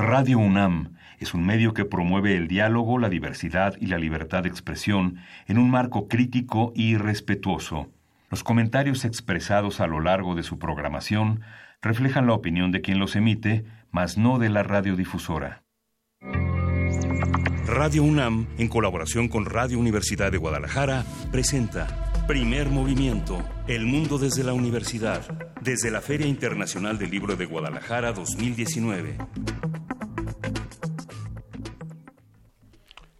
Radio UNAM es un medio que promueve el diálogo, la diversidad y la libertad de expresión en un marco crítico y respetuoso. Los comentarios expresados a lo largo de su programación reflejan la opinión de quien los emite, mas no de la radiodifusora. Radio UNAM, en colaboración con Radio Universidad de Guadalajara, presenta Primer Movimiento, El Mundo desde la Universidad, desde la Feria Internacional del Libro de Guadalajara 2019.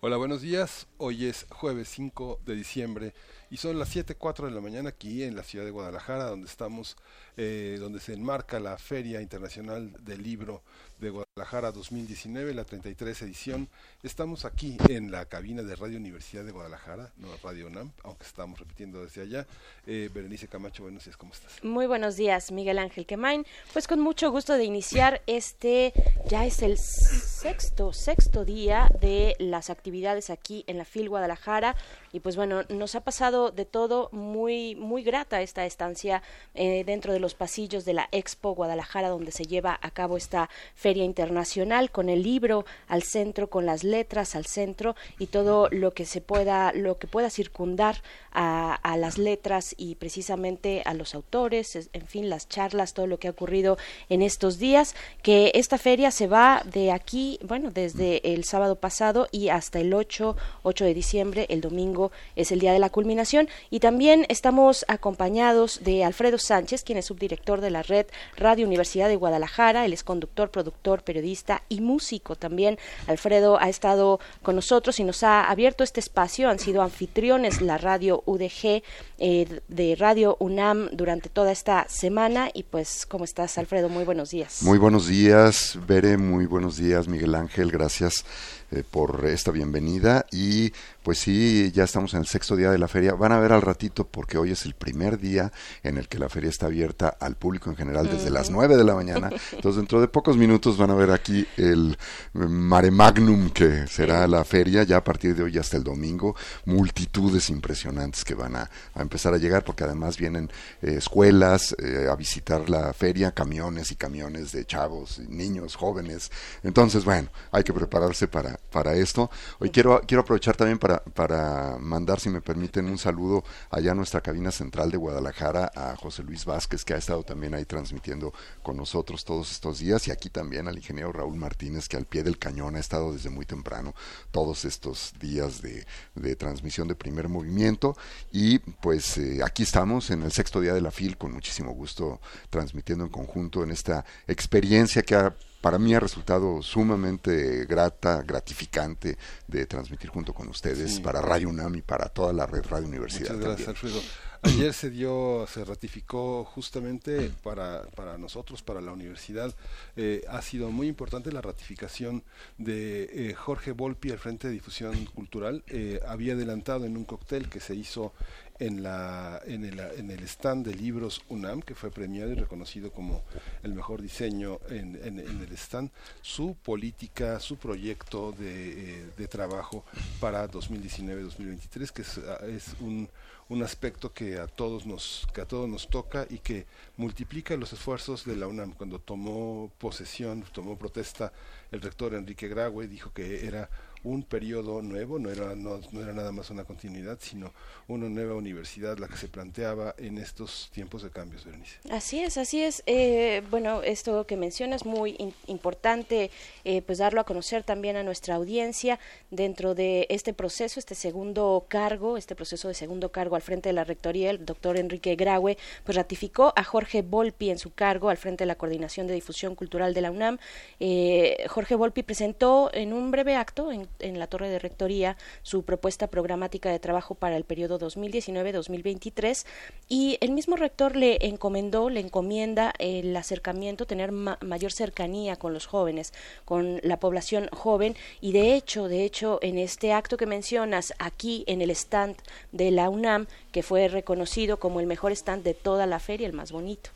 Hola, buenos días. Hoy es jueves 5 de diciembre y son las 7.04 de la mañana aquí en la ciudad de Guadalajara, donde estamos, eh, donde se enmarca la Feria Internacional del Libro de Guadalajara 2019, la 33 edición. Estamos aquí en la cabina de Radio Universidad de Guadalajara, no Radio UNAM, aunque estamos repitiendo desde allá. Eh, Berenice Camacho, buenos días, ¿cómo estás? Muy buenos días, Miguel Ángel Quemain. Pues con mucho gusto de iniciar este, ya es el sexto, sexto día de las actividades aquí en la FIL Guadalajara. Y pues bueno, nos ha pasado de todo muy, muy grata esta estancia eh, dentro de los pasillos de la Expo Guadalajara, donde se lleva a cabo esta feria internacional con el libro al centro, con las letras al centro y todo lo que se pueda, lo que pueda circundar a, a las letras y precisamente a los autores, en fin, las charlas, todo lo que ha ocurrido en estos días, que esta feria se va de aquí, bueno, desde el sábado pasado y hasta el 8, 8 de diciembre, el domingo es el día de la culminación y también estamos acompañados de Alfredo Sánchez, quien es subdirector de la red Radio Universidad de Guadalajara, él es conductor, productor, periodista y músico también. Alfredo ha estado con nosotros y nos ha abierto este espacio, han sido anfitriones la radio UDG eh, de Radio UNAM durante toda esta semana y pues ¿cómo estás Alfredo? Muy buenos días. Muy buenos días, Bere, muy buenos días Miguel Ángel, gracias eh, por esta bienvenida y pues sí, ya estamos en el sexto día de la feria. Van a ver al ratito porque hoy es el primer día en el que la feria está abierta al público en general desde las nueve de la mañana. Entonces dentro de pocos minutos van a ver aquí el mare magnum que será la feria ya a partir de hoy hasta el domingo. Multitudes impresionantes que van a, empezar a llegar porque además vienen eh, escuelas eh, a visitar la feria, camiones y camiones de chavos, niños, jóvenes. Entonces bueno, hay que prepararse para para, esto. Hoy quiero, quiero aprovechar también para, para mandar, si me permiten, un saludo allá a nuestra cabina central de Guadalajara a José Luis Vázquez, que ha estado también ahí transmitiendo con nosotros todos estos días, y aquí también al ingeniero Raúl Martínez, que al pie del cañón ha estado desde muy temprano todos estos días de, de transmisión de primer movimiento. Y pues eh, aquí estamos en el sexto día de la FIL, con muchísimo gusto transmitiendo en conjunto en esta experiencia que ha para mí ha resultado sumamente grata, gratificante de transmitir junto con ustedes para Radio UNAM y para toda la red Radio Universidad. Muchas gracias, Alfredo. Ayer se dio, se ratificó justamente para, para nosotros, para la universidad, eh, ha sido muy importante la ratificación de eh, Jorge Volpi al Frente de Difusión Cultural. Eh, había adelantado en un cóctel que se hizo en, la, en, el, en el stand de libros UNAM, que fue premiado y reconocido como el mejor diseño en, en, el stand, su política, su proyecto de, eh, de trabajo para 2019-2023, que es, es un, un aspecto que a todos nos que a todos nos toca y que multiplica los esfuerzos de la UNAM. Cuando tomó posesión tomó protesta el rector Enrique Graue dijo que era un periodo nuevo, no era, no, era nada más una continuidad, sino una nueva universidad la que se planteaba en estos tiempos de cambios, Berenice. Así es, así es. Eh, bueno, esto que mencionas muy importante, eh, pues darlo a conocer también a nuestra audiencia dentro de este proceso, este segundo cargo, este proceso de segundo cargo al frente de la rectoría, el doctor Enrique Graue, pues ratificó a Jorge Volpi en su cargo al frente de la coordinación de difusión cultural de la UNAM. Eh, Jorge Volpi presentó en un breve acto en en la Torre de Rectoría su propuesta programática de trabajo para el periodo 2019-2023 y el mismo rector le encomendó, le encomienda el acercamiento, tener mayor cercanía con los jóvenes, con la población joven y de hecho, de hecho, en este acto que mencionas aquí en el stand de la UNAM, que fue reconocido como el mejor stand de toda la feria, el más bonito.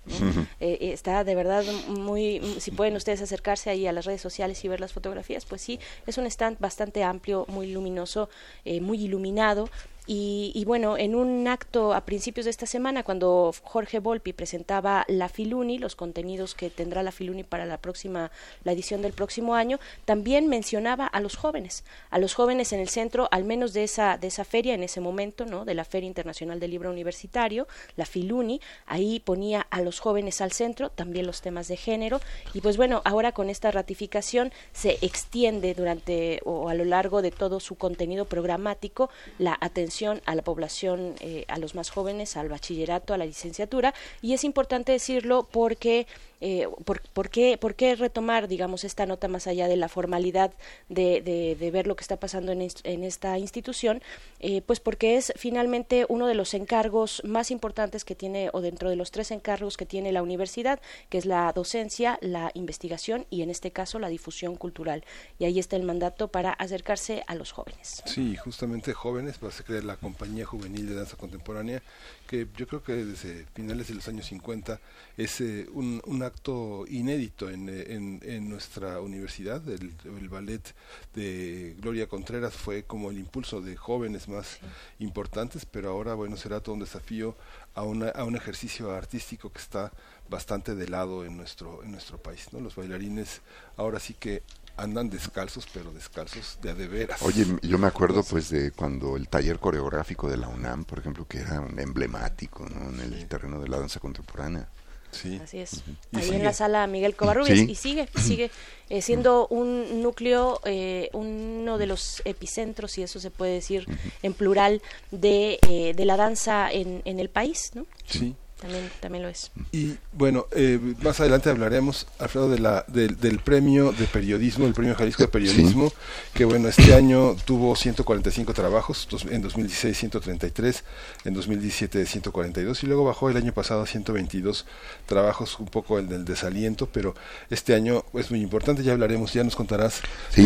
Eh, eh, está de verdad muy, si pueden ustedes acercarse ahí a las redes sociales y ver las fotografías, pues sí, es un stand bastante amplio, muy luminoso, eh, muy iluminado Y, bueno, en un acto a principios de esta semana, cuando Jorge Volpi presentaba la Filuni, los contenidos que tendrá la Filuni para la próxima, la edición del próximo año, también mencionaba a los jóvenes, a los jóvenes en el centro, al menos de esa, de esa feria en ese momento, ¿no? De la Feria Internacional del Libro Universitario, la Filuni, ahí ponía a los jóvenes al centro, también los temas de género, y pues bueno, ahora con esta ratificación se extiende durante o a lo largo de todo su contenido programático la atención a la población, eh, a los más jóvenes, al bachillerato, a la licenciatura, y es importante decirlo porque eh, por, qué, ¿por qué retomar, digamos, esta nota más allá de la formalidad de, de, ver lo que está pasando en, esta institución? Eh, pues porque es finalmente uno de los encargos más importantes que tiene, o dentro de los tres encargos que tiene la universidad, que es la docencia, la investigación y en este caso la difusión cultural. Y ahí está el mandato para acercarse a los jóvenes. Sí, justamente jóvenes, va a la Compañía Juvenil de Danza Contemporánea, que yo creo que desde finales de los años 50 es eh, un, un, acto inédito en, en, en nuestra universidad. El, el, ballet de Gloria Contreras fue como el impulso de jóvenes más importantes, pero ahora bueno será todo un desafío a, una, a un ejercicio artístico que está bastante de lado en nuestro en nuestro país. ¿no? Los bailarines ahora sí que andan descalzos, pero descalzos de a de veras. Oye, yo me acuerdo pues de cuando el taller coreográfico de la UNAM, por ejemplo, que era un emblemático ¿no? en el terreno de la danza contemporánea. Sí. Así es. Ahí en la sala Miguel Covarrubias y sigue, sigue eh, siendo un núcleo, eh, uno de los epicentros, y eso se puede decir en plural, de, eh, de la danza en, en el país, ¿no? Sí. También, también lo es. Y bueno, eh, más adelante hablaremos, Alfredo, de la, del premio de periodismo, el premio Jalisco de Periodismo, que bueno, este año tuvo 145 trabajos, en 2016 133, en 2017 142 y luego bajó el año pasado a 122 trabajos, un poco el del desaliento, pero este año es muy importante, ya hablaremos, ya nos contarás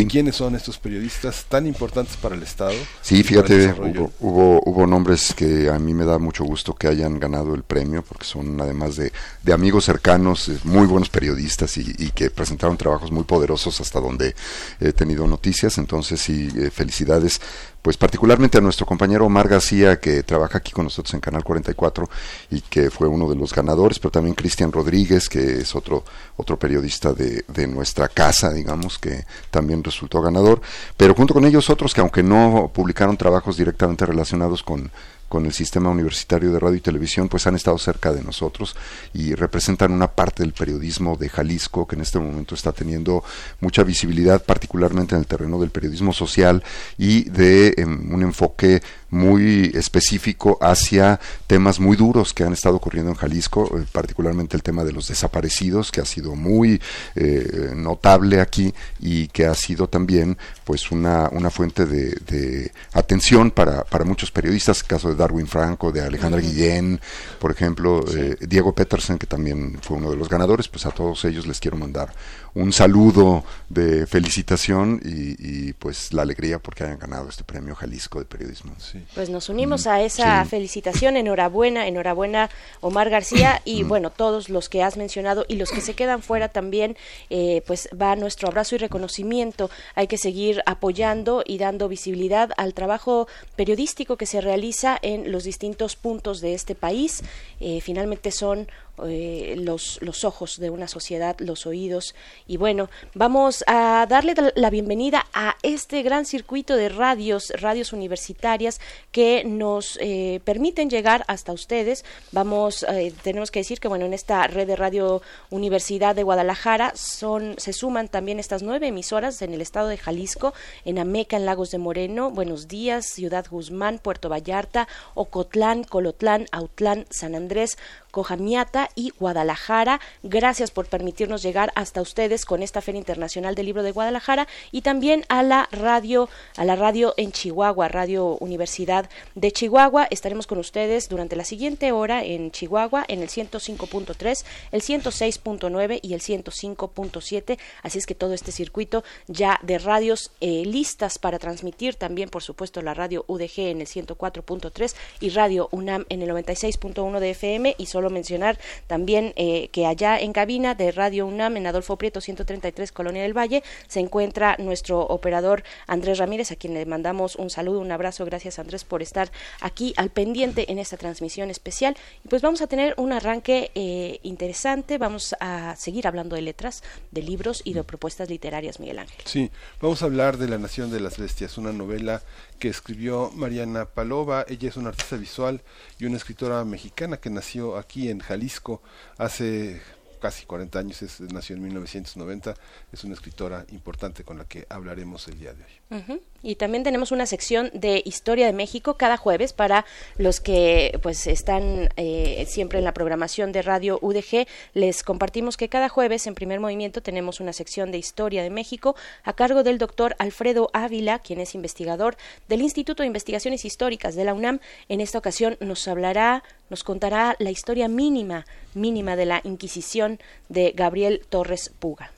quiénes son estos periodistas tan importantes para el Estado. Sí, fíjate, hubo, hubo nombres que a mí me da mucho gusto que hayan ganado el premio porque son además de, de amigos cercanos, muy buenos periodistas y, y, que presentaron trabajos muy poderosos hasta donde he tenido noticias. Entonces, sí, eh, felicidades pues particularmente a nuestro compañero Omar García, que trabaja aquí con nosotros en Canal 44 y que fue uno de los ganadores, pero también Cristian Rodríguez, que es otro, otro periodista de, de nuestra casa, digamos, que también resultó ganador, pero junto con ellos otros que aunque no publicaron trabajos directamente relacionados con con el sistema universitario de radio y televisión, pues han estado cerca de nosotros y representan una parte del periodismo de Jalisco que en este momento está teniendo mucha visibilidad, particularmente en el terreno del periodismo social y de em, un enfoque muy específico hacia temas muy duros que han estado ocurriendo en Jalisco, eh, particularmente el tema de los desaparecidos, que ha sido muy eh, notable aquí y que ha sido también pues una, una fuente de, de atención para, para muchos periodistas, el caso de Darwin Franco, de Alejandra Guillén, por ejemplo, eh, Diego Petersen, que también fue uno de los ganadores, pues a todos ellos les quiero mandar un saludo de felicitación y, pues la alegría porque hayan ganado este premio Jalisco de periodismo. Pues nos unimos a esa felicitación, enhorabuena, enhorabuena Omar García y bueno, todos los que has mencionado y los que se quedan fuera también, eh, pues va nuestro abrazo y reconocimiento. Hay que seguir apoyando y dando visibilidad al trabajo periodístico que se realiza en los distintos puntos de este país. Eh, finalmente son eh, los, los ojos de una sociedad, los oídos. Y bueno, vamos a darle la bienvenida a este gran circuito de radios, radios universitarias que nos eh, permiten llegar hasta ustedes. Vamos, eh, tenemos que decir que bueno, en esta red de radio Universidad de Guadalajara son, se suman también estas nueve emisoras en el estado de Jalisco, en Ameca, en Lagos de Moreno, Buenos Días, Ciudad Guzmán, Puerto Vallarta, Ocotlán, Colotlán, Autlán, San Andrés, Cojamiata y Guadalajara. Gracias por permitirnos llegar hasta ustedes con esta Feria Internacional del Libro de Guadalajara y también a la radio, a la radio en Chihuahua, Radio Universidad de Chihuahua. Estaremos con ustedes durante la siguiente hora en Chihuahua en el 105.3, el 106.9 y el 105.7. Así es que todo este circuito ya de radios eh, listas para transmitir también, por supuesto, la radio UDG en el 104.3 y Radio UNAM en el 96.1 de FM y solo solo mencionar también eh, que allá en cabina de Radio UNAM, en Adolfo Prieto 133, Colonia del Valle, se encuentra nuestro operador Andrés Ramírez, a quien le mandamos un saludo, un abrazo. Gracias, Andrés, por estar aquí al pendiente en esta transmisión especial. Y pues vamos a tener un arranque eh, interesante. Vamos a seguir hablando de letras, de libros y de propuestas literarias, Miguel Ángel. Sí, vamos a hablar de La Nación de las Bestias, una novela que escribió Mariana Palova. Ella es una artista visual y una escritora mexicana que nació aquí en Jalisco hace casi 40 años, es, nació en 1990, es una escritora importante con la que hablaremos el día de hoy. Y también tenemos una sección de Historia de México cada jueves para los que pues están eh, siempre en la programación de Radio UDG. Les compartimos que cada jueves en primer movimiento tenemos una sección de Historia de México a cargo del doctor Alfredo Ávila, quien es investigador del Instituto de Investigaciones Históricas de la UNAM. En esta ocasión nos hablará, nos contará la historia mínima, mínima de la Inquisición de Gabriel Torres Puga.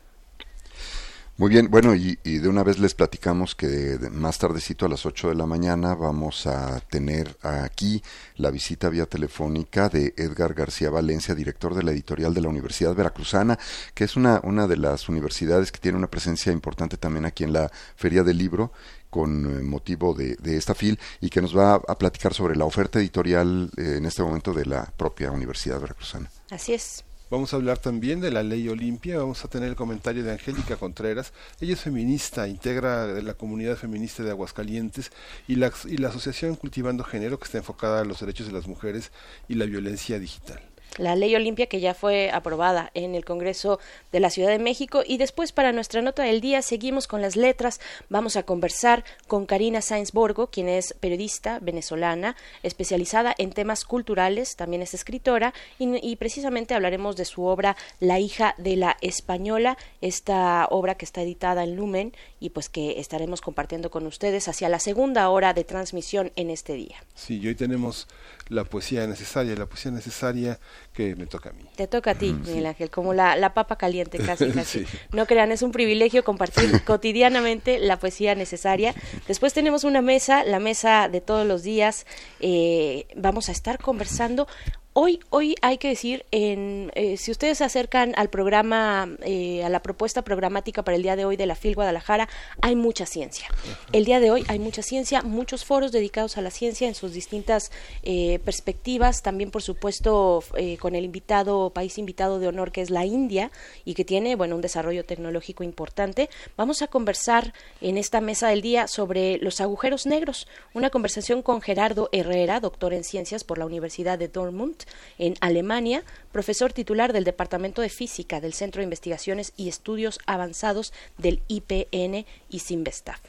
Muy bien, bueno, y, de una vez les platicamos que más tardecito a las 8 de la mañana vamos a tener aquí la visita vía telefónica de Edgar García Valencia, director de la editorial de la Universidad Veracruzana, que es una, una de las universidades que tiene una presencia importante también aquí en la Feria del Libro con eh, motivo de, esta FIL y que nos va a, platicar sobre la oferta editorial eh, en este momento de la propia Universidad Veracruzana. Así es. Vamos a hablar también de la ley Olimpia, vamos a tener el comentario de Angélica Contreras. Ella es feminista, integra la comunidad feminista de Aguascalientes y la, y la asociación Cultivando Género que está enfocada a los derechos de las mujeres y la violencia digital la ley Olimpia que ya fue aprobada en el Congreso de la Ciudad de México. Y después, para nuestra nota del día, seguimos con las letras. Vamos a conversar con Karina Sainz Borgo, quien es periodista venezolana, especializada en temas culturales, también es escritora, y, precisamente hablaremos de su obra La hija de la española, esta obra que está editada en Lumen y pues que estaremos compartiendo con ustedes hacia la segunda hora de transmisión en este día. Sí, y hoy tenemos la poesía necesaria, la poesía necesaria que me toca a mí. Te toca a ti, Miguel Ángel, como la, la, papa caliente casi, casi. No crean, es un privilegio compartir cotidianamente la poesía necesaria. Después tenemos una mesa, la mesa de todos los días. Eh, vamos a estar conversando Hoy, hoy hay que decir, en, eh, si ustedes se acercan al programa, eh, a la propuesta programática para el día de hoy de la FIL Guadalajara, hay mucha ciencia. El día de hoy hay mucha ciencia, muchos foros dedicados a la ciencia en sus distintas eh, perspectivas, también por supuesto con el invitado, país invitado de honor que es la India y que tiene, bueno, un desarrollo tecnológico importante. Vamos a conversar en esta mesa del día sobre los agujeros negros, una conversación con Gerardo Herrera, doctor en ciencias por la Universidad de Dortmund en Alemania, profesor titular del Departamento de Física del Centro de Investigaciones y Estudios Avanzados del IPN y Simvestav.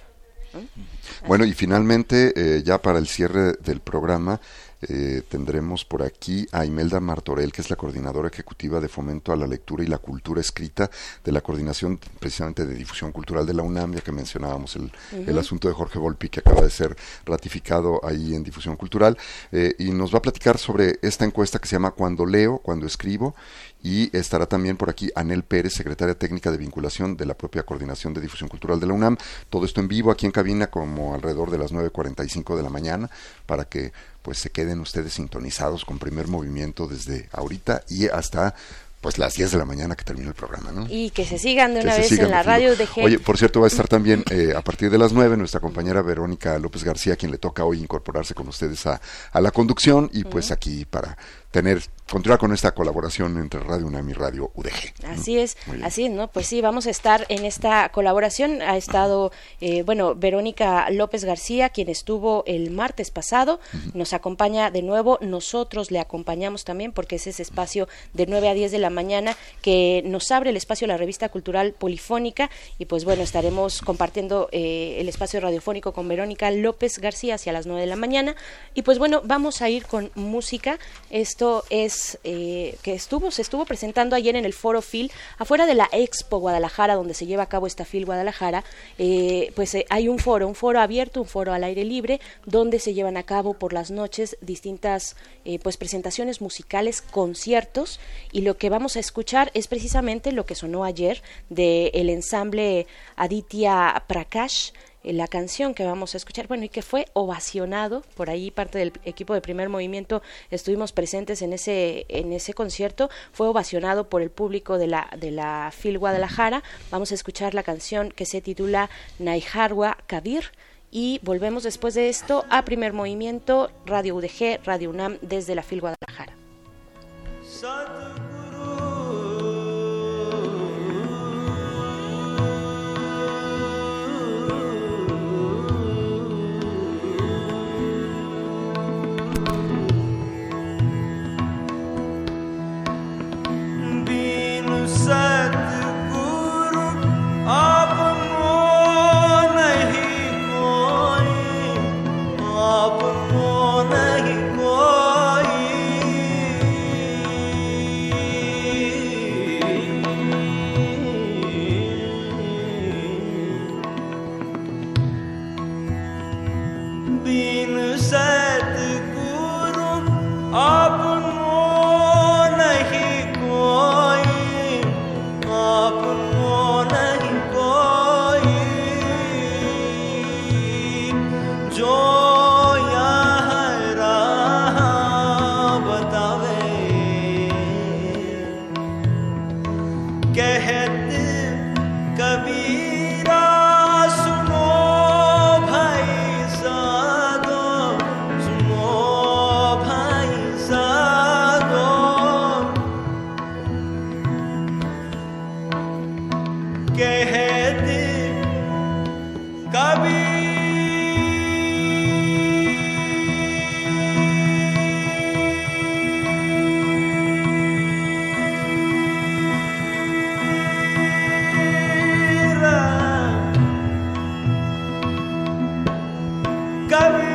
Bueno, y finalmente, eh, ya para el cierre del programa, eh, tendremos por aquí a Imelda Martorell, que es la coordinadora ejecutiva de fomento a la lectura y la cultura escrita de la coordinación precisamente de difusión cultural de la UNAM, ya que mencionábamos el, el asunto de Jorge Volpi, que acaba de ser ratificado ahí en difusión cultural, eh, y nos va a platicar sobre esta encuesta que se llama Cuando leo, cuando escribo, y estará también por aquí Anel Pérez, secretaria técnica de vinculación de la propia Coordinación de Difusión Cultural de la UNAM. Todo esto en vivo aquí en cabina como alrededor de las 9.45 de la mañana para que pues se queden ustedes sintonizados con primer movimiento desde ahorita y hasta pues las 10 de la mañana que termine el programa, ¿no? Y que se sigan de una vez en la radio de Oye, por cierto, va a estar también eh, a partir de las 9 nuestra compañera Verónica López García, quien le toca hoy incorporarse con ustedes a, a la conducción y pues aquí para tener continuar con esta colaboración entre Radio UNAM y Radio UDG. Así es, así es, ¿no? Pues sí, vamos a estar en esta colaboración. Ha estado, eh, bueno, Verónica López García, quien estuvo el martes pasado, nos acompaña de nuevo. Nosotros le acompañamos también porque es ese espacio de 9 a 10 de la mañana que nos abre el espacio de la revista cultural polifónica y pues bueno, estaremos compartiendo eh, el espacio radiofónico con Verónica López García hacia las 9 de la mañana. Y pues bueno, vamos a ir con música. Esto es eh, que estuvo, se estuvo presentando ayer en el Foro Phil, afuera de la Expo Guadalajara, donde se lleva a cabo esta Phil Guadalajara, eh, pues eh, hay un foro, un foro abierto, un foro al aire libre, donde se llevan a cabo por las noches distintas pues presentaciones musicales, conciertos, y lo que vamos a escuchar es precisamente lo que sonó ayer del el ensamble Aditya Prakash, eh, la canción que vamos a escuchar, bueno, y que fue ovacionado, por ahí parte del equipo de primer movimiento estuvimos presentes en ese, en ese concierto, fue ovacionado por el público de la, de la FIL Guadalajara. Vamos a escuchar la canción que se titula Naiharwa Kabir y volvemos después de esto a primer movimiento, Radio UDG, Radio UNAM desde la FIL Guadalajara. said cabeza.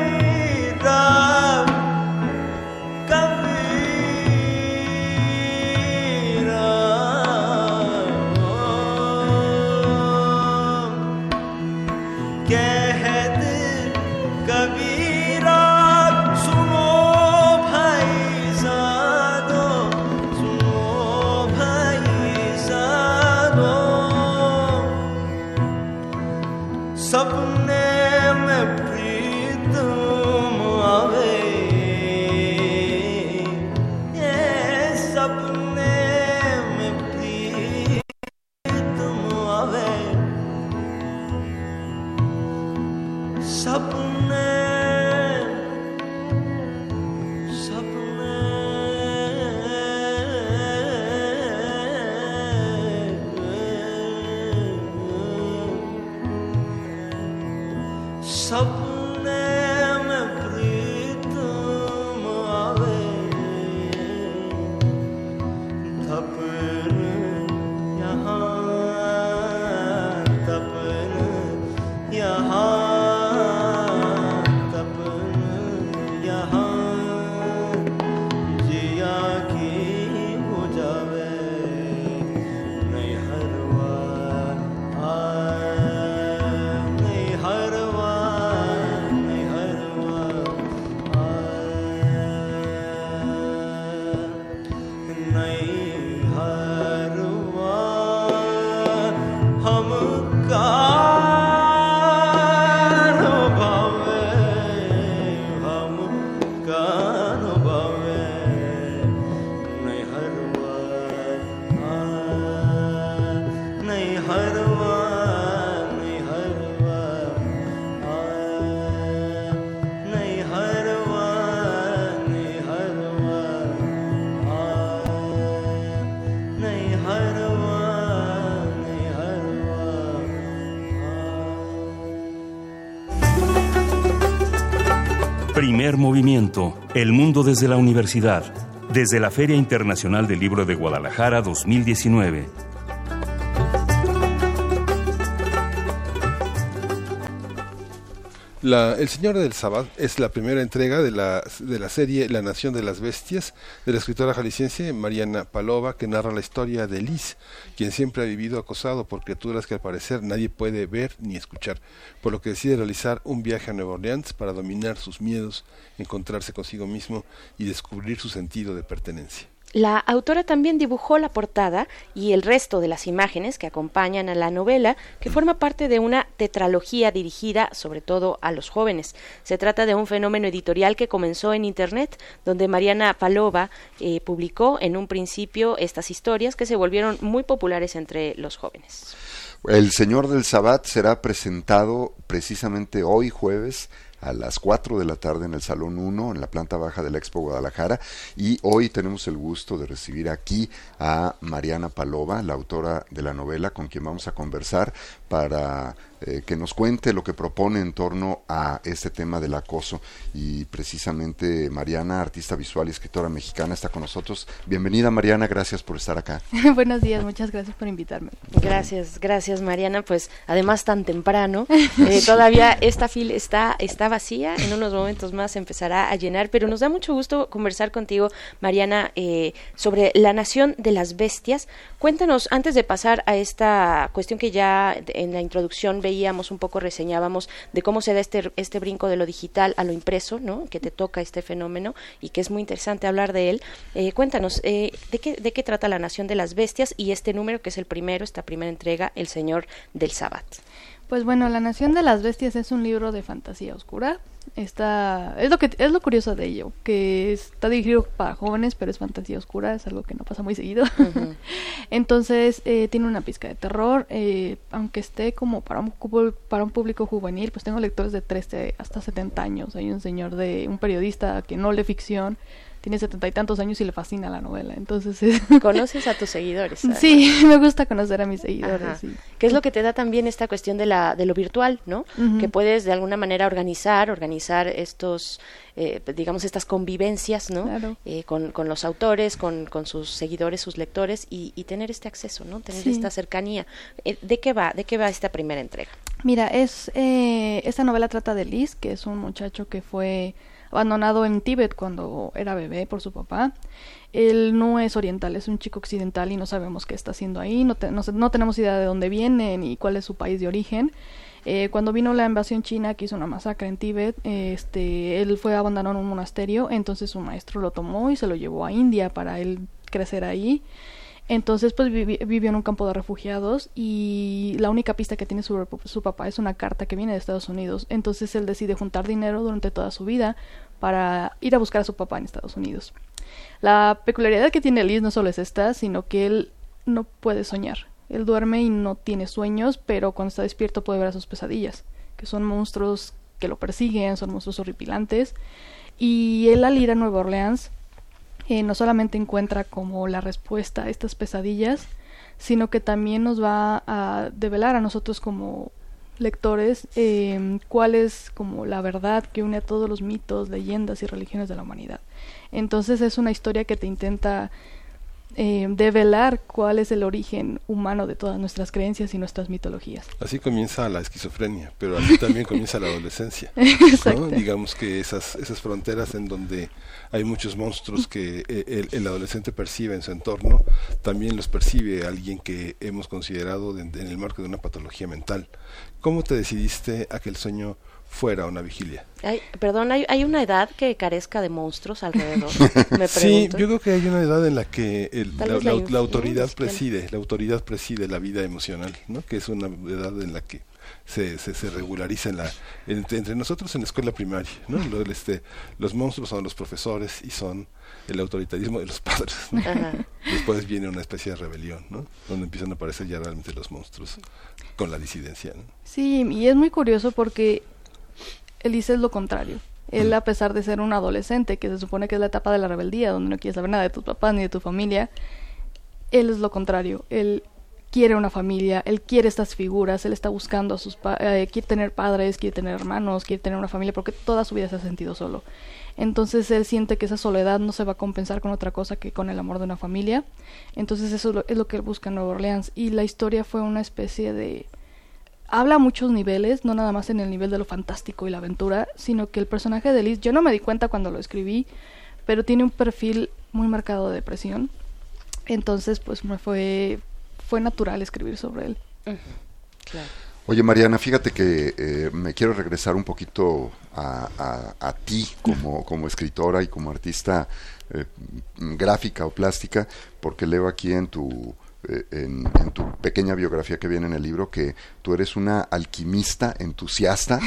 Primer movimiento, El mundo desde la universidad, desde la Feria Internacional del Libro de Guadalajara 2019. El Señor del Sabbat es la primera entrega de la, de la serie La Nación de las Bestias de la escritora jalisciense Mariana Palova que narra la historia de Liz, quien siempre ha vivido acosado por criaturas que al parecer nadie puede ver ni escuchar, por lo que decide realizar un viaje a Nueva Orleans para dominar sus miedos, encontrarse consigo mismo y descubrir su sentido de pertenencia. La autora también dibujó la portada y el resto de las imágenes que acompañan a la novela, que forma parte de una tetralogía dirigida sobre todo a los jóvenes. Se trata de un fenómeno editorial que comenzó en Internet, donde Mariana Palova eh, publicó en un principio estas historias que se volvieron muy populares entre los jóvenes. El Señor del Sabbat será presentado precisamente hoy jueves a las 4 de la tarde en el Salón 1, en la planta baja de la Expo Guadalajara. Y hoy tenemos el gusto de recibir aquí a Mariana Palova, la autora de la novela, con quien vamos a conversar para eh, que nos cuente lo que propone en torno a este tema del acoso. Y precisamente Mariana, artista visual y escritora mexicana, está con nosotros. Bienvenida Mariana, gracias por estar acá. Buenos días, muchas gracias por invitarme. Gracias, gracias Mariana. Pues además tan temprano, eh, todavía esta fila está, está vacía, en unos momentos más empezará a llenar, pero nos da mucho gusto conversar contigo, Mariana, eh, sobre la nación de las bestias. Cuéntanos, antes de pasar a esta cuestión que ya en la introducción veíamos un poco, reseñábamos de cómo se da este, este brinco de lo digital a lo impreso, ¿no? Que te toca este fenómeno y que es muy interesante hablar de él. Eh, cuéntanos, eh, ¿de, qué, ¿de qué trata La Nación de las Bestias y este número que es el primero, esta primera entrega, El Señor del Sabbat? Pues bueno, La Nación de las Bestias es un libro de fantasía oscura. Está, es lo que es lo curioso de ello, que está dirigido para jóvenes, pero es fantasía oscura, es algo que no pasa muy seguido. Entonces eh, tiene una pizca de terror, eh, aunque esté como para un para un público juvenil, pues tengo lectores de 13 hasta 70 años. Hay un señor de un periodista que no lee ficción, tiene setenta y tantos años y le fascina la novela. Entonces, conoces a tus seguidores. Sí, me gusta conocer a mis seguidores. Sí. ¿Qué es lo que te da también esta cuestión de la de lo virtual, no? Que puedes de alguna manera organizar, organizar estos, eh, digamos estas convivencias, ¿no? Eh, con, con, los autores, con, con, sus seguidores, sus lectores y, y tener este acceso, ¿no? Tener esta cercanía. Eh, ¿De qué va? ¿De qué va esta primera entrega? Mira, es eh, esta novela trata de Liz, que es un muchacho que fue abandonado en Tíbet cuando era bebé por su papá. Él no es oriental, es un chico occidental y no sabemos qué está haciendo ahí, no, no, tenemos idea de dónde viene ni cuál es su país de origen. Eh, cuando vino la invasión china que hizo una masacre en Tíbet, este, él fue abandonado en un monasterio, entonces su maestro lo tomó y se lo llevó a India para él crecer ahí. Entonces, pues vivió en un campo de refugiados y la única pista que tiene sobre su papá es una carta que viene de Estados Unidos. Entonces, él decide juntar dinero durante toda su vida para ir a buscar a su papá en Estados Unidos. La peculiaridad que tiene Liz no solo es esta, sino que él no puede soñar. Él duerme y no tiene sueños, pero cuando está despierto puede ver a sus pesadillas, que son monstruos que lo persiguen, son monstruos horripilantes. Y él al ir a Nueva Orleans eh, no solamente encuentra como la respuesta a estas pesadillas, sino que también nos va a develar a nosotros como lectores eh, cuál es como la verdad que une a todos los mitos, leyendas y religiones de la humanidad. Entonces es una historia que te intenta eh, develar cuál es el origen humano de todas nuestras creencias y nuestras mitologías. Así comienza la esquizofrenia, pero así también comienza la adolescencia. Digamos que esas, esas fronteras en donde hay muchos monstruos que eh, el, adolescente percibe en su entorno, también los percibe alguien que hemos considerado en el marco de una patología mental. ¿Cómo te decidiste a que el sueño fuera una vigilia. perdón, ¿hay, ¿hay, una edad que carezca de monstruos alrededor? sí, yo creo que hay una edad en la que la, autoridad preside, la autoridad preside la vida emocional, ¿no? Que es una edad en la que se, se, regulariza en la, entre, nosotros en la escuela primaria, ¿no? este, los monstruos son los profesores y son el autoritarismo de los padres. Después viene una especie de rebelión, ¿no? Donde empiezan a aparecer ya realmente los monstruos con la disidencia. Sí, y es muy curioso porque Elise es lo contrario. Él, a pesar de ser un adolescente, que se supone que es la etapa de la rebeldía, donde no quiere saber nada de tus papás ni de tu familia, él es lo contrario. Él quiere una familia, él quiere estas figuras, él está buscando a sus eh, quiere tener padres, quiere tener hermanos, quiere tener una familia, porque toda su vida se ha sentido solo. Entonces él siente que esa soledad no se va a compensar con otra cosa que con el amor de una familia. Entonces eso es lo, es lo que él busca en Nueva Orleans. Y la historia fue una especie de habla a muchos niveles, no nada más en el nivel de lo fantástico y la aventura, sino que el personaje de Liz, yo no me di cuenta cuando lo escribí, pero tiene un perfil muy marcado de depresión. Entonces, pues me fue fue natural escribir sobre él. Claro. Oye, Mariana, fíjate que eh, me quiero regresar un poquito a, ti como, como escritora y como artista eh, gráfica o plástica, porque leo aquí en tu eh, en, tu pequeña biografía que viene en el libro que tú eres una alquimista entusiasta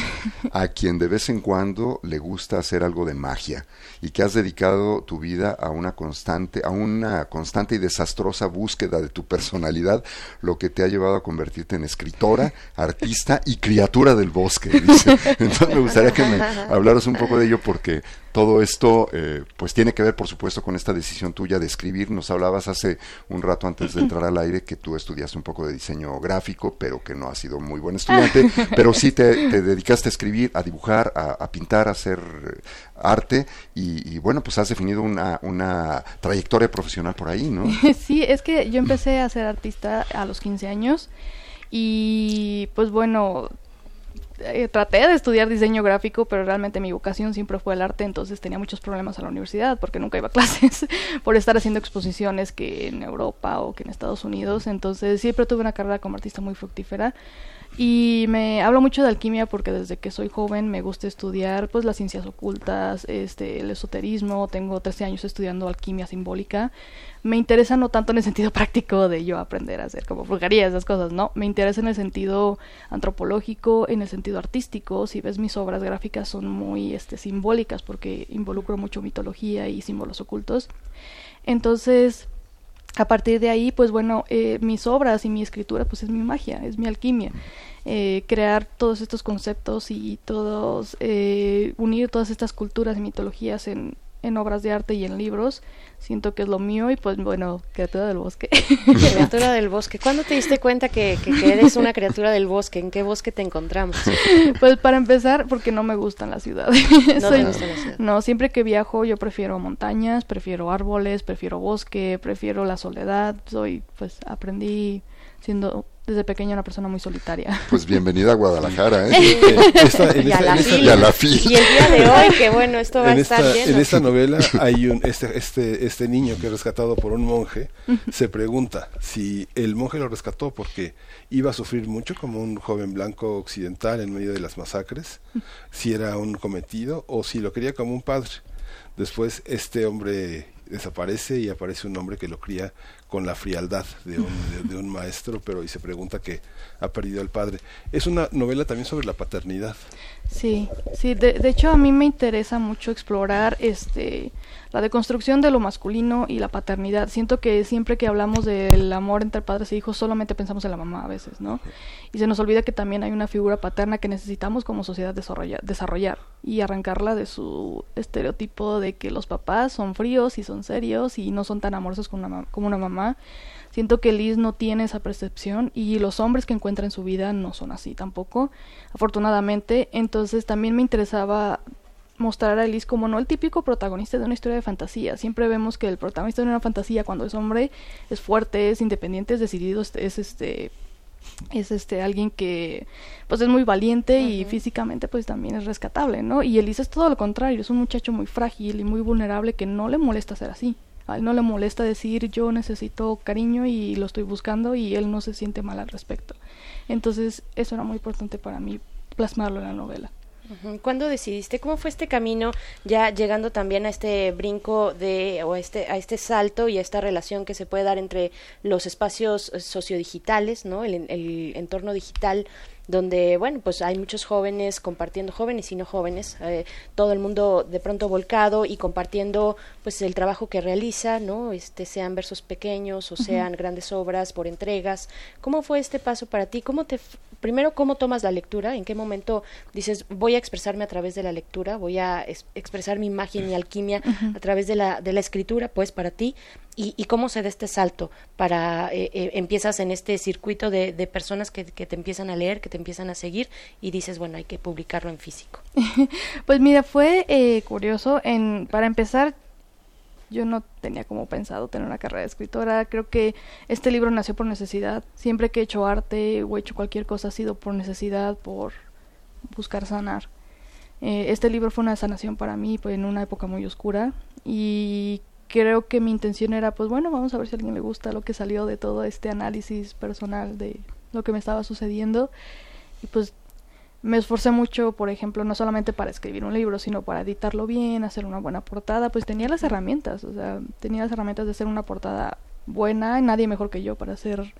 a quien de vez en cuando le gusta hacer algo de magia y que has dedicado tu vida a una constante a una constante y desastrosa búsqueda de tu personalidad lo que te ha llevado a convertirte en escritora artista y criatura del bosque entonces me gustaría que me hablaras un poco de ello porque todo esto eh, pues tiene que ver por supuesto con esta decisión tuya de escribir nos hablabas hace un rato antes de entrar al aire que tú estudiaste un poco de diseño gráfico, pero que no has sido muy buen estudiante, pero sí te, dedicaste a escribir, a dibujar, a, pintar, a hacer arte y, bueno, pues has definido una, una trayectoria profesional por ahí, ¿no? Sí, es que yo empecé a ser artista a los 15 años y pues bueno, eh, traté de estudiar diseño gráfico, pero realmente mi vocación siempre fue el arte, entonces tenía muchos problemas a la universidad porque nunca iba a clases por estar haciendo exposiciones que en Europa o que en Estados Unidos, entonces siempre tuve una carrera como artista muy fructífera. Y me hablo mucho de alquimia porque desde que soy joven me gusta estudiar pues las ciencias ocultas, este el esoterismo, tengo 13 años estudiando alquimia simbólica. Me interesa no tanto en el sentido práctico de yo aprender a hacer como brujería, esas cosas, no, me interesa en el sentido antropológico, en el sentido artístico, si ves mis obras gráficas son muy este simbólicas porque involucro mucho mitología y símbolos ocultos. Entonces, a partir de ahí, pues bueno, eh, mis obras y mi escritura, pues es mi magia, es mi alquimia. Eh, crear todos estos conceptos y todos, eh, unir todas estas culturas y mitologías en, en obras de arte y en libros. Siento que es lo mío y pues bueno, criatura del bosque. criatura del bosque. ¿Cuándo te diste cuenta que, que, eres una criatura del bosque? ¿En qué bosque te encontramos? Pues para empezar, porque no me gustan las ciudades. No me gustan las ciudades. No, siempre que viajo yo prefiero montañas, prefiero árboles, prefiero bosque, prefiero la soledad. Soy, pues aprendí siendo desde pequeña una persona muy solitaria. Pues bienvenida a Guadalajara, ¿eh? y, a la y, el día de hoy, que bueno, esto va a estar lleno. En esta novela hay un, este, este, este niño que es rescatado por un monje, se pregunta si el monje lo rescató porque iba a sufrir mucho como un joven blanco occidental en medio de las masacres, si era un cometido o si lo quería como un padre. Después este hombre desaparece y aparece un hombre que lo cría con la frialdad de un, de, un maestro, pero y se pregunta que ha perdido al padre. Es una novela también sobre la paternidad. Sí, sí, de, de hecho a mí me interesa mucho explorar este la deconstrucción de lo masculino y la paternidad. Siento que siempre que hablamos del amor entre padres e hijos solamente pensamos en la mamá a veces, ¿no? Y se nos olvida que también hay una figura paterna que necesitamos como sociedad desarrollar, desarrollar y arrancarla de su estereotipo de que los papás son fríos y son serios y no son tan amorosos como una, como una mamá. Siento que Liz no tiene esa percepción y los hombres que encuentra en su vida no son así tampoco, afortunadamente. Entonces también me interesaba mostrar a Liz como no el típico protagonista de una historia de fantasía. Siempre vemos que el protagonista de una fantasía cuando es hombre es fuerte, es independiente, es decidido, es, este es este alguien que pues es muy valiente y físicamente pues también es rescatable, ¿no? Y Elise es todo lo contrario, es un muchacho muy frágil y muy vulnerable que no le molesta ser así. A él no le molesta decir yo necesito cariño y lo estoy buscando y él no se siente mal al respecto. Entonces eso era muy importante para mí plasmarlo en la novela. ¿Cuándo decidiste? ¿Cómo fue este camino ya llegando también a este brinco de o a este a este salto y a esta relación que se puede dar entre los espacios sociodigitales, ¿no? El, el entorno digital donde, bueno, pues hay muchos jóvenes compartiendo, jóvenes y no jóvenes, eh, todo el mundo de pronto volcado y compartiendo pues el trabajo que realiza, ¿no? Este, sean versos pequeños o sean grandes obras por entregas. ¿Cómo fue este paso para ti? ¿Cómo te, primero, cómo tomas la lectura? ¿En qué momento dices, voy a expresarme a través de la lectura? Voy a expresar mi imagen, mi alquimia a través de la, de la escritura, pues para ti y, cómo se da este salto para eh, eh, empiezas en este circuito de, personas que, te empiezan a leer, que te empiezan a seguir y dices, bueno, hay que publicarlo en físico. pues mira, fue eh, curioso. En, para empezar, yo no tenía como pensado tener una carrera de escritora. Creo que este libro nació por necesidad. Siempre que he hecho arte o he hecho cualquier cosa ha sido por necesidad, por buscar sanar. este libro fue una sanación para mí pues, en una época muy oscura y creo que mi intención era, pues bueno, vamos a ver si a alguien le gusta lo que salió de todo este análisis personal de lo que me estaba sucediendo. y pues me esforcé mucho, por ejemplo, no solamente para escribir un libro, sino para editarlo bien, hacer una buena portada, pues tenía las herramientas, o sea, tenía las herramientas de hacer una portada buena, nadie mejor que yo para hacer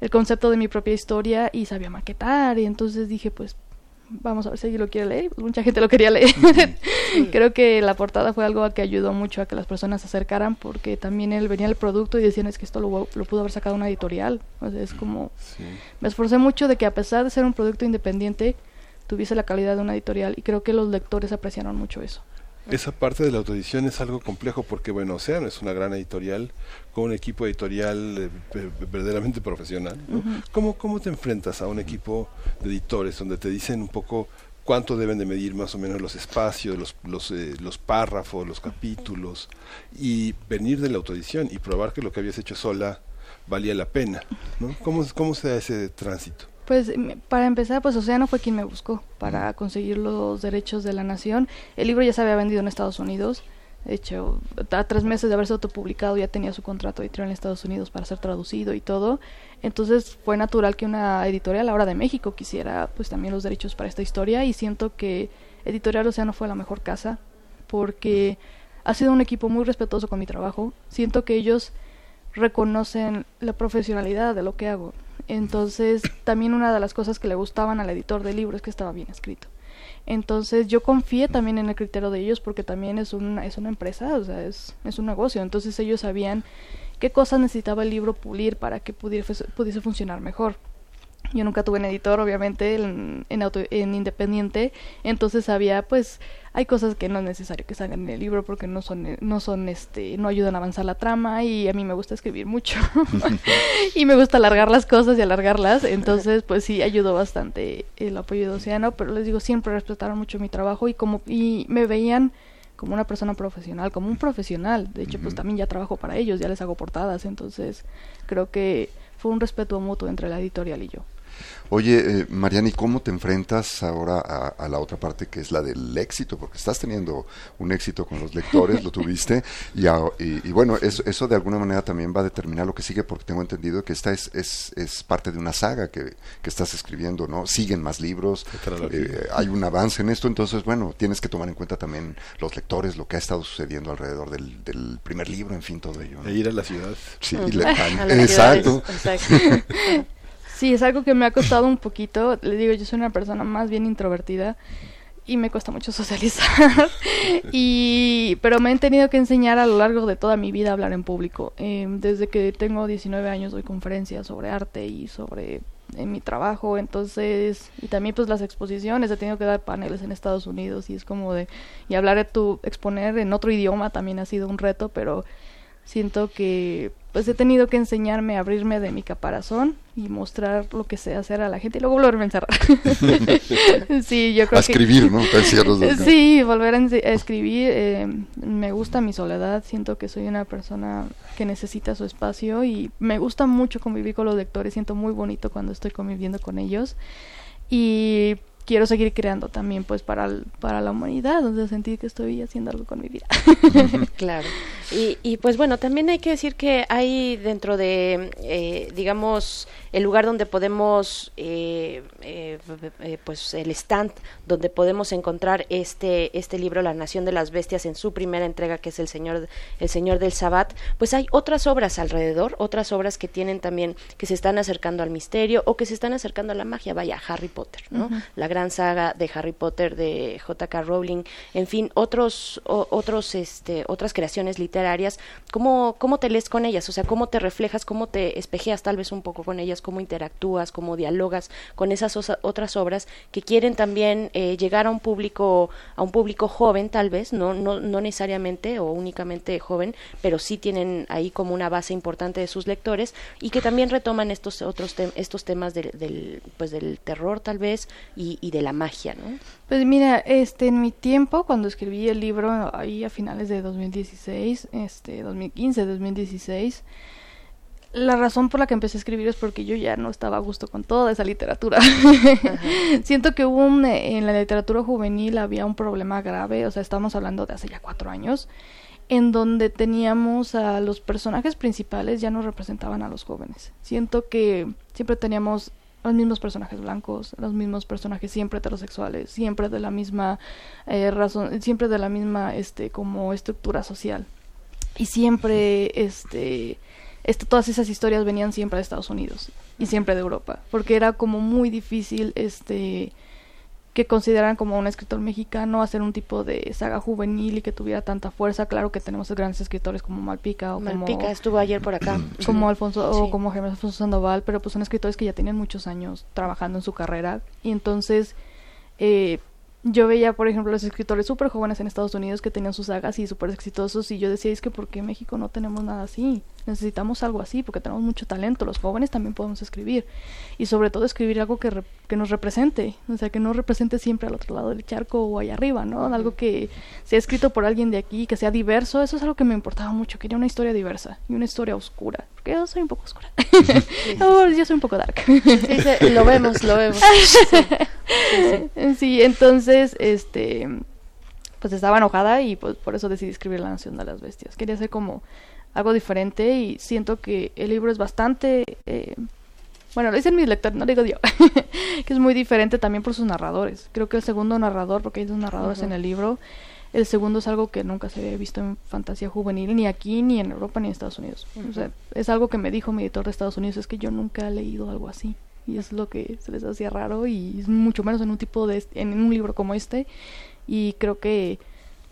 el concepto de mi propia historia y sabía maquetar y entonces dije, pues vamos a ver si alguien lo quiere leer. Mucha gente lo quería leer. Creo que la portada fue algo que ayudó mucho a que las personas se acercaran porque también él venía el producto y decían es que esto lo, lo pudo haber sacado una editorial. O sea, es como... Me esforcé mucho de que a pesar de ser un producto independiente, tuviese la calidad de una editorial y creo que los lectores apreciaron mucho eso. Esa parte de la autoedición es algo complejo porque, bueno, Océano es una gran editorial con un equipo editorial eh, verdaderamente profesional. ¿Cómo, ¿Cómo te enfrentas a un equipo de editores donde te dicen un poco cuánto deben de medir más o menos los espacios, los, los, eh, los párrafos, los capítulos y venir de la autoedición y probar que lo que habías hecho sola valía la pena? ¿no? ¿Cómo, ¿Cómo se da ese tránsito? Pues para empezar, pues Océano fue quien me buscó para conseguir los derechos de la nación. El libro ya se había vendido en Estados Unidos. De hecho, a tres meses de haberse autopublicado ya tenía su contrato editorial en Estados Unidos para ser traducido y todo. Entonces fue natural que una editorial ahora de México quisiera pues también los derechos para esta historia y siento que Editorial Océano fue la mejor casa porque ha sido un equipo muy respetuoso con mi trabajo. Siento que ellos reconocen la profesionalidad de lo que hago. Entonces, también una de las cosas que le gustaban al editor del libro es que estaba bien escrito. Entonces, yo confié también en el criterio de ellos porque también es una, es una empresa, o sea, es, es un negocio. Entonces, ellos sabían qué cosas necesitaba el libro pulir para que pudiese, pudiese funcionar mejor. Yo nunca tuve un editor, obviamente, en, en, auto, en independiente, entonces había, pues, hay cosas que no es necesario que salgan en el libro porque no son, no son, este, no ayudan a avanzar la trama y a mí me gusta escribir mucho. Y me gusta alargar las cosas y alargarlas, entonces, pues sí, ayudó bastante el apoyo de Océano, pero les digo, siempre respetaron mucho mi trabajo y como, y me veían como una persona profesional, como un profesional, de hecho, pues también ya trabajo para ellos, ya les hago portadas, entonces creo que fue un respeto mutuo entre la editorial y yo. Oye, eh, Mariani, ¿cómo te enfrentas ahora a, la otra parte que es la del éxito? Porque estás teniendo un éxito con los lectores, lo tuviste, y, y, bueno, eso, eso, de alguna manera también va a determinar lo que sigue, porque tengo entendido que esta es, es, es parte de una saga que, que, estás escribiendo, ¿no? Siguen más libros, eh, hay un avance en esto, entonces, bueno, tienes que tomar en cuenta también los lectores, lo que ha estado sucediendo alrededor del, del primer libro, en fin, todo ello. E ir a la ciudad. Sí, exacto. exacto. Sí, es algo que me ha costado un poquito. Le digo, yo soy una persona más bien introvertida y me cuesta mucho socializar. y pero me han tenido que enseñar a lo largo de toda mi vida a hablar en público. Eh, desde que tengo 19 años doy conferencias sobre arte y sobre en mi trabajo, entonces, y también pues las exposiciones, he tenido que dar paneles en Estados Unidos y es como de, y hablar de tu, exponer en otro idioma también ha sido un reto, pero siento que pues he tenido que enseñarme a abrirme de mi caparazón y mostrar lo que sé hacer a la gente y luego volverme a encerrar. sí, yo creo a escribir, ¿no? sí, volver a, escribir. Eh, me gusta mi soledad, siento que soy una persona que necesita su espacio y me gusta mucho convivir con los lectores, siento muy bonito cuando estoy conviviendo con ellos. Y quiero seguir creando también pues para, para la humanidad, donde sentir que estoy haciendo algo con mi vida. claro. Y, y pues bueno, también hay que decir que hay dentro de, eh, digamos, el lugar donde podemos, eh, eh, eh, pues el stand donde podemos encontrar este, este libro, La Nación de las Bestias, en su primera entrega, que es El Señor, el Señor del Sabbat, pues hay otras obras alrededor, otras obras que tienen también, que se están acercando al misterio o que se están acercando a la magia, vaya, Harry Potter, ¿no? La gran saga de Harry Potter de J.K. Rowling, en fin, otros, otros, este, otras creaciones literarias, ¿cómo, ¿cómo te lees con ellas? O sea, ¿cómo te reflejas, cómo te espejeas tal vez un poco con ellas, cómo interactúas, cómo dialogas con esas otras obras que quieren también eh, llegar a un público, a un público joven tal vez, no, no, no necesariamente o únicamente joven, pero sí tienen ahí como una base importante de sus lectores y que también retoman estos otros estos temas del, del, pues del terror tal vez y, y de la magia, ¿no? Pues mira, este, en mi tiempo, cuando escribí el libro, ahí a finales de 2016, este, 2015, 2016, la razón por la que empecé a escribir es porque yo ya no estaba a gusto con toda esa literatura. Siento que hubo un, en la literatura juvenil había un problema grave, o sea, estamos hablando de hace ya cuatro años, en donde teníamos a los personajes principales ya no representaban a los jóvenes. Siento que siempre teníamos los mismos personajes blancos, los mismos personajes siempre heterosexuales, siempre de la misma eh, razón, siempre de la misma este como estructura social. Y siempre este, este todas esas historias venían siempre de Estados Unidos y siempre de Europa, porque era como muy difícil este que consideran como un escritor mexicano hacer un tipo de saga juvenil y que tuviera tanta fuerza. Claro que tenemos grandes escritores como Malpica o Malpica estuvo ayer por acá. Como Alfonso o como Jaime Alfonso Sandoval, pero pues son escritores que ya tienen muchos años trabajando en su carrera y entonces eh, yo veía, por ejemplo, los escritores súper jóvenes en Estados Unidos que tenían sus sagas y súper exitosos y yo decía, es que ¿por qué en México no tenemos nada así? Necesitamos algo así porque tenemos mucho talento, los jóvenes también podemos escribir y sobre todo escribir algo que, que nos represente, o sea, que no represente siempre al otro lado del charco o allá arriba, ¿no? Algo que sea escrito por alguien de aquí, que sea diverso, eso es algo que me importaba mucho, quería una historia diversa y una historia oscura, porque yo soy un poco oscura, yo soy un poco dark. lo vemos, lo vemos. sí, entonces, este pues estaba enojada y pues por eso decidí escribir La Nación de las Bestias. Quería hacer como algo diferente y siento que el libro es bastante... Eh, bueno, lo dicen mis lectores, no digo yo, que es muy diferente también por sus narradores. Creo que el segundo narrador, porque hay dos narradores en el libro, el segundo es algo que nunca se había visto en fantasía juvenil, ni aquí, ni en Europa, ni en Estados Unidos. O sea, es algo que me dijo mi editor de Estados Unidos, es que yo nunca he leído algo así. Y es lo que se les hacía raro, y es mucho menos en un tipo de, en un libro como este. Y creo que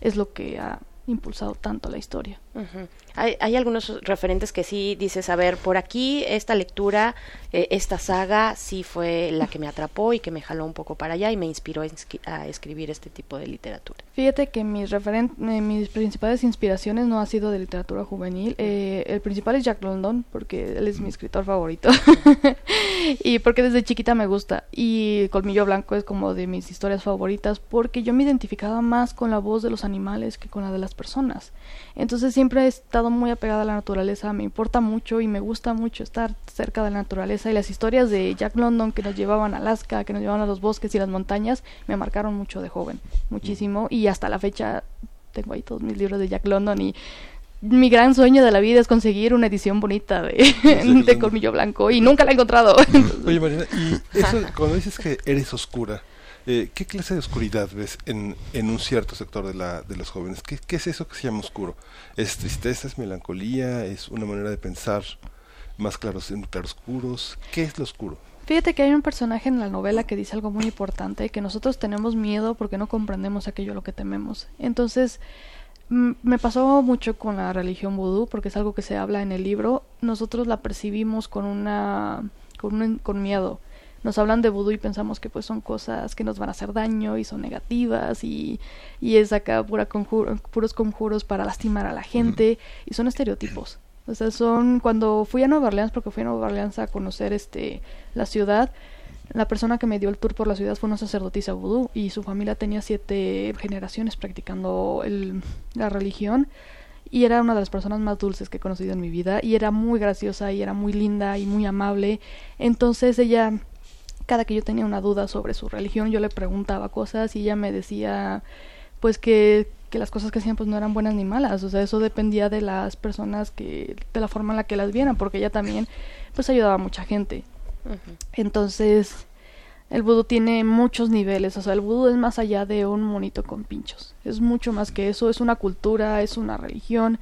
es lo que ha impulsado tanto la historia. Hay, hay, algunos referentes que sí dices, a ver, por aquí esta lectura, eh, esta saga sí fue la que me atrapó y que me jaló un poco para allá y me inspiró a, escribir este tipo de literatura. Fíjate que mis, referen eh, mis principales inspiraciones no han sido de literatura juvenil. Eh, el principal es Jack London, porque él es mi escritor favorito y porque desde chiquita me gusta. Y Colmillo Blanco es como de mis historias favoritas porque yo me identificaba más con la voz de los animales que con la de las personas. Entonces siempre he estado muy apegada a la naturaleza, me importa mucho y me gusta mucho estar cerca de la naturaleza. Y las historias de Jack London que nos llevaban a Alaska, que nos llevaban a los bosques y las montañas, me marcaron mucho de joven, muchísimo. Y hasta la fecha tengo ahí todos mis libros de Jack London. Y mi gran sueño de la vida es conseguir una edición bonita de, de Colmillo Blanco y nunca la he encontrado. Oye Marina, y eso cuando dices que eres oscura, eh, ¿Qué clase de oscuridad ves en, en un cierto sector de, la, de los jóvenes? ¿Qué, ¿Qué, es eso que se llama oscuro? ¿Es tristeza, es melancolía, es una manera de pensar más claros, claroscuros? ¿Qué es lo oscuro? Fíjate que hay un personaje en la novela que dice algo muy importante, que nosotros tenemos miedo porque no comprendemos aquello a lo que tememos. Entonces, me pasó mucho con la religión vudú, porque es algo que se habla en el libro. Nosotros la percibimos con una con, con miedo nos hablan de vudú y pensamos que pues son cosas que nos van a hacer daño y son negativas y, y es acá pura puros conjuros para lastimar a la gente y son estereotipos. O sea, son cuando fui a Nueva Orleans, porque fui a Nueva Orleans a conocer este la ciudad, la persona que me dio el tour por la ciudad fue una sacerdotisa vudú y su familia tenía siete generaciones practicando el, la religión y era una de las personas más dulces que he conocido en mi vida y era muy graciosa y era muy linda y muy amable. Entonces ella cada que yo tenía una duda sobre su religión, yo le preguntaba cosas y ella me decía, pues que, que las cosas que hacían pues no eran buenas ni malas, o sea, eso dependía de las personas que, de la forma en la que las vieran, porque ella también pues ayudaba a mucha gente. Entonces, el vudú tiene muchos niveles, o sea, el vudú es más allá de un monito con pinchos, es mucho más que eso, es una cultura, es una religión,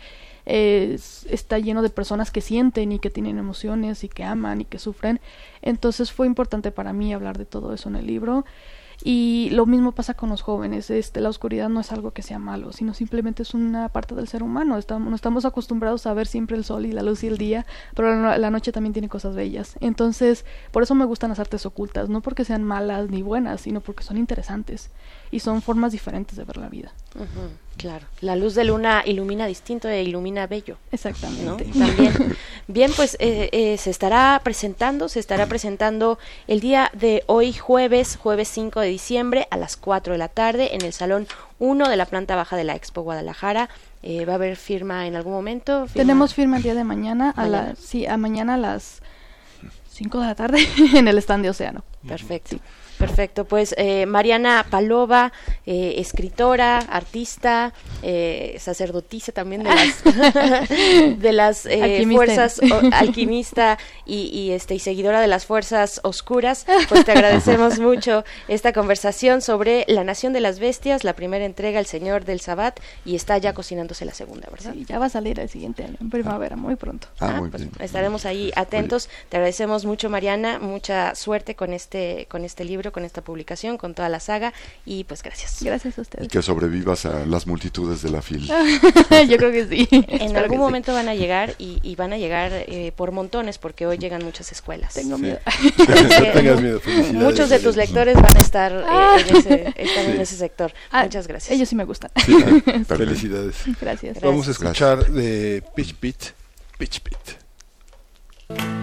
está lleno de personas que sienten y que tienen emociones y que aman y que sufren. Entonces fue importante para mí hablar de todo eso en el libro. Y lo mismo pasa con los jóvenes. Este, la oscuridad no es algo que sea malo, sino simplemente es una parte del ser humano. Estamos, estamos acostumbrados a ver siempre el sol y la luz y el día, pero la, noche también tiene cosas bellas. Entonces, por eso me gustan las artes ocultas, no porque sean malas ni buenas, sino porque son interesantes y son formas diferentes de ver la vida. Claro, la luz de luna ilumina distinto e ilumina bello. Exactamente. También. Bien, pues eh, eh, se estará presentando, se estará presentando el día de hoy jueves, jueves 5 de diciembre a las 4 de la tarde en el Salón 1 de la planta baja de la Expo Guadalajara. Eh, ¿Va a haber firma en algún momento? Tenemos firma el día de mañana, a la, sí, a mañana a las 5 de la tarde en el stand de Océano. Perfecto. Perfecto, pues eh, Mariana Palova, eh, escritora, artista, eh, sacerdotisa también de las, de las eh, fuerzas, alquimista y, y, este, y seguidora de las fuerzas oscuras, pues te agradecemos mucho esta conversación sobre La Nación de las Bestias, la primera entrega, El Señor del Sabbat, y está ya cocinándose la segunda, ¿verdad? Sí, ya va a salir el siguiente año, en primavera, muy pronto. Ah, Ah, muy pues bien. estaremos ahí atentos. Te agradecemos mucho, Mariana, mucha suerte con este, con este libro, con esta publicación, con toda la saga, y pues gracias. Gracias a Y ustedes. que sobrevivas a las multitudes de la fil. Yo creo que sí. En algún sí. momento van a llegar y, y van a llegar eh, por montones porque hoy llegan muchas escuelas. Tengo miedo. No tengas miedo. Muchos de tus lectores van a estar eh, en, ese, están en ese sector. Ah, Muchas gracias. Ellos sí me gustan. Felicidades. Gracias. Vamos a Gracias. escuchar de Pitch Pit, Pitch Pit.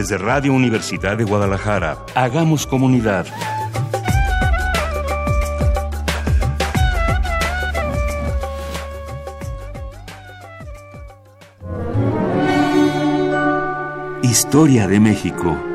Desde Radio Universidad de Guadalajara. Hagamos comunidad. Historia de México.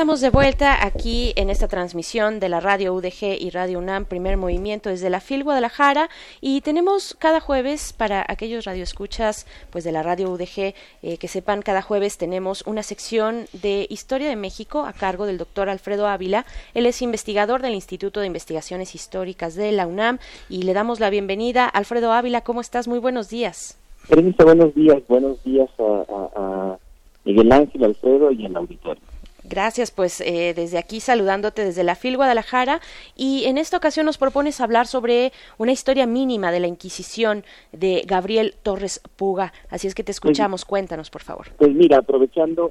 Estamos de vuelta aquí en esta transmisión de la radio UDG y Radio UNAM, primer movimiento desde la FIL Guadalajara. Y tenemos cada jueves, para aquellos radioescuchas pues de la radio UDG, eh, que sepan, cada jueves tenemos una sección de Historia de México a cargo del doctor Alfredo Ávila. Él es investigador del Instituto de Investigaciones Históricas de la UNAM y le damos la bienvenida. Alfredo Ávila, ¿cómo estás? Muy buenos días. Buenos días, buenos días a, a Miguel Ángel, Alfredo y al auditorio. Gracias, pues eh, desde aquí saludándote desde la FIL Guadalajara y en esta ocasión nos propones hablar sobre una historia mínima de la Inquisición de Gabriel Torres Puga. Así es que te escuchamos, cuéntanos por favor. Pues mira, aprovechando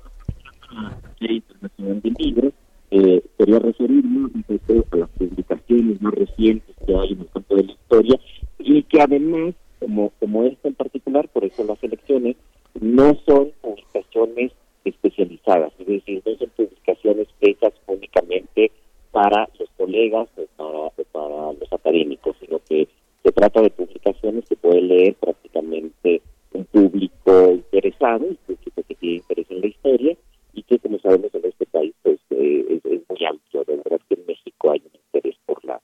la Ley Internacional de Libros, eh, quería referirme a las publicaciones más recientes que hay en el campo de la historia y que además, como, como esta en particular, por eso las elecciones, no son publicaciones especializadas, es decir, no son publicaciones hechas únicamente para los colegas o para, para los académicos, sino que se trata de publicaciones que puede leer prácticamente un público interesado, un público que tiene interés en la historia y que, como sabemos, en este país pues eh, es, muy amplio. De verdad que en México hay un interés por la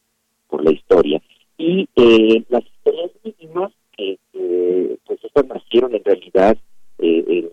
por la historia. Y eh, las historias mínimas, que eh, pues estas nacieron en realidad eh, en,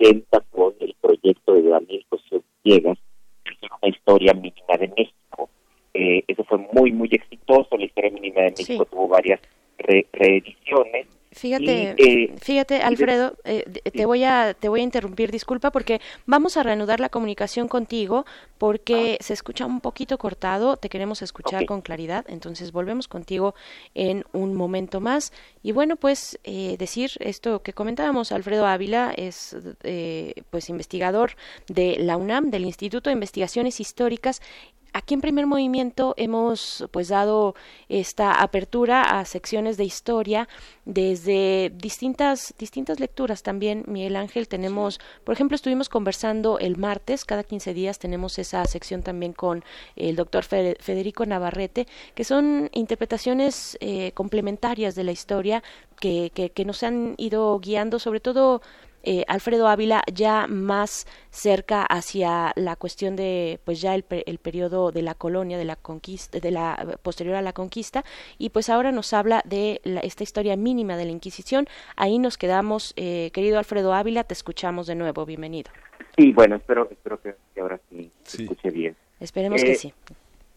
60 con el proyecto de Daniel José Villegas, que es una historia mínima de México. Eh, eso fue muy, muy exitoso. La historia mínima de México sí. tuvo varias re reediciones. Fíjate, y, eh, fíjate, Alfredo, eh, te voy a te voy a interrumpir, disculpa, porque vamos a reanudar la comunicación contigo porque ah. se escucha un poquito cortado, te queremos escuchar okay. con claridad, entonces volvemos contigo en un momento más y bueno, pues eh, decir esto que comentábamos, Alfredo Ávila es eh, pues investigador de la UNAM, del Instituto de Investigaciones Históricas aquí en primer movimiento hemos pues dado esta apertura a secciones de historia desde distintas distintas lecturas también Miguel Ángel. Tenemos por ejemplo estuvimos conversando el martes cada 15 días tenemos esa sección también con el doctor Federico Navarrete que son interpretaciones eh, complementarias de la historia que, que, que nos han ido guiando sobre todo eh, Alfredo Ávila ya más cerca hacia la cuestión de pues ya el, el periodo de la colonia de la conquista de la posterior a la conquista. Y pues ahora nos habla de la, esta historia mínima de la Inquisición. Ahí nos quedamos. Eh, querido Alfredo Ávila te escuchamos de nuevo. Bienvenido. Sí bueno espero espero que, ahora sí, sí, escuche bien. Esperemos eh, que sí.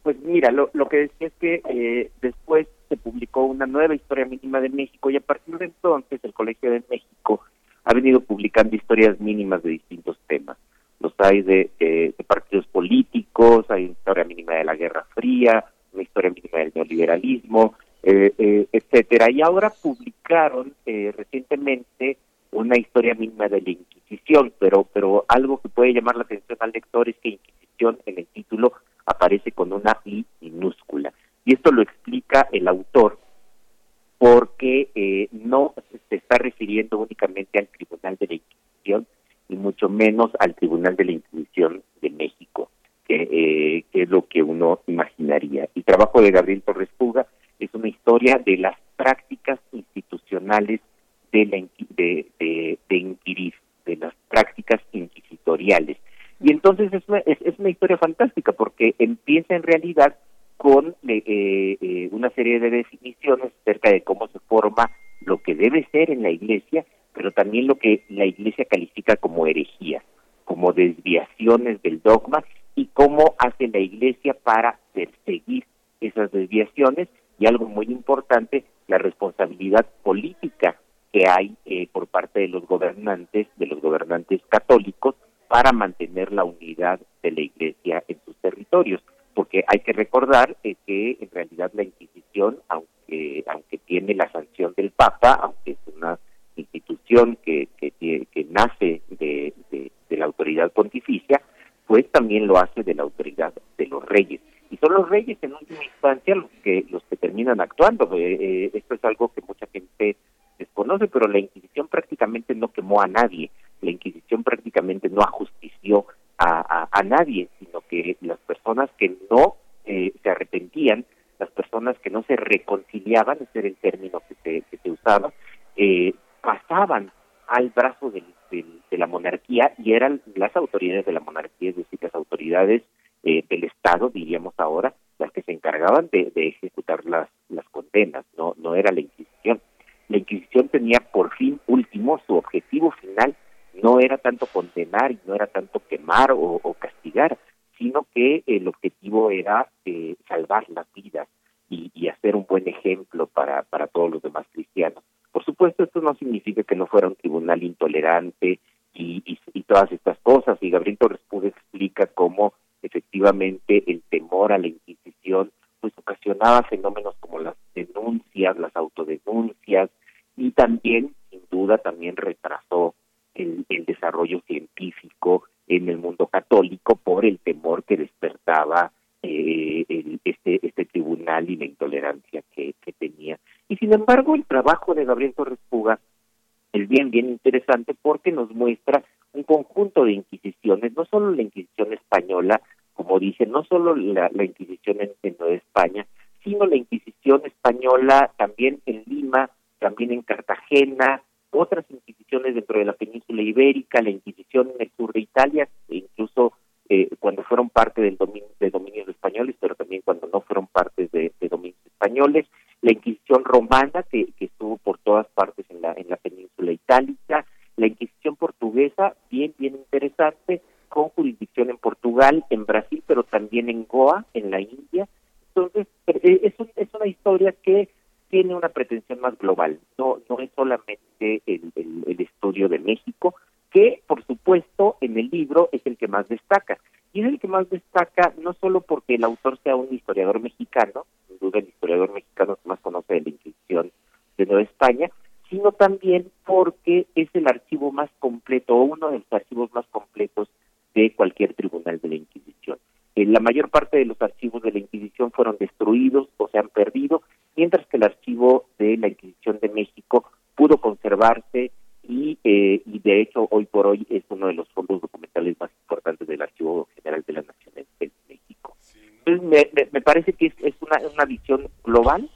pues mira lo, lo que decía es que eh, después se publicó una nueva historia mínima de México y a partir de entonces el Colegio de México ha venido publicando historias mínimas de distintos temas. Los hay de, eh, de, partidos políticos, hay una historia mínima de la Guerra Fría, una historia mínima del neoliberalismo, eh, eh, etcétera. Y ahora publicaron recientemente una historia mínima de la Inquisición, pero, pero algo que puede llamar la atención al lector es que Inquisición en el título aparece con una I minúscula. Y esto lo explica el autor porque eh, no se está refiriendo únicamente al Tribunal de la Inquisición y mucho menos al Tribunal de la Inquisición de México, que, eh, que es lo que uno imaginaría. El trabajo de Gabriel Torres Puga es una historia de las prácticas institucionales de, la, de, de, de inquirir, de las prácticas inquisitoriales. Y entonces es una, es, es una historia fantástica porque empieza en realidad con eh, eh, una serie de definiciones acerca de cómo se forma lo que debe ser en la iglesia, pero también lo que la iglesia califica como herejías, como desviaciones del dogma y cómo hace la iglesia para perseguir esas desviaciones. Y algo muy importante, la responsabilidad política que hay eh, por parte de los gobernantes, de los gobernantes católicos, para mantener la unidad de la iglesia en sus territorios porque hay que recordar eh, que en realidad la Inquisición, aunque aunque tiene la sanción del Papa, aunque es una institución que que, que nace de, la autoridad pontificia, pues también lo hace de la autoridad de los reyes. Y son los reyes en última instancia los que los que terminan actuando. esto es algo que mucha gente desconoce, pero la Inquisición prácticamente no quemó a nadie, la Inquisición prácticamente no ajustició a, nadie, que las personas que no eh, se arrepentían, las personas que no se reconciliaban, ese era el término que se, usaba, eh, pasaban al brazo de la monarquía y eran las autoridades de la monarquía, es decir, las autoridades eh, del Estado, diríamos ahora, las que se encargaban de, de ejecutar las, las condenas, no, no era la Inquisición. La Inquisición tenía por fin último, su objetivo final no era tanto condenar y no era tanto quemar o, castigar, sino que el objetivo era eh, salvar las vidas y, hacer un buen ejemplo para, para todos los demás cristianos. Por supuesto, esto no significa que no fuera un tribunal intolerante y, y, todas estas cosas, y Gabriel Torres Pude explica cómo efectivamente el temor a la Inquisición pues ocasionaba fenómenos como las denuncias, las autodenuncias, y también, sin duda, también retrasó el, desarrollo científico en el mundo católico por el temor que despertaba eh, este, este tribunal y la intolerancia que, tenía. Y sin embargo, el trabajo de Gabriel Torres Puga es bien, bien interesante porque nos muestra un conjunto de inquisiciones, no solo la Inquisición española, como dice, no solo la, Inquisición en, en Nueva España, sino la Inquisición española también en Lima, también en Cartagena, otras inquisiciones dentro de la península ibérica, la Inquisición en el sur de Italia, e incluso eh, cuando fueron parte del dominio, de dominios españoles, pero también cuando no fueron parte de, dominios españoles, la Inquisición romana, que, estuvo por todas partes en la, en la península itálica, la Inquisición portuguesa, bien, bien interesante, con jurisdicción en Portugal, en Brasil, pero también en Goa, en la India. Entonces, eh, es, es una historia que tiene una pretensión más global, no, no es solamente el, el, estudio de México, que por supuesto en el libro es el que más destaca. Y es el que más destaca no solo porque el autor sea un historiador mexicano, sin duda el historiador mexicano que más conoce de la Inquisición de Nueva España, sino también porque es el archivo más completo o uno de los archivos más completos de cualquier tribunal de la Inquisición. Eh, la mayor parte de los archivos de la Inquisición fueron destruidos o se han perdido mientras que el archivo de la Inquisición y, eh, y de hecho hoy por hoy es uno de los fondos documentales más importantes del Archivo General de la Nación en, México. Entonces me, me, parece que es, una, una visión global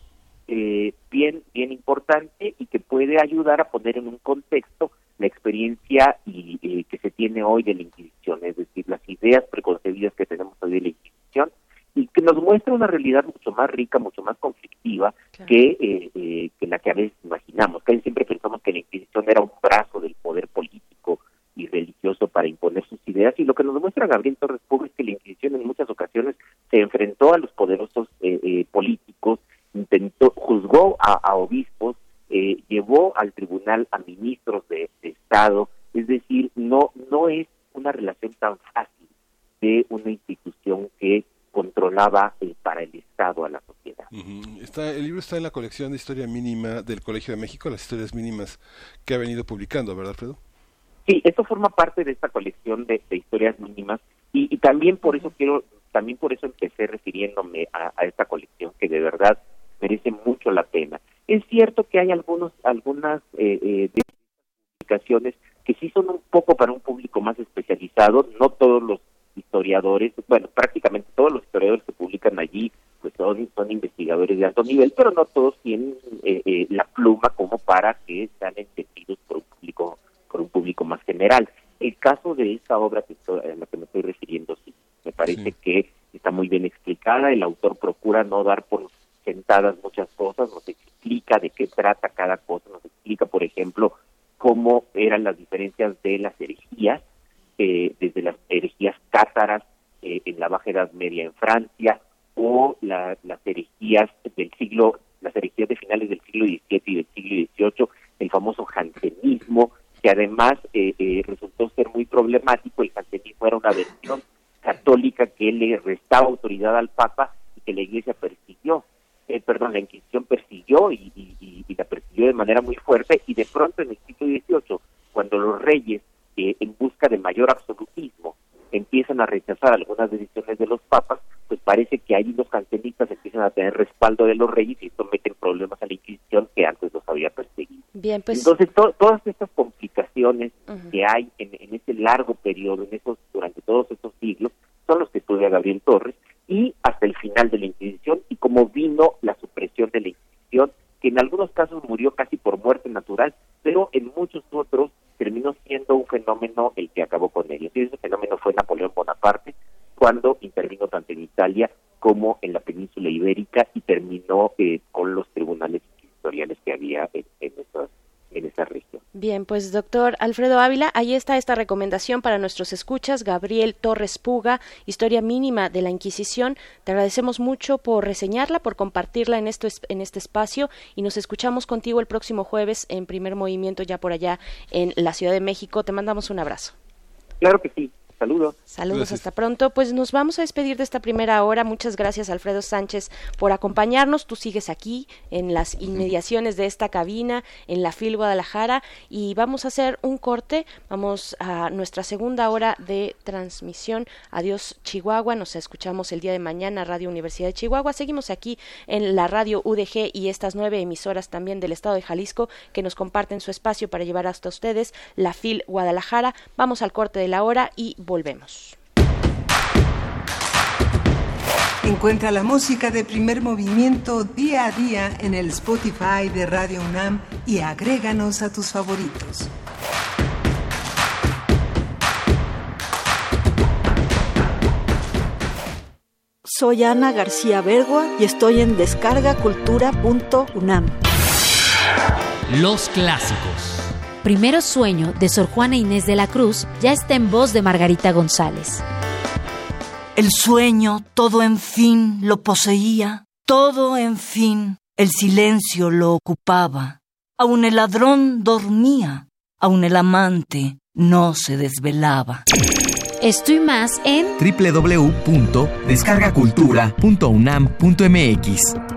eh, bien bien importante y que puede ayudar a poner en un contexto la experiencia y, eh, que se tiene hoy de la Inquisición, es decir, las ideas preconcebidas que tenemos hoy de la que nos muestra una realidad mucho más rica, mucho más conflictiva que, eh, eh, que la que a veces imaginamos. Que siempre pensamos que la Inquisición era un brazo del poder político y religioso para imponer sus ideas y lo que nos muestra Gabriel Torres Puga es que la Inquisición en muchas ocasiones se enfrentó a los poderosos eh, políticos, intentó, juzgó a, obispos, llevó al tribunal a ministros de, de Estado, es decir, no no es una relación tan fácil de una institución que controlaba eh, para el Estado a la sociedad. está, el libro está en la colección de historia mínima del Colegio de México, las historias mínimas que ha venido publicando, ¿verdad, Alfredo? Sí, eso forma parte de esta colección de, historias mínimas y, también por eso quiero, también por eso empecé refiriéndome a, esta colección que de verdad merece mucho la pena. Es cierto que hay algunos, algunas eh, eh, publicaciones que sí son un poco para un público más especializado, no todos los historiadores, bueno, prácticamente todos los historiadores que publican allí pues son, son investigadores de alto nivel, pero no todos tienen eh, eh, la pluma como para que sean entendidos por un público por un público más general. El caso de esta obra que a la que me estoy refiriendo, sí, me parece que está muy bien explicada, el autor procura no dar por sentadas muchas cosas, nos explica de qué trata cada cosa, nos explica, por ejemplo, cómo eran las diferencias de las herejías, eh, desde las herejías cátaras eh, en la Baja Edad Media en Francia o las herejías del siglo, las herejías de finales del siglo XVII y del siglo XVIII, el famoso jansenismo, que además eh, resultó ser muy problemático. El jansenismo era una versión católica que le restaba autoridad al Papa y que la Iglesia persiguió. perdón, la Inquisición persiguió y, y la persiguió de manera muy fuerte y de pronto en el siglo XVIII, cuando los reyes en busca de mayor absolutismo empiezan a rechazar algunas decisiones de los papas, pues parece que ahí los cancelistas empiezan a tener respaldo de los reyes y esto mete problemas a la Inquisición que antes los había perseguido. Bien, pues... Entonces, todas estas complicaciones que hay en, en ese largo periodo, en esos durante todos estos siglos, son los que estudia Gabriel Torres, y hasta el final de la Inquisición, y como vino la supresión de la Inquisición, que en algunos casos murió casi por muerte natural, pero en muchos otros siendo un fenómeno el que acabó con ellos. Y ese fenómeno fue Napoleón Bonaparte, cuando intervino tanto en Italia como en la península ibérica y terminó eh, con los tribunales inquisitoriales que había en, en, esas. Bien, pues doctor Alfredo Ávila, ahí está esta recomendación para nuestros escuchas. Gabriel Torres Puga, Historia Mínima de la Inquisición. Te agradecemos mucho por reseñarla, por compartirla en, esto, en este espacio y nos escuchamos contigo el próximo jueves en primer movimiento ya por allá en la Ciudad de México. Te mandamos un abrazo. Claro que sí. Saludos. Saludos, hasta pronto. Pues nos vamos a despedir de esta primera hora. Muchas gracias, Alfredo Sánchez, por acompañarnos. Tú sigues aquí, en las inmediaciones de esta cabina, en la FIL Guadalajara, y vamos a hacer un corte. Vamos a nuestra segunda hora de transmisión. Adiós, Chihuahua. Nos escuchamos el día de mañana, Radio Universidad de Chihuahua. Seguimos aquí en la radio UDG y estas nueve emisoras también del estado de Jalisco que nos comparten su espacio para llevar hasta ustedes la FIL Guadalajara. Vamos al corte de la hora y volvemos. Encuentra la música de primer movimiento día a día en el Spotify de Radio UNAM y agréganos a tus favoritos. Soy Ana García Bergua y estoy en descargacultura.unam. Los clásicos. Primero Sueño de Sor Juana Inés de la Cruz ya está en voz de Margarita González. El sueño, todo en fin, lo poseía, todo en fin, el silencio lo ocupaba. Aun el ladrón dormía, aun el amante no se desvelaba. Esto y más en www.descargacultura.unam.mx.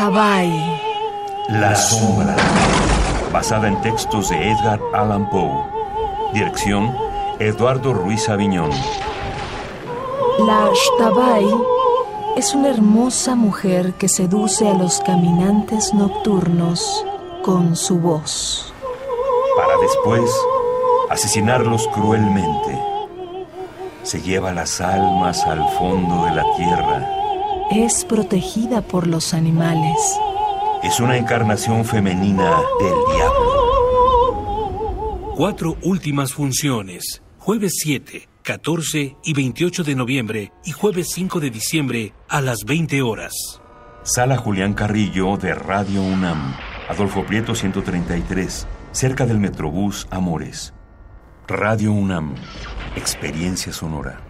Tabay. La sombra. Basada en textos de Edgar Allan Poe. Dirección Eduardo Ruiz Aviñón. La Ashtabay es una hermosa mujer que seduce a los caminantes nocturnos con su voz. Para después asesinarlos cruelmente. Se lleva las almas al fondo de la tierra es protegida por los animales. Es una encarnación femenina del diablo. Cuatro últimas funciones. Jueves 7, 14 y 28 de noviembre y jueves 5 de diciembre a las 20 horas. Sala Julián Carrillo de Radio UNAM. Adolfo Prieto 133, cerca del Metrobús Amores. Radio UNAM. Experiencia sonora.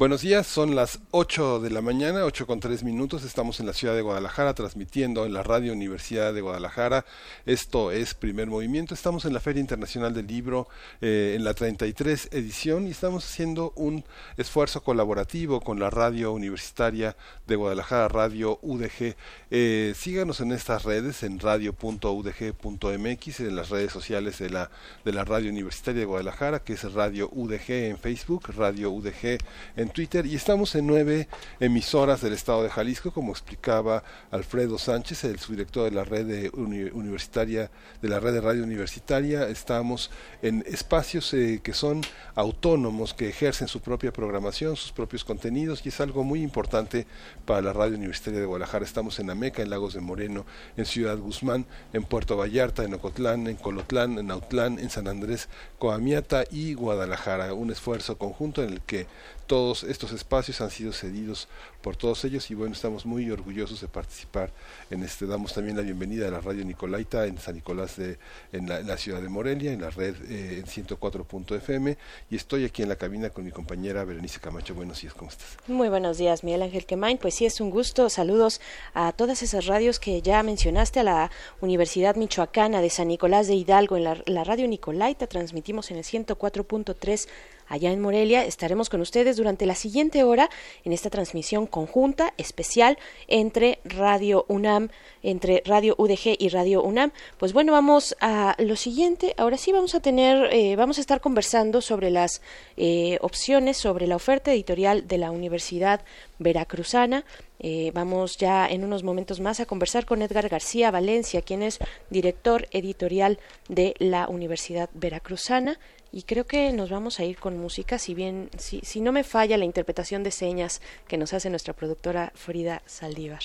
Buenos días, son las 8 de la mañana, 8 con 3 minutos. Estamos en la ciudad de Guadalajara transmitiendo en la Radio Universidad de Guadalajara. Esto es Primer Movimiento. Estamos en la Feria Internacional del Libro eh, en la 33 edición y estamos haciendo un esfuerzo colaborativo con la Radio Universitaria de Guadalajara, Radio UDG. Eh, síganos en estas redes, en radio.udg.mx, en las redes sociales de la, de la Radio Universitaria de Guadalajara, que es Radio UDG en Facebook, Radio UDG en Twitter y estamos en nueve emisoras del estado de Jalisco, como explicaba Alfredo Sánchez, el subdirector de la red universitaria, de la red de radio universitaria. Estamos en espacios eh, que son autónomos, que ejercen su propia programación, sus propios contenidos y es algo muy importante para la radio universitaria de Guadalajara. Estamos en Ameca, en Lagos de Moreno, en Ciudad Guzmán, en Puerto Vallarta, en Ocotlán, en Colotlán, en Autlán, en San Andrés, Coamiata y Guadalajara. Un esfuerzo conjunto en el que todos estos espacios han sido cedidos por todos ellos y bueno, estamos muy orgullosos de participar en este. Damos también la bienvenida a la radio Nicolaita en San Nicolás de en la, ciudad de Morelia, en la red eh, en 104.fm y estoy aquí en la cabina con mi compañera Berenice Camacho. Buenos días, ¿cómo estás? Muy buenos días, Miguel Ángel Quemain. Pues sí, es un gusto. Saludos a todas esas radios que ya mencionaste, a la Universidad Michoacana de San Nicolás de Hidalgo, en la, la radio Nicolaita, transmitimos en el 104.3 allá en Morelia. Estaremos con ustedes durante la siguiente hora en esta transmisión conjunta especial entre Radio UNAM, entre Radio UDG y Radio UNAM. Pues bueno, vamos a lo siguiente. Ahora sí vamos a tener, eh, vamos a estar conversando sobre las eh, opciones, sobre la oferta editorial de la Universidad Veracruzana. Eh, vamos ya en unos momentos más a conversar con Edgar García Valencia, quien es director editorial de la Universidad Veracruzana y creo que nos vamos a ir con música, si bien, si, si no me falla la interpretación de señas que nos hace nuestra productora Frida Saldívar.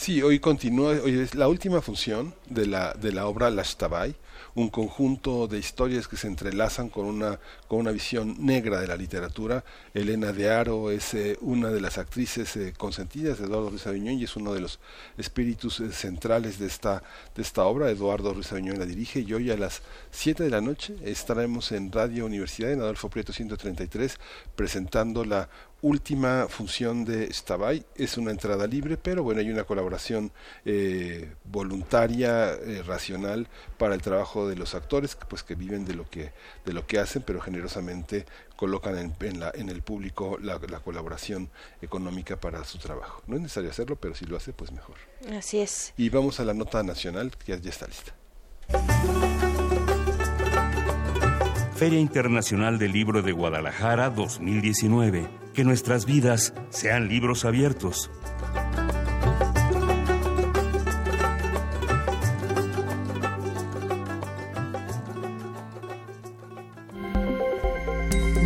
Sí, hoy continúa, hoy es la última función de la, de la obra Las Tabay, un conjunto de historias que se entrelazan con una, con una visión negra de la literatura. Elena de Aro es eh, una de las actrices eh, consentidas de Eduardo Ruiz Aviñón y es uno de los espíritus eh, centrales de esta, de esta obra. Eduardo Ruiz Aviñón la dirige y hoy a las 7 de la noche estaremos en Radio Universidad en Adolfo Prieto 133 presentando la última función de Stabay es una entrada libre, pero bueno, hay una colaboración eh, voluntaria, eh, racional para el trabajo de los actores, pues que viven de lo que de lo que hacen, pero generosamente colocan en, en, la, en el público la, la, colaboración económica para su trabajo. No es necesario hacerlo, pero si lo hace, pues mejor. Así es. Y vamos a la nota nacional, que ya, ya está lista. Feria Internacional del Libro de Guadalajara 2019 que nuestras vidas sean libros abiertos.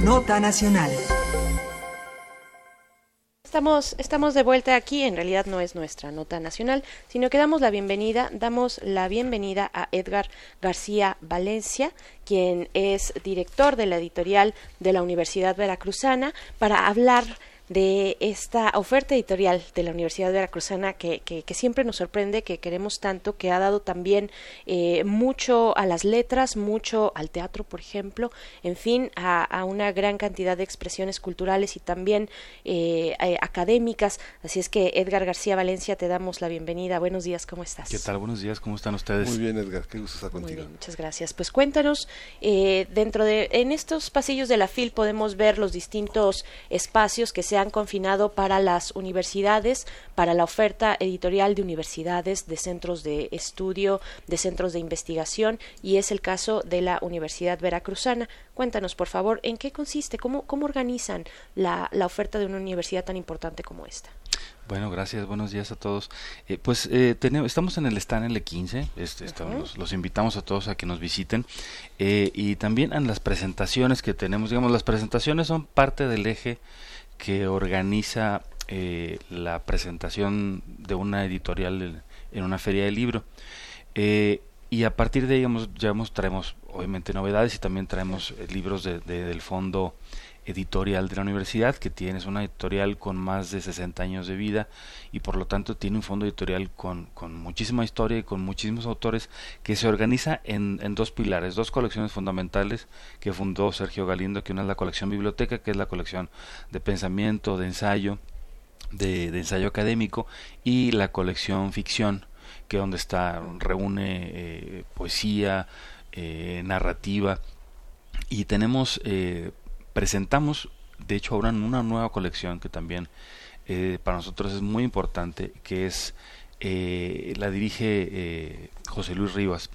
Nota Nacional. Estamos, estamos de vuelta aquí, en realidad no es nuestra nota nacional, sino que damos la bienvenida, damos la bienvenida a Edgar García Valencia, quien es director de la editorial de la Universidad Veracruzana, para hablar de esta oferta editorial de la Universidad Veracruzana que, que, que siempre nos sorprende, que queremos tanto, que ha dado también eh, mucho a las letras, mucho al teatro, por ejemplo, en fin, a, a una gran cantidad de expresiones culturales y también eh, eh, académicas. Así es que, Edgar García Valencia, te damos la bienvenida. Buenos días, ¿cómo estás? ¿Qué tal? Buenos días, ¿cómo están ustedes? Muy bien, Edgar, qué gusto estar contigo. Bien, muchas gracias. Pues cuéntanos, eh, dentro de, en estos pasillos de la FIL podemos ver los distintos espacios que se han confinado para las universidades, para la oferta editorial de universidades, de centros de estudio, de centros de investigación, y es el caso de la Universidad Veracruzana. Cuéntanos, por favor, en qué consiste, cómo, cómo organizan la, la oferta de una universidad tan importante como esta. Bueno, gracias, buenos días a todos. Eh, pues eh, tenemos, estamos en el stand L15, este, estamos, los, los, invitamos a todos a que nos visiten eh, y también en las presentaciones que tenemos, digamos, las presentaciones son parte del eje que organiza eh, la presentación de una editorial en una feria de libro. Eh, y a partir de ahí ya traemos obviamente novedades y también traemos libros de, de, del fondo editorial de la universidad, que tiene una editorial con más de 60 años de vida y por lo tanto tiene un fondo editorial con, con muchísima historia y con muchísimos autores que se organiza en, en, dos pilares, dos colecciones fundamentales que fundó Sergio Galindo, que una es la colección biblioteca, que es la colección de pensamiento, de ensayo, de, de ensayo académico, y la colección ficción, que donde está, reúne eh, poesía, eh, narrativa, y tenemos, eh, presentamos, de hecho, ahora una nueva colección que también eh, para nosotros es muy importante, que es, eh, la dirige eh, José Luis Rivas,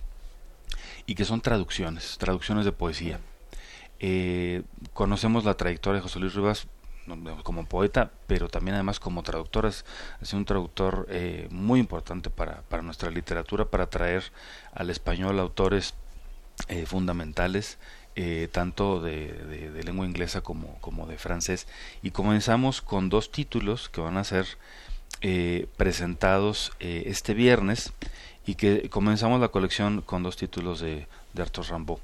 y que son traducciones, traducciones de poesía. Eh, conocemos la trayectoria de José Luis Rivas como poeta, pero también además como traductor. Es, es un traductor eh, muy importante para, para nuestra literatura, para traer al español autores eh, fundamentales, eh, tanto de, de, de, lengua inglesa como, como de francés. Y comenzamos con dos títulos que van a ser eh, presentados eh, este viernes y que comenzamos la colección con dos títulos de, de Arthur Rimbaud,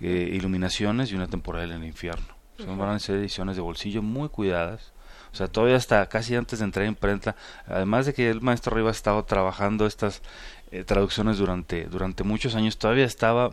eh, Iluminaciones y una temporada en el infierno. Son, van a ser ediciones de bolsillo muy cuidadas. O sea, todavía hasta casi antes de entrar en imprenta, además de que el maestro Rivas ha estado trabajando estas traducciones durante, durante muchos años, todavía estaba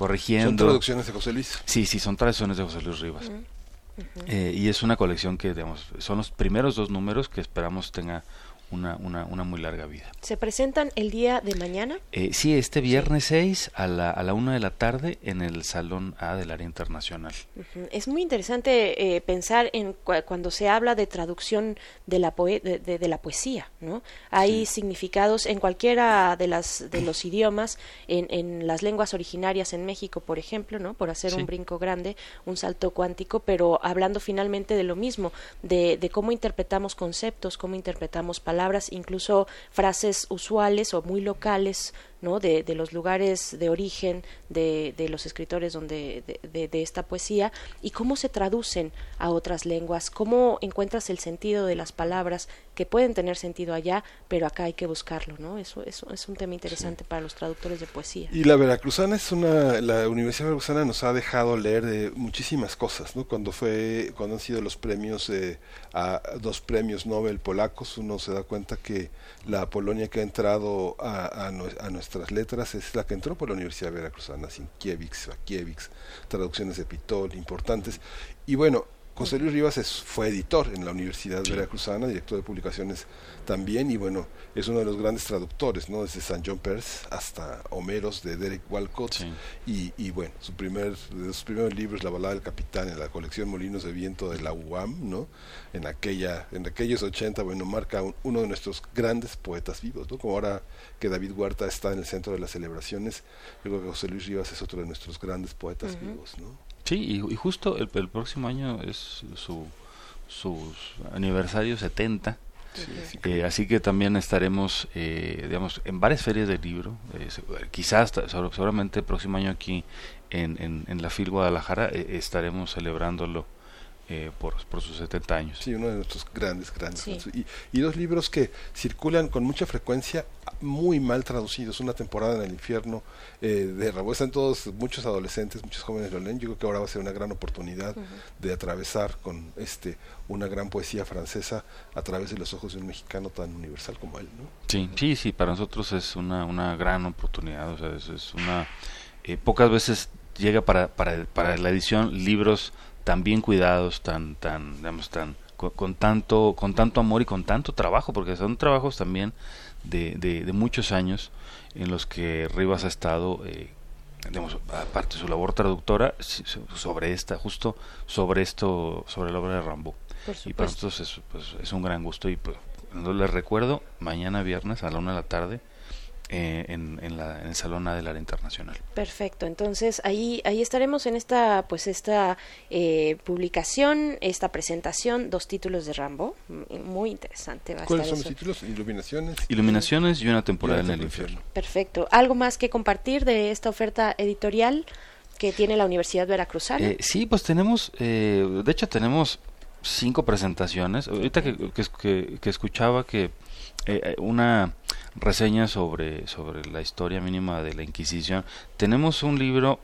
corrigiendo. ¿Son traducciones de José Luis? Sí, sí, son traducciones de José Luis Rivas. Uh -huh. Eh, y es una colección que, digamos, son los primeros dos números que esperamos tenga una, una, una muy larga vida. ¿Se presentan el día de mañana? Eh, sí, este viernes sí. 6 a la, a la 1 de la tarde en el Salón A del Área Internacional. Uh -huh. Es muy interesante eh, pensar en cu cuando se habla de traducción de la, poe de, de, de la poesía, ¿no? Hay sí. significados en cualquiera de, las, de los idiomas, en, en, las lenguas originarias en México, por ejemplo, ¿no? Por hacer sí. un brinco grande, un salto cuántico, pero hablando finalmente de lo mismo, de, de cómo interpretamos conceptos, cómo interpretamos palabras, palabras, incluso frases usuales o muy locales, ¿no? de, de los lugares de origen de, de los escritores donde, de, de, esta poesía y cómo se traducen a otras lenguas, cómo encuentras el sentido de las palabras que pueden tener sentido allá, pero acá hay que buscarlo, ¿no? Eso, eso es un tema interesante sí. para los traductores de poesía. Y la Veracruzana es una, la Universidad Veracruzana nos ha dejado leer de muchísimas cosas, ¿no? Cuando fue, cuando han sido los premios, eh, a dos premios Nobel polacos, uno se da cuenta que la Polonia que ha entrado a, a, a nuestras letras es la que entró por la Universidad Veracruzana, Sinkiewicz, Vakiewicz, traducciones de Pitol importantes. Y bueno, José Luis Rivas es, fue editor en la Universidad sí. Veracruzana, director de publicaciones también, y bueno, es uno de los grandes traductores, ¿no? Desde San John Peirce hasta Homeros de Derek Walcott, sí. y, y, bueno, su primer, de sus primeros libros, La balada del capitán, en la colección Molinos de Viento de la UAM, ¿no? En, aquella, en aquellos 80, bueno, marca un, uno de nuestros grandes poetas vivos, ¿no? Como ahora que David Huerta está en el centro de las celebraciones, yo creo que José Luis Rivas es otro de nuestros grandes poetas uh -huh. vivos, ¿no? Sí, y, y justo el, el, próximo año es su, su aniversario 70. Sí, sí, eh, así que también estaremos, eh, digamos, en varias ferias del libro. Eh, quizás, seguramente el próximo año aquí en, en, en la FIL Guadalajara estaremos celebrándolo eh, por, por, sus 70 años. Sí, uno de nuestros grandes, grandes. Sí. Y, y, dos libros que circulan con mucha frecuencia, muy mal traducidos. Una temporada en el infierno eh, de Rabó. Están todos, muchos adolescentes, muchos jóvenes lo leen. Yo creo que ahora va a ser una gran oportunidad uh -huh. de atravesar con este una gran poesía francesa a través de los ojos de un mexicano tan universal como él. ¿no? Sí, sí, sí, para nosotros es una, una gran oportunidad. O sea, es, es una. Eh, pocas veces llega para, para, para la edición libros tan bien cuidados, tan, tan, digamos, tan, con, con, tanto, con tanto amor y con tanto trabajo, porque son trabajos también de, de, de muchos años en los que Rivas ha estado, eh, digamos, aparte de su labor traductora, sobre esta, justo sobre esto, sobre la obra de Rambo. Y para nosotros es, pues, es un gran gusto y pues, les recuerdo, mañana viernes a la una de la tarde, eh, en, en, la, en, el Salón A del Área Internacional. Perfecto, entonces ahí, ahí estaremos en esta, pues esta eh, publicación, esta presentación, dos títulos de Rambo, muy interesante. Va ¿Cuáles son los títulos? Iluminaciones. Iluminaciones y una temporada en el infierno. Perfecto. ¿Algo más que compartir de esta oferta editorial que tiene la Universidad Veracruzana? Eh, sí, pues tenemos, de hecho tenemos cinco presentaciones. Ahorita que, que, que escuchaba que eh, una reseña sobre, sobre la historia mínima de la Inquisición. Tenemos un libro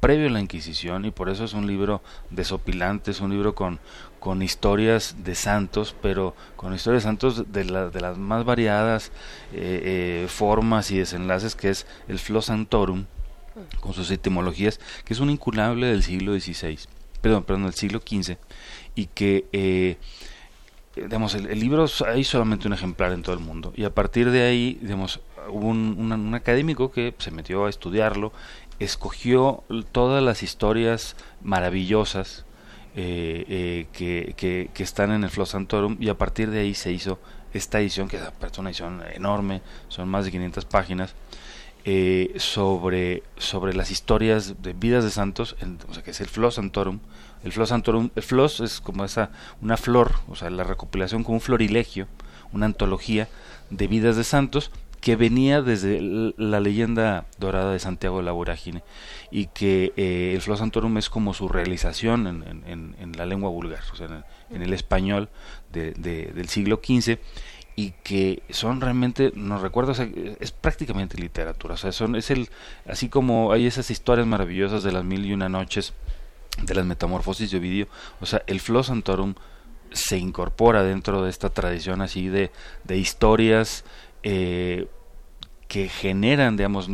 previo a la Inquisición y por eso es un libro desopilante, es un libro con, con historias de santos, pero con historias de santos de, de las más variadas eh, eh, formas y desenlaces, que es el Flo Santorum, con sus etimologías, que es un incunable del siglo XVI, perdón, perdón, del siglo XV, y que eh, digamos, el, libro hay solamente un ejemplar en todo el mundo y a partir de ahí hubo un, académico que se metió a estudiarlo, escogió todas las historias maravillosas eh, eh, que, que, están en el Flo Santorum y a partir de ahí se hizo esta edición, que es una edición enorme, son más de 500 páginas, eh, sobre, sobre las historias de vidas de santos, o sea, que es el Flo Santorum. El Flo Santorum, el Flos es como esa, una flor, o sea, la recopilación como un florilegio, una antología de vidas de santos que venía desde la leyenda dorada de Santiago de la Vorágine y que eh, el Flo Santorum es como su realización en, en, la lengua vulgar, o sea, en, el español de, del siglo XV y que son realmente, nos recuerda, es prácticamente literatura, o sea, son, es el, así como hay esas historias maravillosas de las mil y una noches, de las metamorfosis de Ovidio, o sea, el Flo Santorum se incorpora dentro de esta tradición así de, de historias eh, que generan, digamos,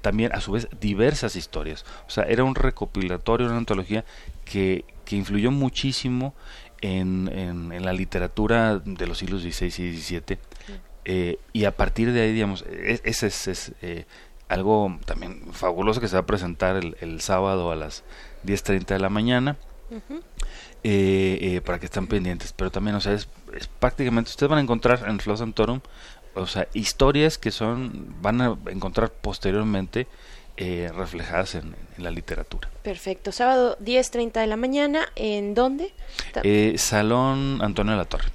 también a su vez diversas historias. O sea, era un recopilatorio, una antología que, que influyó muchísimo en, en, la literatura de los siglos XVI y XVII. Eh, y a partir de ahí, digamos, e, ese es, eh, algo también fabuloso que se va a presentar el, el sábado a las 10.30 de la mañana. Eh, para que estén pendientes, pero también, o sea, es, prácticamente, ustedes van a encontrar en Flow Santorum, o sea, historias que son, van a encontrar posteriormente eh, reflejadas en, la literatura. Perfecto. Sábado 10.30 de la mañana, ¿en dónde? Eh, Salón Antonio de la Torre.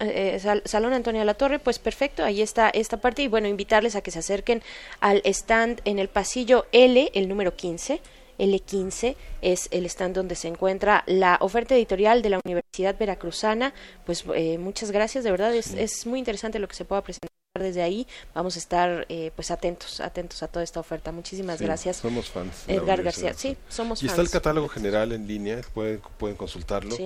Eh, Salón Antonio de la Torre, pues perfecto, ahí está esta parte y bueno, invitarles a que se acerquen al stand en el pasillo L, el número 15. L15 es el stand donde se encuentra la oferta editorial de la Universidad Veracruzana. Pues muchas gracias, de verdad es, es muy interesante lo que se pueda presentar desde ahí. Vamos a estar eh, pues atentos, atentos a toda esta oferta. Muchísimas gracias. Somos fans. Edgar García, sí, somos y está el catálogo general en línea, pueden, pueden consultarlo.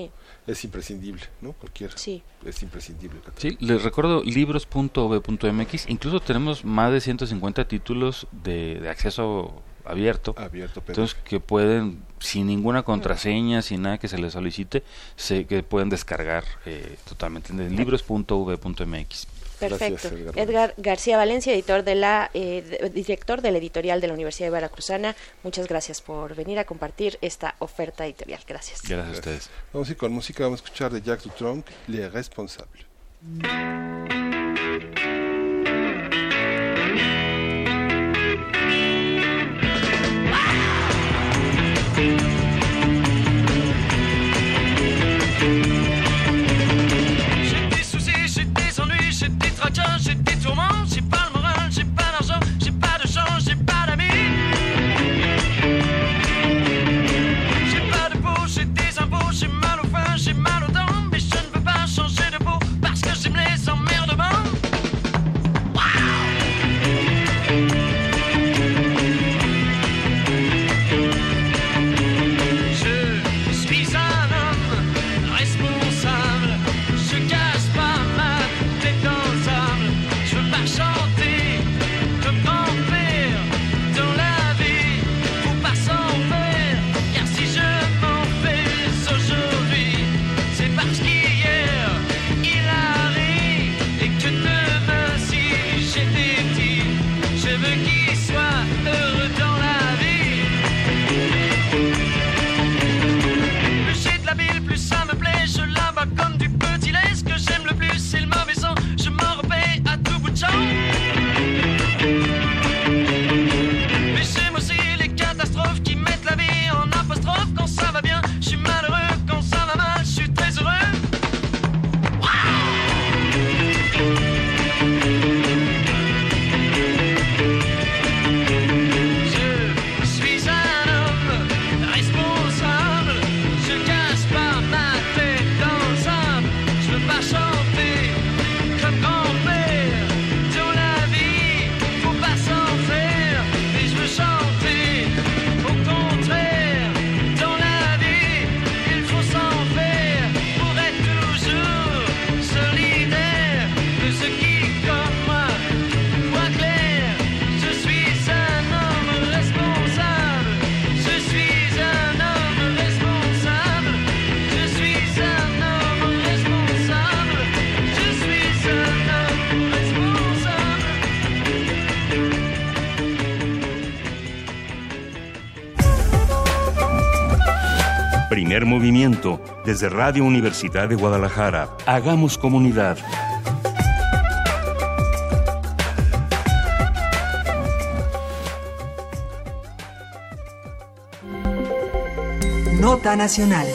Es imprescindible, ¿no? Cualquier. Sí. Es imprescindible. sí, les recuerdo libros.v.mx. Incluso tenemos más de 150 títulos de, de acceso abierto. Abierto, Entonces, que pueden, sin ninguna contraseña, sin nada que se les solicite, se, que pueden descargar eh, totalmente en libros.v.mx. Perfecto. Edgar. García Valencia, editor de la, eh, director de la editorial de la Universidad de Veracruzana. Muchas gracias por venir a compartir esta oferta editorial. Gracias. Gracias a ustedes. Vamos a ir con música. Vamos a escuchar de Jacques Dutronc, Les Responsables. Primer movimiento desde Radio Universidad de Guadalajara. Hagamos comunidad. Nota Nacional.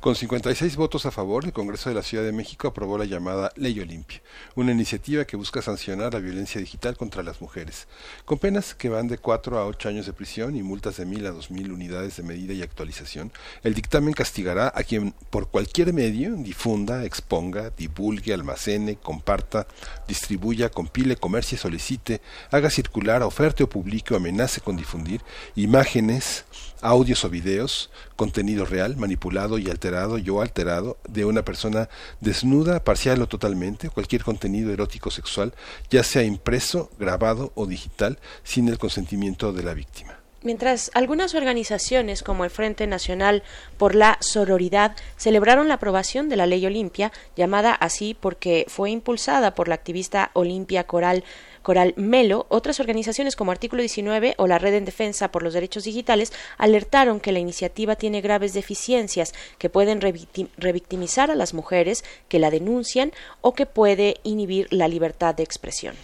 Con 56 votos a favor, el Congreso de la Ciudad de México aprobó la llamada Ley Olimpia, una iniciativa que busca sancionar la violencia digital contra las mujeres, con penas que van de 4 a 8 años de prisión y multas de 1.000 a 2.000 unidades de medida y actualización. El dictamen castigará a quien por cualquier medio difunda, exponga, divulgue, almacene, comparta, distribuya, compile, comercie, solicite, haga circular, oferte o publique o amenace con difundir imágenes, audios o videos, contenido real, manipulado y alterado y o alterado de una persona desnuda, parcial o totalmente, cualquier contenido erótico sexual, ya sea impreso, grabado o digital, sin el consentimiento de la víctima. Mientras algunas organizaciones como el Frente Nacional por la Sororidad celebraron la aprobación de la Ley Olimpia, llamada así porque fue impulsada por la activista Olimpia Coral Coral Melo, otras organizaciones como Artículo 19 o la Red en Defensa por los Derechos Digitales alertaron que la iniciativa tiene graves deficiencias que pueden revictim- revictimizar a las mujeres que la denuncian o que puede inhibir la libertad de expresión.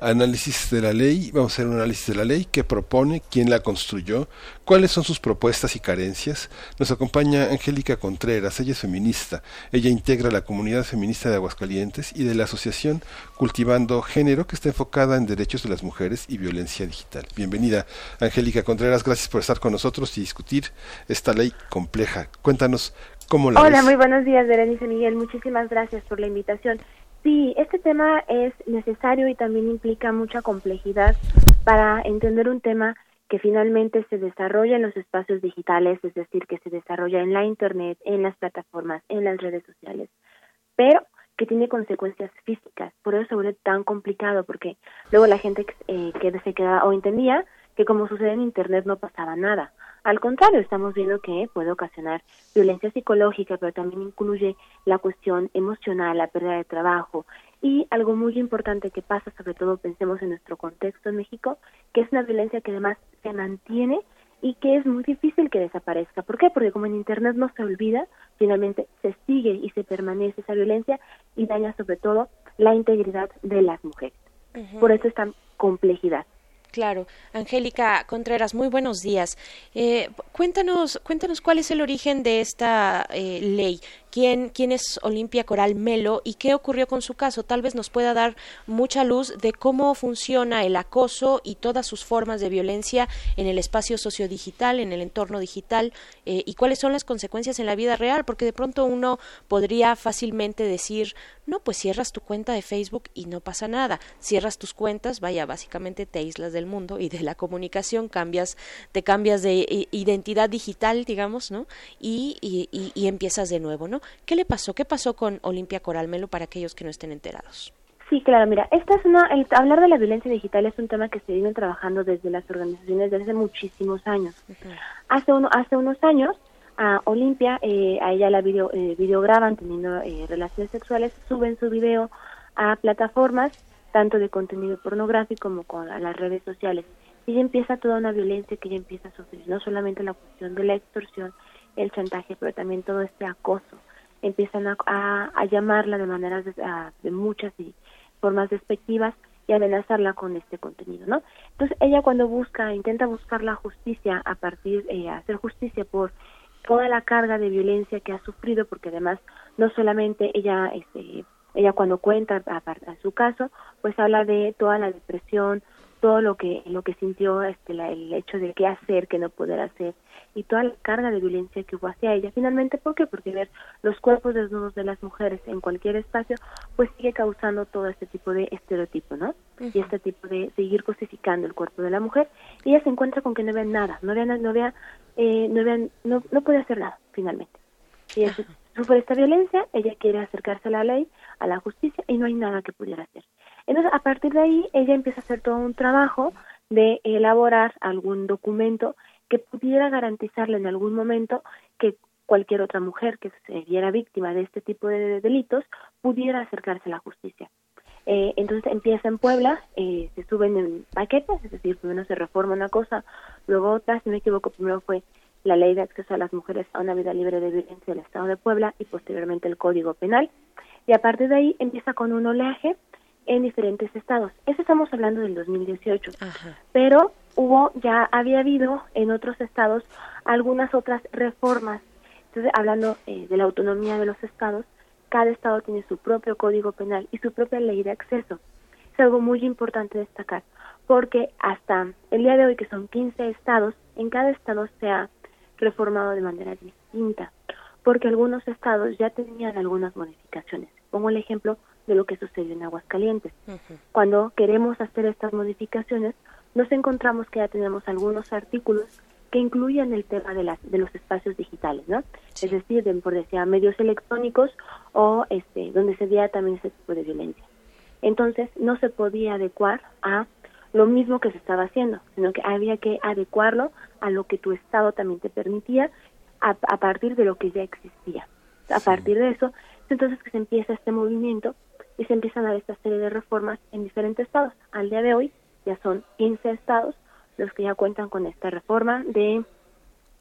Análisis de la ley, vamos a hacer un análisis de la ley, qué propone, quién la construyó, cuáles son sus propuestas y carencias. Nos acompaña Angélica Contreras, ella es feminista, ella integra la comunidad feminista de Aguascalientes y de la asociación Cultivando Género, que está enfocada en derechos de las mujeres y violencia digital. Bienvenida, Angélica Contreras, gracias por estar con nosotros y discutir esta ley compleja. Cuéntanos cómo la Hola, ves. muy buenos días, Berenice Miguel. Muchísimas gracias por la invitación. Sí, este tema es necesario y también implica mucha complejidad para entender un tema que finalmente se desarrolla en los espacios digitales, es decir, que se desarrolla en la Internet, en las plataformas, en las redes sociales, pero que tiene consecuencias físicas. Por eso se vuelve tan complicado, porque luego la gente eh, que se queda o entendía que como sucede en Internet no pasaba nada. Al contrario, estamos viendo que puede ocasionar violencia psicológica, pero también incluye la cuestión emocional, la pérdida de trabajo y algo muy importante que pasa, sobre todo pensemos en nuestro contexto en México, que es una violencia que además se mantiene y que es muy difícil que desaparezca. ¿Por qué? Porque como en Internet no se olvida, finalmente se sigue y se permanece esa violencia y daña sobre todo la integridad de las mujeres. Por eso esta complejidad. Claro, Angélica Contreras, muy buenos días. Eh, cuéntanos, cuéntanos cuál es el origen de esta eh, ley. ¿Quién, ¿Quién es Olimpia Coral Melo y qué ocurrió con su caso? Tal vez nos pueda dar mucha luz de cómo funciona el acoso y todas sus formas de violencia en el espacio sociodigital, en el entorno digital eh, y cuáles son las consecuencias en la vida real, porque de pronto uno podría fácilmente decir, no, pues cierras tu cuenta de Facebook y no pasa nada. Cierras tus cuentas, vaya, básicamente te aíslas del mundo y de la comunicación, cambias, te cambias de i- identidad digital, digamos, ¿no? Y, y, y- y empiezas de nuevo, ¿no? ¿Qué le pasó? ¿Qué pasó con Olimpia Coral Melo para aquellos que no estén enterados? Sí, claro, mira, esta es una, el, hablar de la violencia digital es un tema que se viene trabajando desde las organizaciones desde hace muchísimos años. Hace, uno, hace unos años, a Olimpia, eh, a ella la video, eh, videograban teniendo eh, relaciones sexuales, suben su video a plataformas, tanto de contenido pornográfico como con las redes sociales. Y ya empieza toda una violencia que ella empieza a sufrir, no solamente la cuestión de la extorsión, el chantaje, pero también todo este acoso. Empiezan a llamarla de maneras, de, a- de muchas y formas despectivas y amenazarla con este contenido, ¿no? Entonces ella cuando busca, intenta buscar la justicia a partir, eh, hacer justicia por toda la carga de violencia que ha sufrido, porque además no solamente ella, este, ella cuando cuenta a, a su caso, pues habla de toda la depresión, todo lo que lo que sintió, este, la- el hecho de qué hacer, qué no poder hacer y toda la carga de violencia que hubo hacia ella. Finalmente, ¿por qué? Porque ver los cuerpos desnudos de las mujeres en cualquier espacio, pues sigue causando todo este tipo de estereotipo, ¿no? Y este tipo de seguir cosificando el cuerpo de la mujer. Y ella se encuentra con que no vean nada, no vean, no vea, eh, no vean, no, no puede hacer nada, finalmente. Y ella sufre esta violencia, ella quiere acercarse a la ley, a la justicia, y no hay nada que pudiera hacer. Entonces, a partir de ahí, ella empieza a hacer todo un trabajo de elaborar algún documento que pudiera garantizarle en algún momento que cualquier otra mujer que se viera víctima de este tipo de delitos pudiera acercarse a la justicia. Eh, entonces empieza en Puebla, eh, se suben en paquetes, es decir, primero se reforma una cosa, luego otra, si no me equivoco, primero fue la Ley de Acceso a las Mujeres a una Vida Libre de Violencia del Estado de Puebla y posteriormente el Código Penal. Y a partir de ahí empieza con un oleaje en diferentes estados. Eso estamos hablando del 2018. Pero hubo, ya había habido en otros estados algunas otras reformas. Entonces, hablando eh, de la autonomía de los estados, cada estado tiene su propio código penal y su propia ley de acceso. Es algo muy importante destacar, porque hasta el día de hoy, que son 15 estados, en cada estado se ha reformado de manera distinta, porque algunos estados ya tenían algunas modificaciones. Pongo el ejemplo de lo que sucedió en Aguascalientes. Cuando queremos hacer estas modificaciones, nos encontramos que ya tenemos algunos artículos que incluyen el tema de, las, de los espacios digitales, ¿no? Es decir, de, por decir, medios electrónicos o este, donde se veía también ese tipo de violencia. Entonces, no se podía adecuar a lo mismo que se estaba haciendo, sino que había que adecuarlo a lo que tu Estado también te permitía a, a partir de lo que ya existía. A partir de eso, es entonces que se empieza este movimiento y se empiezan a dar esta serie de reformas en diferentes estados. Al día de hoy ya son 15 estados los que ya cuentan con esta reforma de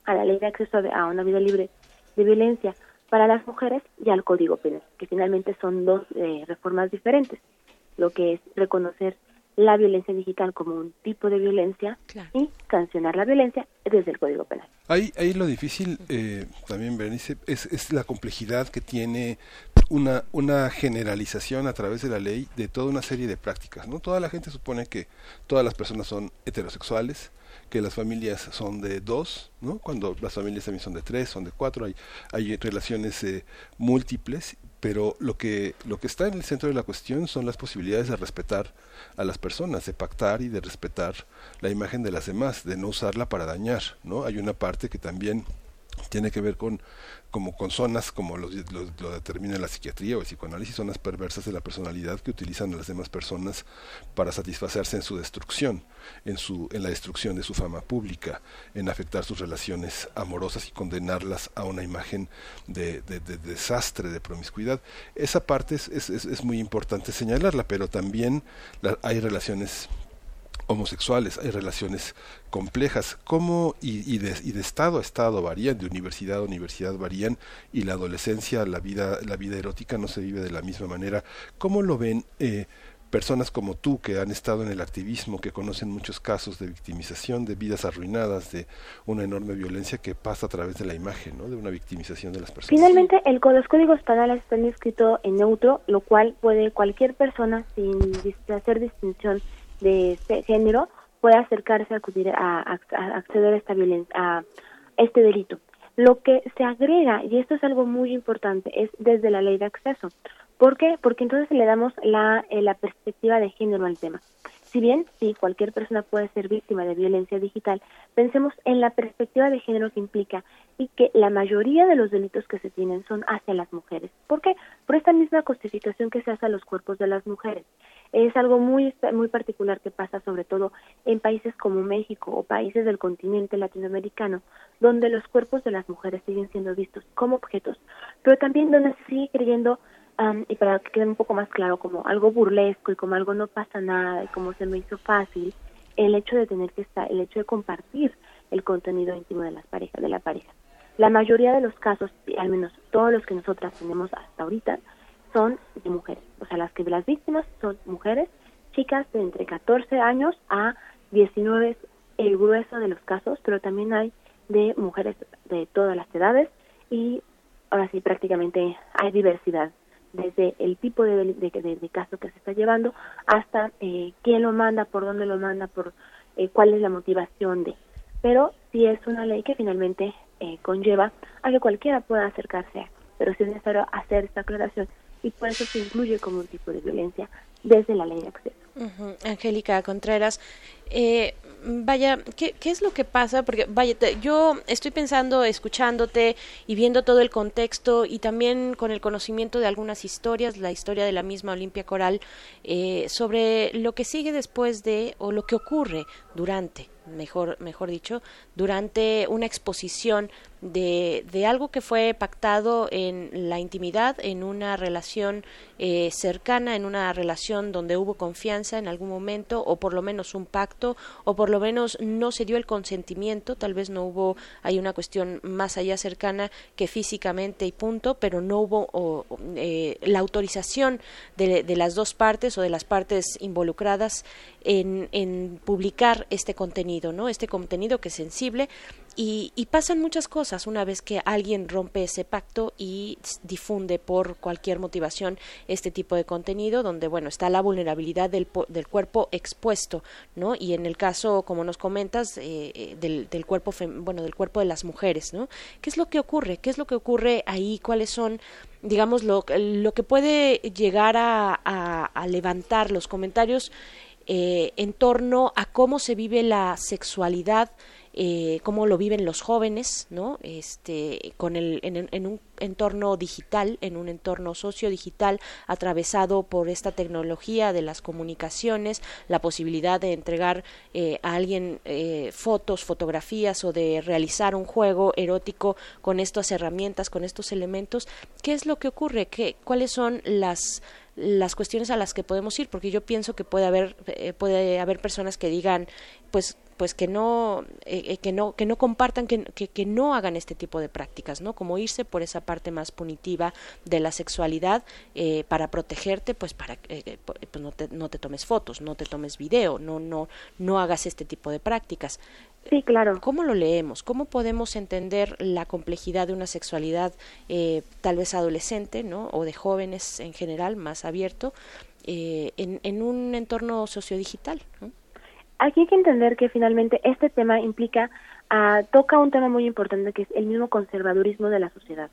a la ley de acceso a una vida libre de violencia para las mujeres y al Código Penal, que finalmente son dos eh, reformas diferentes, lo que es reconocer la violencia digital como un tipo de violencia y sancionar la violencia desde el Código Penal. Ahí, ahí lo difícil eh, también, Berenice, es, es la complejidad que tiene una, una generalización a través de la ley de toda una serie de prácticas. ¿no? Toda la gente supone que todas las personas son heterosexuales, que las familias son de dos, ¿no? cuando las familias también son de tres, son de cuatro, hay, hay relaciones eh, múltiples pero lo que lo que está en el centro de la cuestión son las posibilidades de respetar a las personas, de pactar y de respetar la imagen de las demás, de no usarla para dañar, ¿no? Hay una parte que también tiene que ver con como con zonas como lo, lo, determina la psiquiatría o el psicoanálisis, zonas perversas de la personalidad que utilizan a las demás personas para satisfacerse en su destrucción, en su en la destrucción de su fama pública, en afectar sus relaciones amorosas y condenarlas a una imagen de, de, de desastre, de promiscuidad. Esa parte es, es, es, muy importante señalarla, pero también hay relaciones homosexuales, hay relaciones complejas, cómo y, y, de, y, de, estado a estado varían, de universidad a universidad varían, y la adolescencia, la vida, la vida erótica no se vive de la misma manera. ¿Cómo lo ven eh, personas como tú que han estado en el activismo, que conocen muchos casos de victimización, de vidas arruinadas, de una enorme violencia que pasa a través de la imagen, ¿no? de una victimización de las personas? Finalmente, el, los códigos penales están escritos en neutro, lo cual puede cualquier persona, sin hacer distinción, de este género pueda acercarse a a, acceder a esta violencia a este delito. Lo que se agrega y esto es algo muy importante es desde la ley de acceso. ¿por qué? porque entonces le damos la, eh, la perspectiva de género al tema si bien sí, cualquier persona puede ser víctima de violencia digital, pensemos en la perspectiva de género que implica y que la mayoría de los delitos que se tienen son hacia las mujeres. ¿Por qué? Por esta misma justificación que se hace a los cuerpos de las mujeres. Es algo muy, muy particular que pasa sobre todo en países como México o países del continente latinoamericano, donde los cuerpos de las mujeres siguen siendo vistos como objetos, pero también donde se sigue creyendo y para que quede un poco más claro, como algo burlesco y como algo no pasa nada y como se me hizo fácil, el hecho de tener que estar, el hecho de compartir el contenido íntimo de las parejas, de la pareja. La mayoría de los casos, al menos todos los que nosotras tenemos hasta ahorita, son de mujeres. O sea, las que las víctimas son mujeres, chicas de entre 14 años a 19 el grueso de los casos, pero también hay de mujeres de todas las edades y ahora sí prácticamente hay diversidad desde el tipo de, de, caso que se está llevando hasta eh, quién lo manda, por dónde lo manda, por eh, cuál es la motivación de. Pero sí es una ley que finalmente eh, conlleva a que cualquiera pueda acercarse pero sí es necesario hacer esta aclaración y por eso se incluye como un tipo de violencia desde la ley de acceso. Angélica Contreras, eh, vaya, ¿qué, ¿qué, es lo que pasa? Porque, vaya, yo estoy pensando, escuchándote y viendo todo el contexto y también con el conocimiento de algunas historias, la historia de la misma Olimpia Coral, eh, sobre lo que sigue después de o lo que ocurre durante mejor, mejor dicho, durante una exposición de, de algo que fue pactado en la intimidad, en una relación eh, cercana, en una relación donde hubo confianza en algún momento, o por lo menos un pacto, o por lo menos no se dio el consentimiento, tal vez no hubo, hay una cuestión más allá cercana que físicamente y punto, pero no hubo o, eh, la autorización de, de las dos partes o de las partes involucradas en, en publicar este contenido, ¿no? Este contenido que es sensible y, y, pasan muchas cosas una vez que alguien rompe ese pacto y difunde por cualquier motivación este tipo de contenido donde bueno está la vulnerabilidad del, del cuerpo expuesto no y en el caso como nos comentas eh, del, del, cuerpo bueno del cuerpo de las mujeres no qué es lo que ocurre qué es lo que ocurre ahí cuáles son digamos lo, lo que puede llegar a, a levantar los comentarios eh, en torno a cómo se vive la sexualidad eh, cómo lo viven los jóvenes, ¿no? Este, con el, en, un entorno digital, en un entorno sociodigital atravesado por esta tecnología de las comunicaciones, la posibilidad de entregar eh, a alguien eh, fotos, fotografías o de realizar un juego erótico con estas herramientas, con estos elementos. ¿Qué es lo que ocurre? ¿Qué, ¿Cuáles son las las cuestiones a las que podemos ir porque yo pienso que puede haber eh, puede haber personas que digan pues pues que no eh, que no que no compartan que, que, que, no hagan este tipo de prácticas no como irse por esa parte más punitiva de la sexualidad eh, para protegerte pues para eh, pues no te no te tomes fotos no te tomes video no no no hagas este tipo de prácticas Sí, claro. ¿Cómo lo leemos? ¿Cómo podemos entender la complejidad de una sexualidad eh, tal vez adolescente, ¿no? O de jóvenes en general, más abierto, eh, en, en, un entorno sociodigital, ¿no? Aquí hay que entender que finalmente este tema implica, uh, toca un tema muy importante que es el mismo conservadurismo de la sociedad.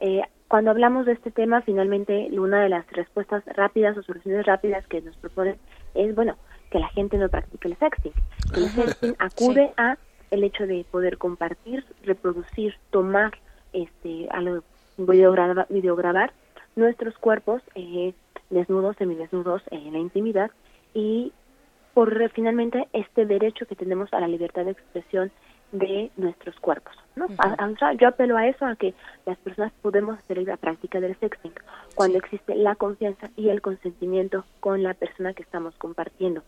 Eh, cuando hablamos de este tema, finalmente una de las respuestas rápidas o soluciones rápidas que nos proponen es, bueno, que la gente no practique el sexting. El sexting acude sí. a el hecho de poder compartir, reproducir, tomar, este, a lo, videograbar, videograbar nuestros cuerpos eh, desnudos, semidesnudos en la intimidad y por finalmente este derecho que tenemos a la libertad de expresión de nuestros cuerpos. ¿no? Uh -huh. Yo apelo a eso, a que las personas podemos hacer la práctica del sexting cuando sí. existe la confianza y el consentimiento con la persona que estamos compartiendo.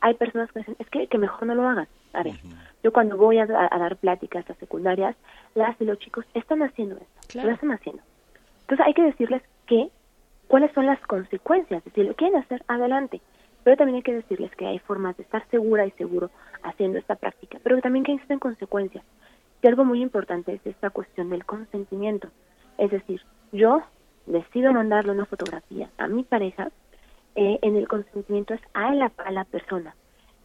Hay personas que dicen, es que, que mejor no lo hagan. A ver, uh -huh. yo cuando voy a, a, dar pláticas a secundarias, las y los chicos están haciendo esto, claro. lo están haciendo. Entonces hay que decirles que, cuáles son las consecuencias. Si lo quieren hacer, adelante. Pero también hay que decirles que hay formas de estar segura y seguro haciendo esta práctica, pero también que existen consecuencias. Y algo muy importante es esta cuestión del consentimiento. Es decir, yo decido mandarle una fotografía a mi pareja, eh, en el consentimiento es a la, a la persona.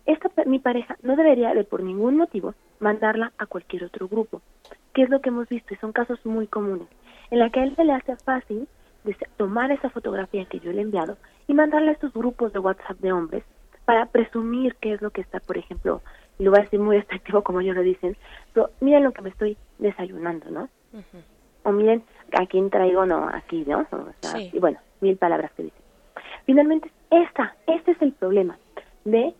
Esta, mi pareja no debería de por ningún motivo mandarla a cualquier otro grupo. ¿Qué es lo que hemos visto? Y son casos muy comunes, en la que a él se le hace fácil tomar esa fotografía que yo le he enviado y mandarla a estos grupos de WhatsApp de hombres para presumir qué es lo que está, por ejemplo, y lo voy a decir muy efectivo como ellos lo dicen, pero miren lo que me estoy desayunando, ¿no? Uh -huh. O miren a quién traigo, no, aquí, ¿no? O sea, sí. Y bueno, mil palabras que dicen. Finalmente, esta, este es el problema de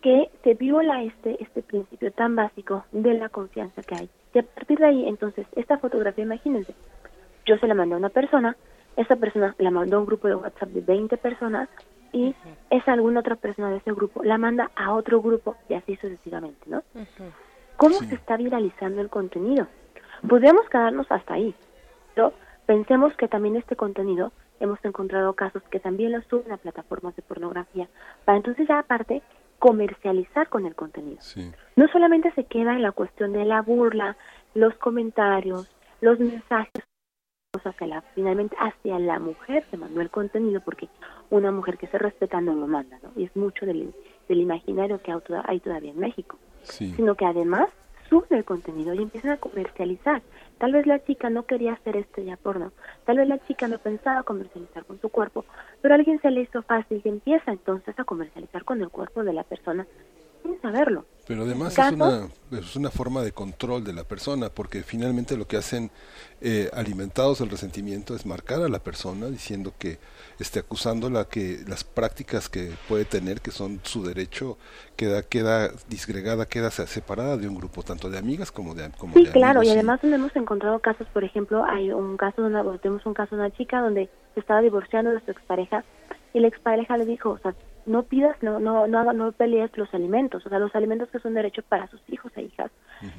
que se viola este, este principio tan básico de la confianza que hay. Y a partir de ahí, entonces, esta fotografía, imagínense, yo se la mandé a una persona, esa persona la mandó a un grupo de WhatsApp de 20 personas y uh -huh. esa alguna otra persona de ese grupo la manda a otro grupo y así sucesivamente, ¿no? Uh -huh. ¿Cómo sí. se está viralizando el contenido? Podríamos quedarnos hasta ahí, pero pensemos que también este contenido hemos encontrado casos que también lo suben a plataformas de pornografía para entonces ya aparte comercializar con el contenido. Sí. No solamente se queda en la cuestión de la burla, los comentarios, los mensajes hacia la, finalmente hacia la mujer se mandó el contenido porque una mujer que se respeta no lo manda, ¿no? Y es mucho del, del imaginario que hay todavía en México. Sí. Sino que además suben el contenido y empiezan a comercializar. Tal vez la chica no quería hacer esto ya porno, tal vez la chica no pensaba comercializar con su cuerpo, pero a alguien se le hizo fácil y empieza entonces a comercializar con el cuerpo de la persona sin saberlo. Pero además es una, es una forma de control de la persona, porque finalmente lo que hacen eh, alimentados el resentimiento es marcar a la persona diciendo que este, acusándola que las prácticas que puede tener, que son su derecho, queda, queda disgregada, queda se- separada de un grupo, tanto de amigas como de, como Sí, de claro, y además donde hemos encontrado casos, por ejemplo, hay un caso de una, tenemos un caso de una chica donde se estaba divorciando de su expareja y la expareja le dijo, o sea, no pidas, no, no, no, no pelees los alimentos, o sea, los alimentos que son derechos para sus hijos e hijas.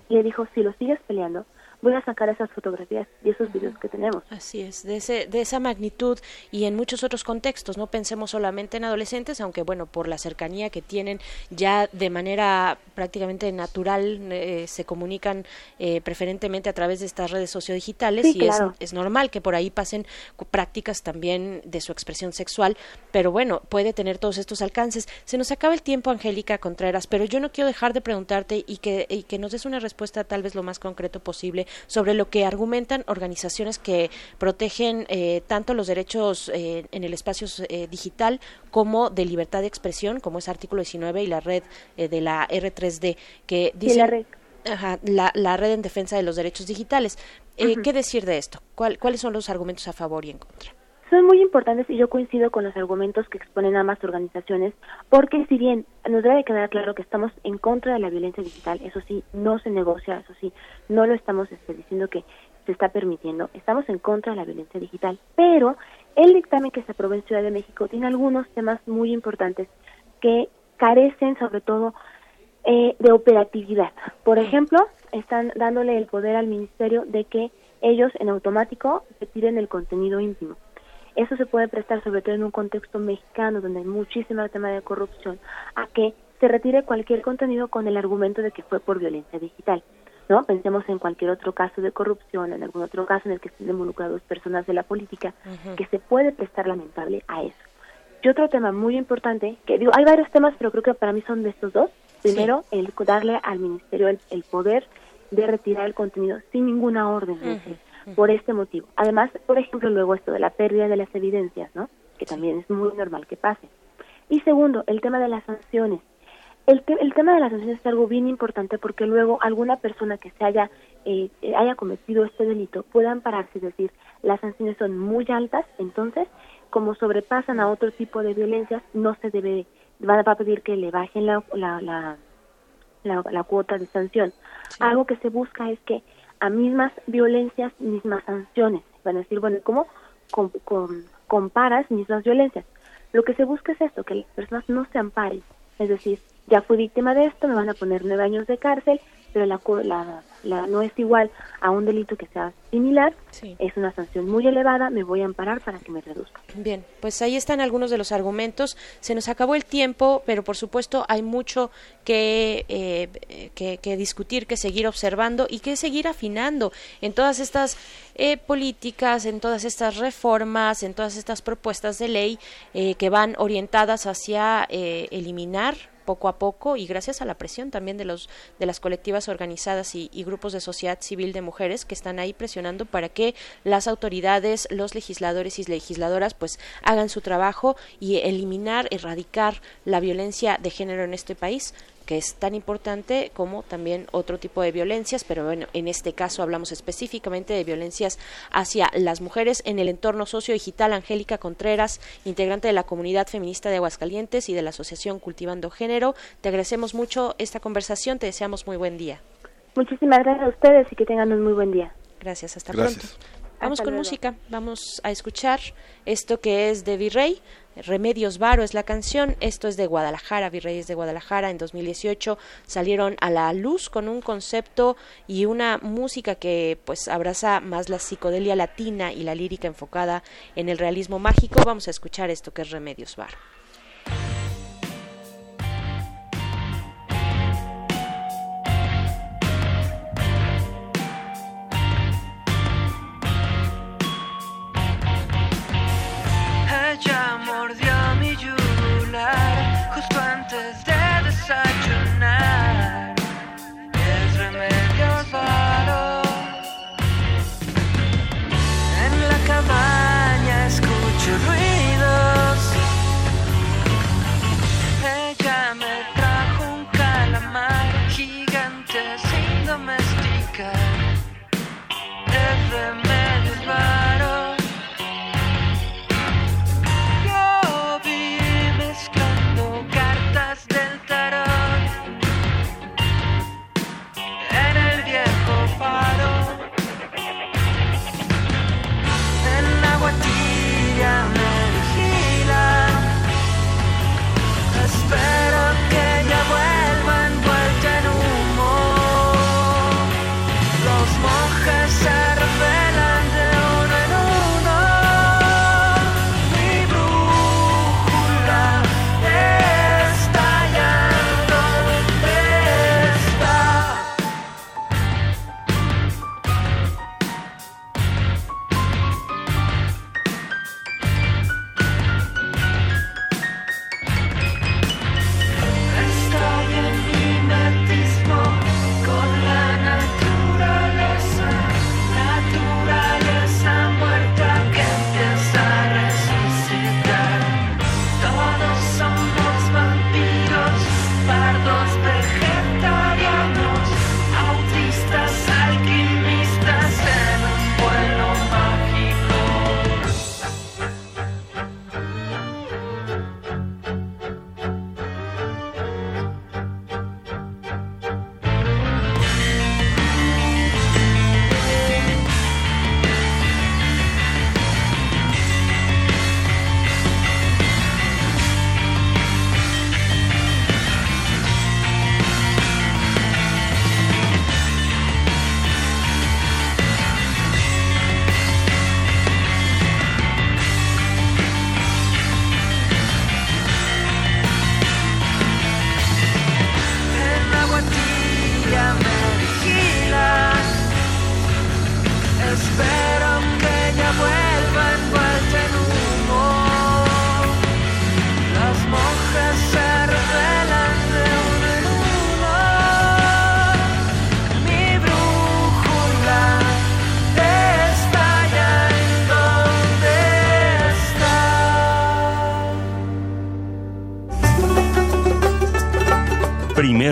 Y le dijo, si lo sigues peleando, voy a sacar esas fotografías y esos videos que tenemos. Así es, de, ese, de esa magnitud y en muchos otros contextos. No pensemos solamente en adolescentes, aunque bueno, por la cercanía que tienen ya de manera prácticamente natural eh, se comunican eh, preferentemente a través de estas redes sociodigitales Sí, y es- claro. es, normal que por ahí pasen prácticas también de su expresión sexual, pero bueno, puede tener todos estos alcances. Se nos acaba el tiempo, Angélica Contreras, pero yo no quiero dejar de preguntarte y que, y que nos des una respuesta tal vez lo más concreto posible sobre lo que argumentan organizaciones que protegen eh, tanto los derechos eh, en el espacio eh, digital como de libertad de expresión, como es artículo 19 y la red eh, de la R3D, que Sí, dice la red. Ajá, la, la red en defensa de los derechos digitales. ¿Qué decir de esto? ¿Cuál- ¿Cuáles son los argumentos a favor y en contra? Son muy importantes y yo coincido con los argumentos que exponen ambas organizaciones, porque si bien nos debe quedar claro que estamos en contra de la violencia digital, eso sí, no se negocia, eso sí, no lo estamos este, diciendo que se está permitiendo, estamos en contra de la violencia digital, pero el dictamen que se aprobó en Ciudad de México tiene algunos temas muy importantes que carecen sobre todo eh, de operatividad. Por ejemplo, están dándole el poder al ministerio de que ellos en automático retiren el contenido íntimo. Eso se puede prestar, sobre todo en un contexto mexicano donde hay muchísimo tema de corrupción, a que se retire cualquier contenido con el argumento de que fue por violencia digital. ¿no? Pensemos en cualquier otro caso de corrupción, en algún otro caso en el que estén involucrados personas de la política, que se puede prestar lamentable a eso. Y otro tema muy importante, que digo, hay varios temas, pero creo que para mí son de estos dos. Primero, el darle al ministerio el, el poder de retirar el contenido sin ninguna orden, es decir, por este motivo. Además, por ejemplo, luego esto de la pérdida de las evidencias, ¿no? Que también es muy normal que pase. Y segundo, el tema de las sanciones. El, te- el tema de las sanciones es algo bien importante porque luego alguna persona que se haya eh, eh, haya cometido este delito pueda ampararse, es decir, las sanciones son muy altas, entonces como sobrepasan a otro tipo de violencias, no se debe, va, va a pedir que le bajen la, la, la, la, la cuota de sanción. Algo que se busca es que a mismas violencias, mismas sanciones. Van a decir, bueno, ¿cómo com- com- comparas mismas violencias? Lo que se busca es esto, que las personas no se amparen. Es decir, ya fui víctima de esto, me van a poner nueve años de cárcel, pero la, la, la- no es igual a un delito que sea similar, es una sanción muy elevada, me voy a amparar para que me reduzca. Bien, pues ahí están algunos de los argumentos. Se nos acabó el tiempo, pero por supuesto hay mucho que, eh, que, que discutir, que seguir observando y que seguir afinando en todas estas eh, políticas, en todas estas reformas, en todas estas propuestas de ley eh, que van orientadas hacia eh, eliminar poco a poco y gracias a la presión también de los de las colectivas organizadas y, grupos de sociedad civil de mujeres que están ahí presionando para que las autoridades, los legisladores y legisladoras pues hagan su trabajo y eliminar, erradicar la violencia de género en este país que es tan importante como también otro tipo de violencias, pero bueno, en este caso hablamos específicamente de violencias hacia las mujeres en el entorno sociodigital. Angélica Contreras, integrante de la comunidad feminista de Aguascalientes y de la Asociación Cultivando Género, te agradecemos mucho esta conversación, te deseamos muy buen día. Muchísimas gracias a ustedes y que tengan un muy buen día. Gracias, hasta Gracias. pronto. Vamos Hasta con luego. música, vamos a escuchar esto que es de Virrey, Remedios Varo es la canción, esto es de Guadalajara, Virrey es de Guadalajara, en 2018 salieron a la luz con un concepto y una música que pues abraza más la psicodelia latina y la lírica enfocada en el realismo mágico, vamos a escuchar esto que es Remedios Varo.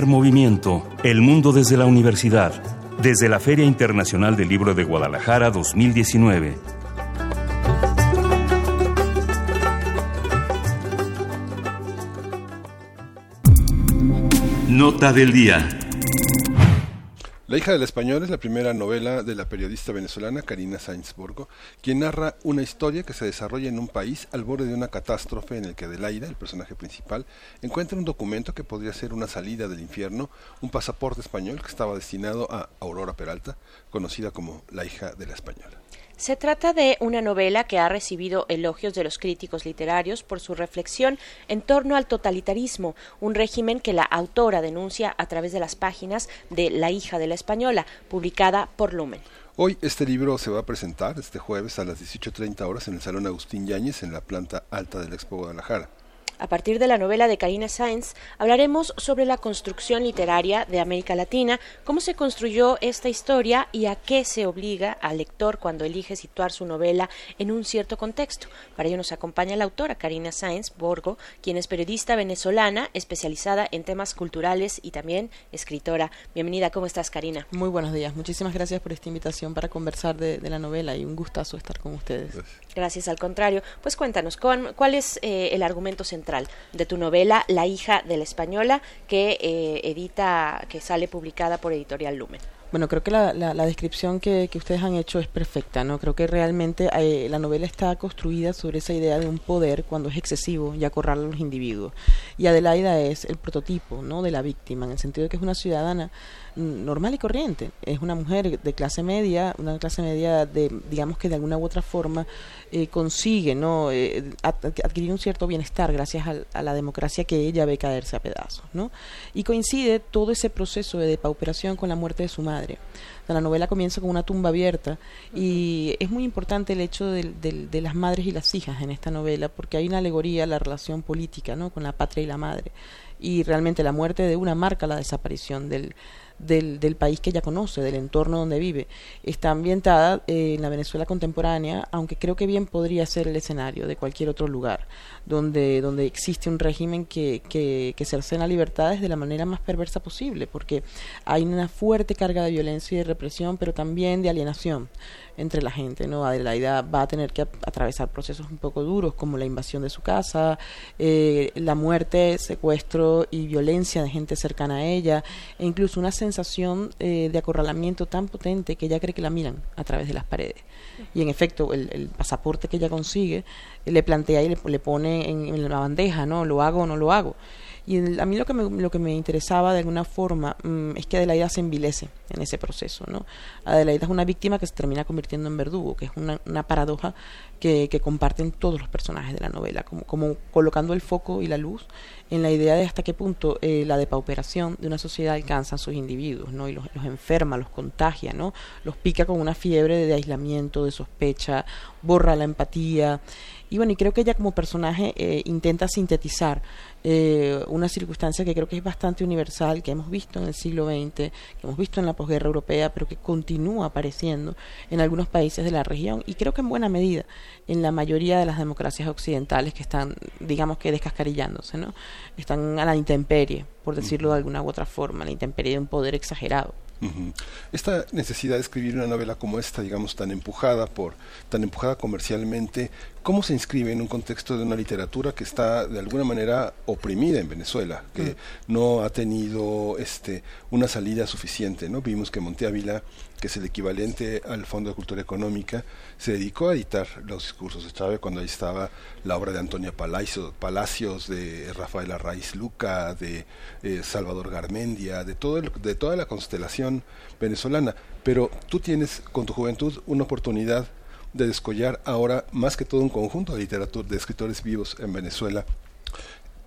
Movimiento. El mundo desde la universidad. Desde la Feria Internacional del Libro de Guadalajara 2019. Nota del día. La hija del español es la primera novela de la periodista venezolana Karina Sainz Borgo, quien narra una historia que se desarrolla en un país al borde de una catástrofe en el que Adelaida, el personaje principal, encuentra un documento que podría ser una salida del infierno, un pasaporte español que estaba destinado a Aurora Peralta, conocida como la hija de la española. Se trata de una novela que ha recibido elogios de los críticos literarios por su reflexión en torno al totalitarismo, un régimen que la autora denuncia a través de las páginas de La hija de la española, publicada por Lumen. Hoy este libro se va a presentar este jueves a las 18.30 horas en el Salón Agustín Yáñez en la planta alta del Expo Guadalajara. A partir de la novela de Karina Sáenz, hablaremos sobre la construcción literaria de América Latina, cómo se construyó esta historia y a qué se obliga al lector cuando elige situar su novela en un cierto contexto. Para ello nos acompaña la autora Karina Sáenz Borgo, quien es periodista venezolana especializada en temas culturales y también escritora. Bienvenida, ¿cómo estás, Karina? Muy buenos días. Muchísimas gracias por esta invitación para conversar de, de la novela y un gustazo estar con ustedes. Gracias, al contrario. Pues cuéntanos, ¿cuál, cuál es eh, el argumento central de tu novela La hija de la española que eh, edita, que sale publicada por Editorial Lumen? Bueno, creo que la, la, descripción que, que, ustedes han hecho es perfecta, ¿no? Creo que realmente eh, la novela está construida sobre esa idea de un poder cuando es excesivo y acorrala a los individuos. Y Adelaida es el prototipo, ¿no? De la víctima, en el sentido de que es una ciudadana normal y corriente. Es una mujer de clase media, una clase media de, digamos que de alguna u otra forma eh, consigue no eh, adquirir un cierto bienestar gracias a, a, la democracia que ella ve caerse a pedazos, ¿no? Y coincide todo ese proceso de depauperación con la muerte de su madre. O sea, la novela comienza con una tumba abierta y es muy importante el hecho de, de, de, las madres y las hijas en esta novela porque hay una alegoría a la relación política, ¿no? Con la patria y la madre. Y realmente la muerte de una marca la desaparición del del, país que ella conoce, del entorno donde vive. Está ambientada eh, en la Venezuela contemporánea, aunque creo que bien podría ser el escenario de cualquier otro lugar, donde, donde existe un régimen que, que, que cercena libertades de la manera más perversa posible, porque hay una fuerte carga de violencia y de represión, pero también de alienación entre la gente, ¿no? Adelaida va a tener que atravesar procesos un poco duros como la invasión de su casa, eh, la muerte, secuestro y violencia de gente cercana a ella, e incluso una sensación eh, de acorralamiento tan potente que ella cree que la miran a través de las paredes. Y en efecto, el, el pasaporte que ella consigue le plantea y le, le pone en, en la bandeja, ¿no? ¿Lo hago o no lo hago? Y el, a mí lo que, me, lo que me interesaba de alguna forma mmm, es que Adelaida se envilece en ese proceso. ¿no? Adelaida es una víctima que se termina convirtiendo en verdugo, que es una, una paradoja que, que, comparten todos los personajes de la novela, como, como, colocando el foco y la luz en la idea de hasta qué punto eh, la depauperación de una sociedad alcanza a sus individuos, ¿no? y los, los, enferma, los contagia, ¿no? los pica con una fiebre de aislamiento, de sospecha, borra la empatía. Y bueno, y creo que ella como personaje eh, intenta sintetizar eh, una circunstancia que creo que es bastante universal, que hemos visto en el siglo XX, que hemos visto en la posguerra europea, pero que continúa apareciendo en algunos países de la región y creo que en buena medida en la mayoría de las democracias occidentales que están, digamos que descascarillándose, ¿no? Están a la intemperie, por decirlo de alguna u otra forma, a la intemperie de un poder exagerado. Uh -huh. Esta necesidad de escribir una novela como esta, digamos, tan empujada por, tan empujada comercialmente, ¿cómo se inscribe en un contexto de una literatura que está de alguna manera oprimida en Venezuela, que uh -huh. no ha tenido este una salida suficiente, ¿no? Vimos que Monte Ávila, que es el equivalente al Fondo de Cultura Económica, se dedicó a editar los discursos de Chávez cuando ahí estaba la obra de Antonia Palacios, Palacios de Rafael Arraiz Luca, de eh, Salvador Garmendia, de todo el, de toda la constelación venezolana, pero tú tienes con tu juventud una oportunidad de descollar ahora más que todo un conjunto de literatura de escritores vivos en Venezuela.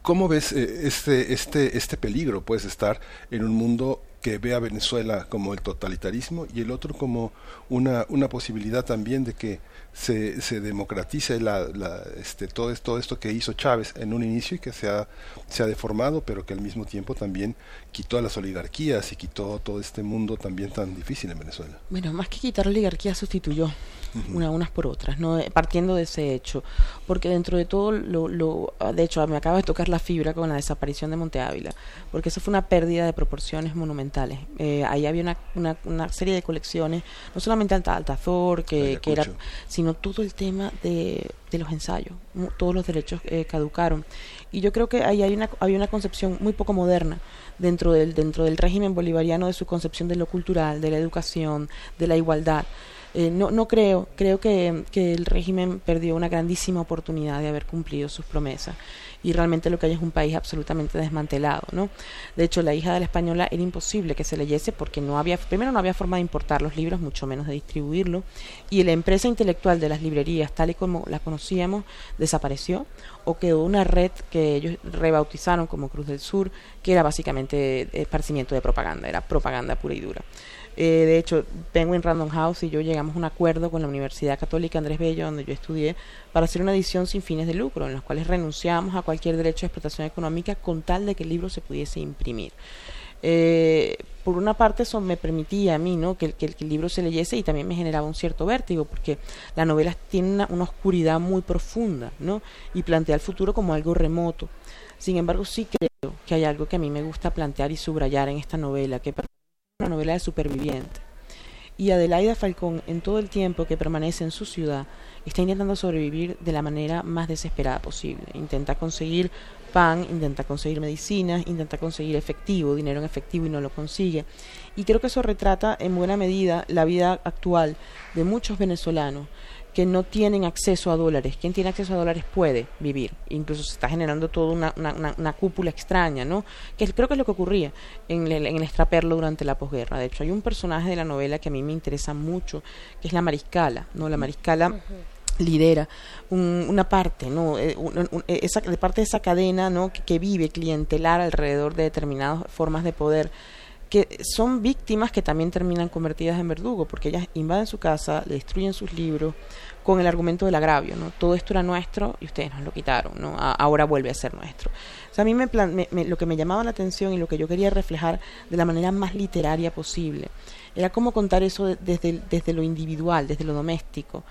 ¿Cómo ves eh, este, este, este peligro? Puedes estar en un mundo que ve a Venezuela como el totalitarismo y el otro como una, una posibilidad también de que se, se democratice la, la, este, todo, esto, todo esto que hizo Chávez en un inicio y que se ha, se ha deformado, pero que al mismo tiempo también quitó a las oligarquías y quitó todo este mundo también tan difícil en Venezuela. Bueno, más que quitar oligarquía sustituyó una, unas por otras, no Eh, partiendo de ese hecho, porque dentro de todo, lo, lo, ah, de hecho, me acaba de tocar la fibra con la desaparición de Monte Ávila, porque eso fue una pérdida de proporciones monumentales. Eh, ahí había una, una, una serie de colecciones, no solamente Alta Altazor, que, que era, sino todo el tema de, de los ensayos, todos los derechos eh, caducaron. Y yo creo que ahí hay una, había una concepción muy poco moderna dentro del, dentro del régimen bolivariano de su concepción de lo cultural, de la educación, de la igualdad. Eh, no, no creo, creo que, que el régimen perdió una grandísima oportunidad de haber cumplido sus promesas y realmente lo que hay es un país absolutamente desmantelado, ¿no? De hecho, la hija de la española era imposible que se leyese porque no había, primero no había forma de importar los libros, mucho menos de distribuirlo, y la empresa intelectual de las librerías, tal y como la conocíamos, desapareció o quedó una red que ellos rebautizaron como Cruz del Sur, que era básicamente esparcimiento de propaganda, era propaganda pura y dura. Eh, de hecho, Penguin Random House y yo llegamos a un acuerdo con la Universidad Católica Andrés Bello, donde yo estudié, para hacer una edición sin fines de lucro, en los cuales renunciábamos a cualquier derecho de explotación económica con tal de que el libro se pudiese imprimir. Eh, por una parte eso me permitía a mí ¿no? que, el libro se leyese y también me generaba un cierto vértigo porque la novela tiene una, oscuridad muy profunda ¿no? y plantea el futuro como algo remoto. Sin embargo, sí creo que hay algo que a mí me gusta plantear y subrayar en esta novela, que una novela de superviviente. Y Adelaida Falcón, en todo el tiempo que permanece en su ciudad, está intentando sobrevivir de la manera más desesperada posible. Intenta conseguir pan, intenta conseguir medicinas, intenta conseguir efectivo, dinero en efectivo y no lo consigue. Y creo que eso retrata en buena medida la vida actual de muchos venezolanos que no tienen acceso a dólares. Quien tiene acceso a dólares puede vivir. Incluso se está generando toda una, una, una, una cúpula extraña, ¿no? Que creo que es lo que ocurría en el, en el extraperlo durante la posguerra. De hecho, hay un personaje de la novela que a mí me interesa mucho, que es la mariscala, ¿no? La mariscala lidera un- una parte no Eh, un- un- esa de parte de esa cadena no que, que vive clientelar alrededor de determinadas formas de poder que son víctimas que también terminan convertidas en verdugo porque ellas invaden su casa le destruyen sus libros con el argumento del agravio no todo esto era nuestro y ustedes nos lo quitaron no ahora vuelve a ser nuestro. A mí me, plan- me- lo que me llamaba la atención y lo que yo quería reflejar de la manera más literaria posible era cómo contar eso de- desde, desde lo individual, desde lo doméstico.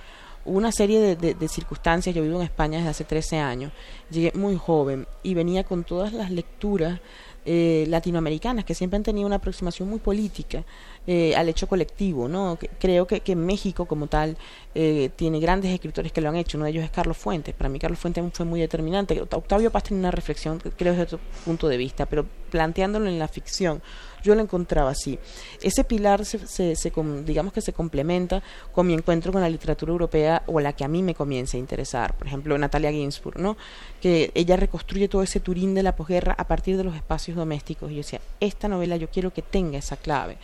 Una serie de, de- de circunstancias, yo vivo en España desde hace 13 años, llegué muy joven y venía con todas las lecturas eh, latinoamericanas que siempre han tenido una aproximación muy política eh, al hecho colectivo, ¿no? Creo que, que México como tal eh, tiene grandes escritores que lo han hecho, uno de ellos es Carlos Fuentes, para mí Carlos Fuentes fue muy determinante, Octavio Paz tiene una reflexión, creo desde otro punto de vista, pero planteándolo en la ficción, yo lo encontraba así. Ese pilar, se, se, se digamos que se complementa con mi encuentro con la literatura europea o la que a mí me comienza a interesar. Por ejemplo, Natalia Ginsburg, ¿no? que ella reconstruye todo ese Turín de la posguerra a partir de los espacios domésticos. Y yo decía, esta novela yo quiero que tenga esa clave.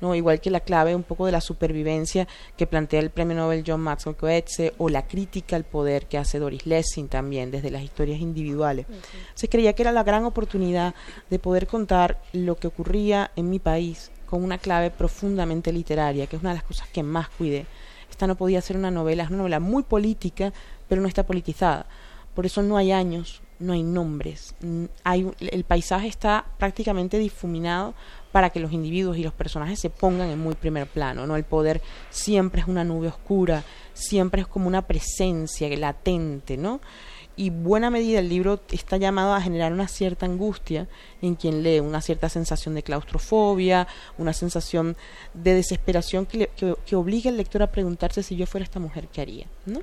¿No? igual que la clave un poco de la supervivencia que plantea el premio Nobel John Maxwell Coetzee o la crítica al poder que hace Doris Lessing también desde las historias individuales. Se creía que era la gran oportunidad de poder contar lo que ocurría en mi país con una clave profundamente literaria, que es una de las cosas que más cuidé. Esta no podía ser una novela, es una novela muy política, pero no está politizada. Por eso no hay años, no hay nombres. Hay, el paisaje está prácticamente difuminado para que los individuos y los personajes se pongan en muy primer plano. ¿no? El poder siempre es una nube oscura, siempre es como una presencia latente, ¿no? y buena medida el libro está llamado a generar una cierta angustia en quien lee, una cierta sensación de claustrofobia, una sensación de desesperación que, le- que, obliga al lector a preguntarse si yo fuera esta mujer, ¿qué haría? ¿no?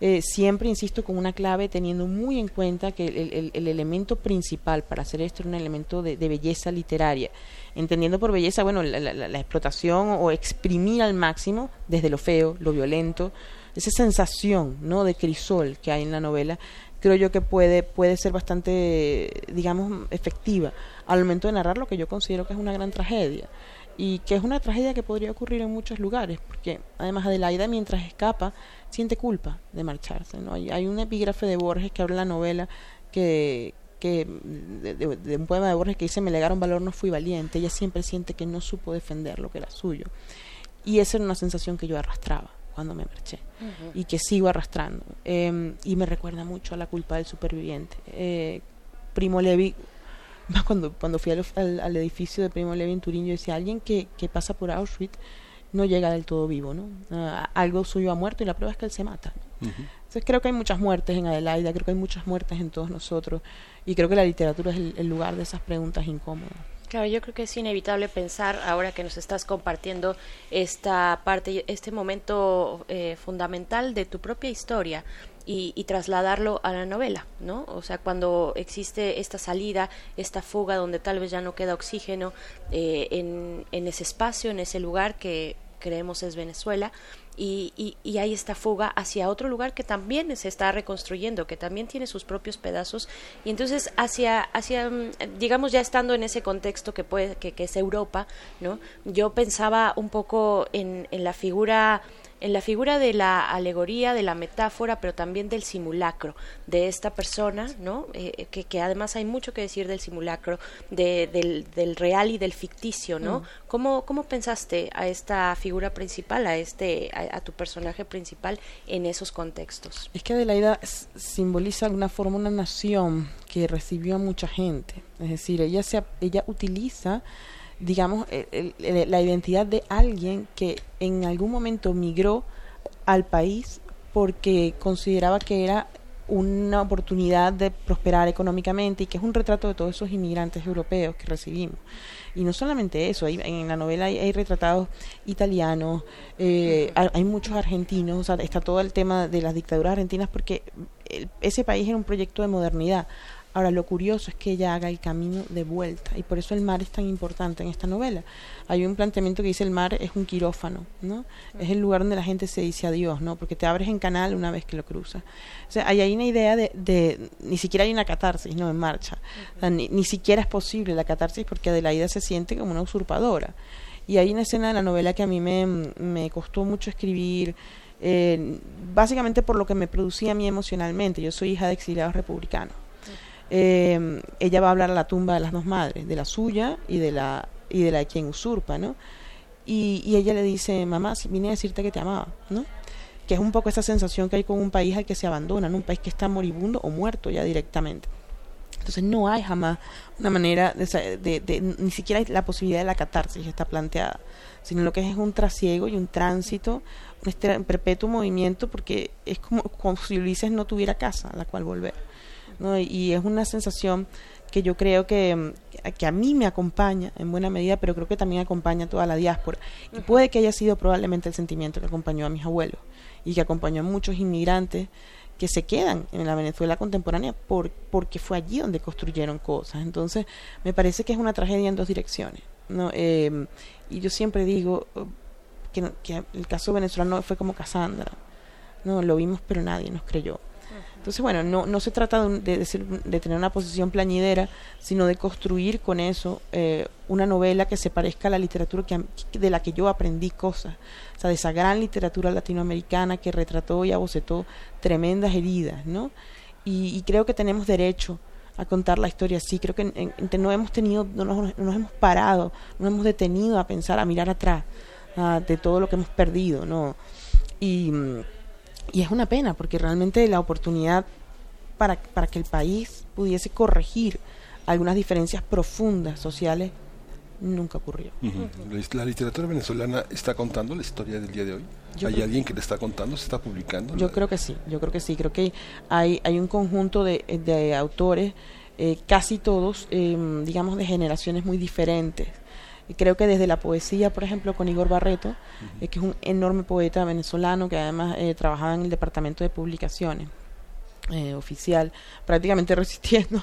Eh, siempre insisto con una clave teniendo muy en cuenta que el, el- el elemento principal para hacer esto era un elemento de, de belleza literaria, entendiendo por belleza, bueno, la- la- la explotación o exprimir al máximo desde lo feo, lo violento, esa sensación no de crisol que hay en la novela creo yo que puede puede ser bastante digamos efectiva al momento de narrar lo que yo considero que es una gran tragedia y que es una tragedia que podría ocurrir en muchos lugares porque además Adelaida mientras escapa siente culpa de marcharse no hay, hay un epígrafe de Borges que habla en la novela que que de, de- de un poema de Borges que dice me legaron valor no fui valiente ella siempre siente que no supo defender lo que era suyo. Y esa era una sensación que yo arrastraba cuando me marché y que sigo arrastrando. Eh, y me recuerda mucho a la culpa del superviviente. Eh, Primo Levi cuando cuando fui al, al- al edificio de Primo Levi en Turín yo decía alguien que, que pasa por Auschwitz no llega del todo vivo no Ah, algo suyo ha muerto y la prueba es que él se mata entonces creo que hay muchas muertes en Adelaida, creo que hay muchas muertes en todos nosotros y creo que la literatura es el, el lugar de esas preguntas incómodas. Claro, yo creo que es inevitable pensar, ahora que nos estás compartiendo esta parte, este momento eh, fundamental de tu propia historia y, y trasladarlo a la novela, ¿no? O sea, cuando existe esta salida, esta fuga donde tal vez ya no queda oxígeno eh, en, ese espacio, en ese lugar que creemos es Venezuela, y hay esta fuga hacia otro lugar que también se está reconstruyendo, que también tiene sus propios pedazos, y entonces hacia, hacia mm, digamos ya estando en ese contexto que puede, que, que es Europa, ¿no? Yo pensaba un poco en, en la figura en la figura de la alegoría, de la metáfora, pero también del simulacro, de esta persona, ¿no? Eh, que, que además hay mucho que decir del simulacro, de, del, del real y del ficticio, ¿no? Mm. ¿Cómo, ¿Cómo pensaste a esta figura principal, a este, a, a tu personaje principal en esos contextos? Es que Adelaida simboliza de alguna forma una nación que recibió a mucha gente. Es decir, ella, se, ella utiliza, digamos, el- el- la identidad de alguien que en algún momento migró al país porque consideraba que era una oportunidad de prosperar económicamente y que es un retrato de todos esos inmigrantes europeos que recibimos. Y no solamente eso, hay- en la novela hay, hay retratados italianos, eh, hay muchos argentinos, o sea, está todo el tema de las dictaduras argentinas porque el- ese país era un proyecto de modernidad. Ahora, lo curioso es que ella haga el camino de vuelta y por eso el mar es tan importante en esta novela. Hay un planteamiento que dice el mar es un quirófano, ¿no? Es el lugar donde la gente se dice adiós, ¿no? Porque te abres en canal una vez que lo cruzas. O sea, hay ahí una idea de, de ni siquiera hay una catarsis, ¿no? En marcha. O sea, ni, ni siquiera es posible la catarsis porque Adelaida se siente como una usurpadora. Y hay una escena de la novela que a mí me, me costó mucho escribir, eh, básicamente por lo que me producía a mí emocionalmente. Yo soy hija de exiliados republicanos. Eh, ella va a hablar a la tumba de las dos madres, de la suya y de la y de la de quien usurpa, ¿no? Y, ella le dice, mamá, vine a decirte que te amaba, ¿no? Que es un poco esa sensación que hay con un país al que se abandona, ¿no? Un país que está moribundo o muerto ya directamente. Entonces no hay jamás una manera de, ni siquiera la posibilidad de la catarsis está planteada, sino lo que es un trasiego y un tránsito, un este perpetuo movimiento, porque es como, como si Ulises no tuviera casa a la cual volver. ¿No? Y, es una sensación que yo creo que, mm, que a mí me acompaña en buena medida, pero creo que también acompaña a toda la diáspora. Y puede que haya sido probablemente el sentimiento que acompañó a mis abuelos y que acompañó a muchos inmigrantes que se quedan en la Venezuela contemporánea por, porque fue allí donde construyeron cosas. Entonces, me parece que es una tragedia en dos direcciones. ¿no? Eh, y yo siempre digo eh, que, que el caso venezolano fue como Cassandra. No, lo vimos, pero nadie nos creyó. Entonces, bueno, no, no se trata de, de, decir- de tener una posición plañidera, sino de construir con eso eh, una novela que se parezca a la literatura que, de la que yo aprendí cosas. O sea, de esa gran literatura latinoamericana que retrató y abocetó tremendas heridas, ¿no? Y, creo que tenemos derecho a contar la historia así. Creo que no hemos tenido, no nos, no nos hemos parado, no hemos detenido a pensar, a mirar atrás ah, de todo lo que hemos perdido, ¿no? Y, mm, y es una pena porque realmente la oportunidad para, para que el país pudiese corregir algunas diferencias profundas sociales nunca ocurrió. La- La literatura venezolana está contando la historia del día de hoy. Yo ¿Hay alguien que le está contando? ¿Se está publicando? Yo creo que sí, yo creo que sí, creo que hay, hay un conjunto de, de autores, eh, casi todos, eh, digamos, de generaciones muy diferentes. Y creo que desde la poesía, por ejemplo, con Igor Barreto, eh, que es un enorme poeta venezolano que además eh, trabajaba en el departamento de publicaciones eh, oficial, prácticamente resistiendo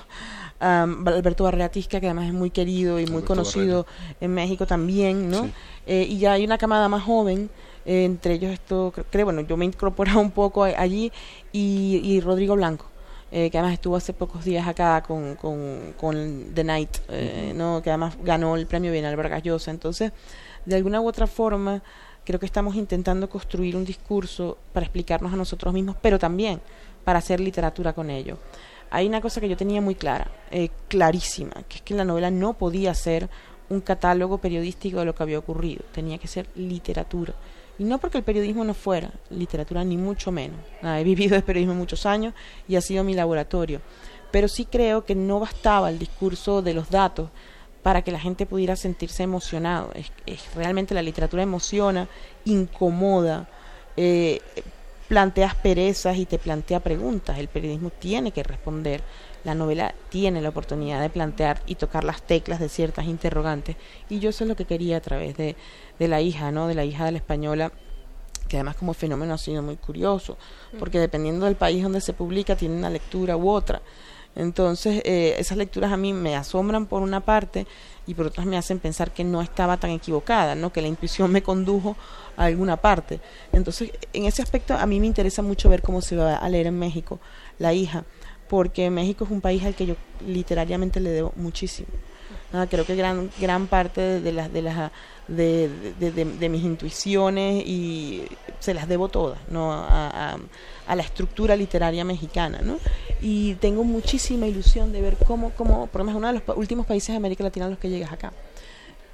a Alberto Barreatisca, que además es muy querido y muy Alberto conocido en México también, ¿no? Sí. Y ya hay una camada más joven, entre ellos esto, cre- creo, bueno, yo me he incorporado un poco allí, y, y Rodrigo Blanco, eh, que además estuvo hace pocos días acá con, con, con The Night, eh, ¿no? que además ganó el premio Bienal Vargas Llosa. Entonces, de alguna u otra forma, creo que estamos intentando construir un discurso para explicarnos a nosotros mismos, pero también para hacer literatura con ello. hay una cosa que yo tenía muy clara, eh, clarísima, que es que la novela no podía ser un catálogo periodístico de lo que había ocurrido, tenía que ser literatura. Y no porque el periodismo no fuera literatura, ni mucho menos. Ah, he vivido de periodismo muchos años y ha sido mi laboratorio. Pero sí creo que no bastaba el discurso de los datos para que la gente pudiera sentirse emocionado. Es, es- realmente la literatura emociona, incomoda, eh, plantea asperezas y te plantea preguntas. El periodismo tiene que responder. La novela tiene la oportunidad de plantear y tocar las teclas de ciertas interrogantes. Y yo eso es lo que quería a través de, de la hija, ¿no? De la hija de la española que además como fenómeno ha sido muy curioso, porque dependiendo del país donde se publica tiene una lectura u otra. Entonces, eh, esas lecturas a mí me asombran por una parte y por otras me hacen pensar que no estaba tan equivocada, ¿no? que la intuición me condujo a alguna parte. Entonces, en ese aspecto a mí me interesa mucho ver cómo se va a leer en México La hija, porque México es un país al que yo literariamente le debo muchísimo. Ah, creo que gran gran parte de, las de las de, de- mis intuiciones y se las debo todas no a, a- a la estructura literaria mexicana no y tengo muchísima ilusión de ver cómo cómo por lo menos uno de los últimos países de América Latina a los que llegas acá.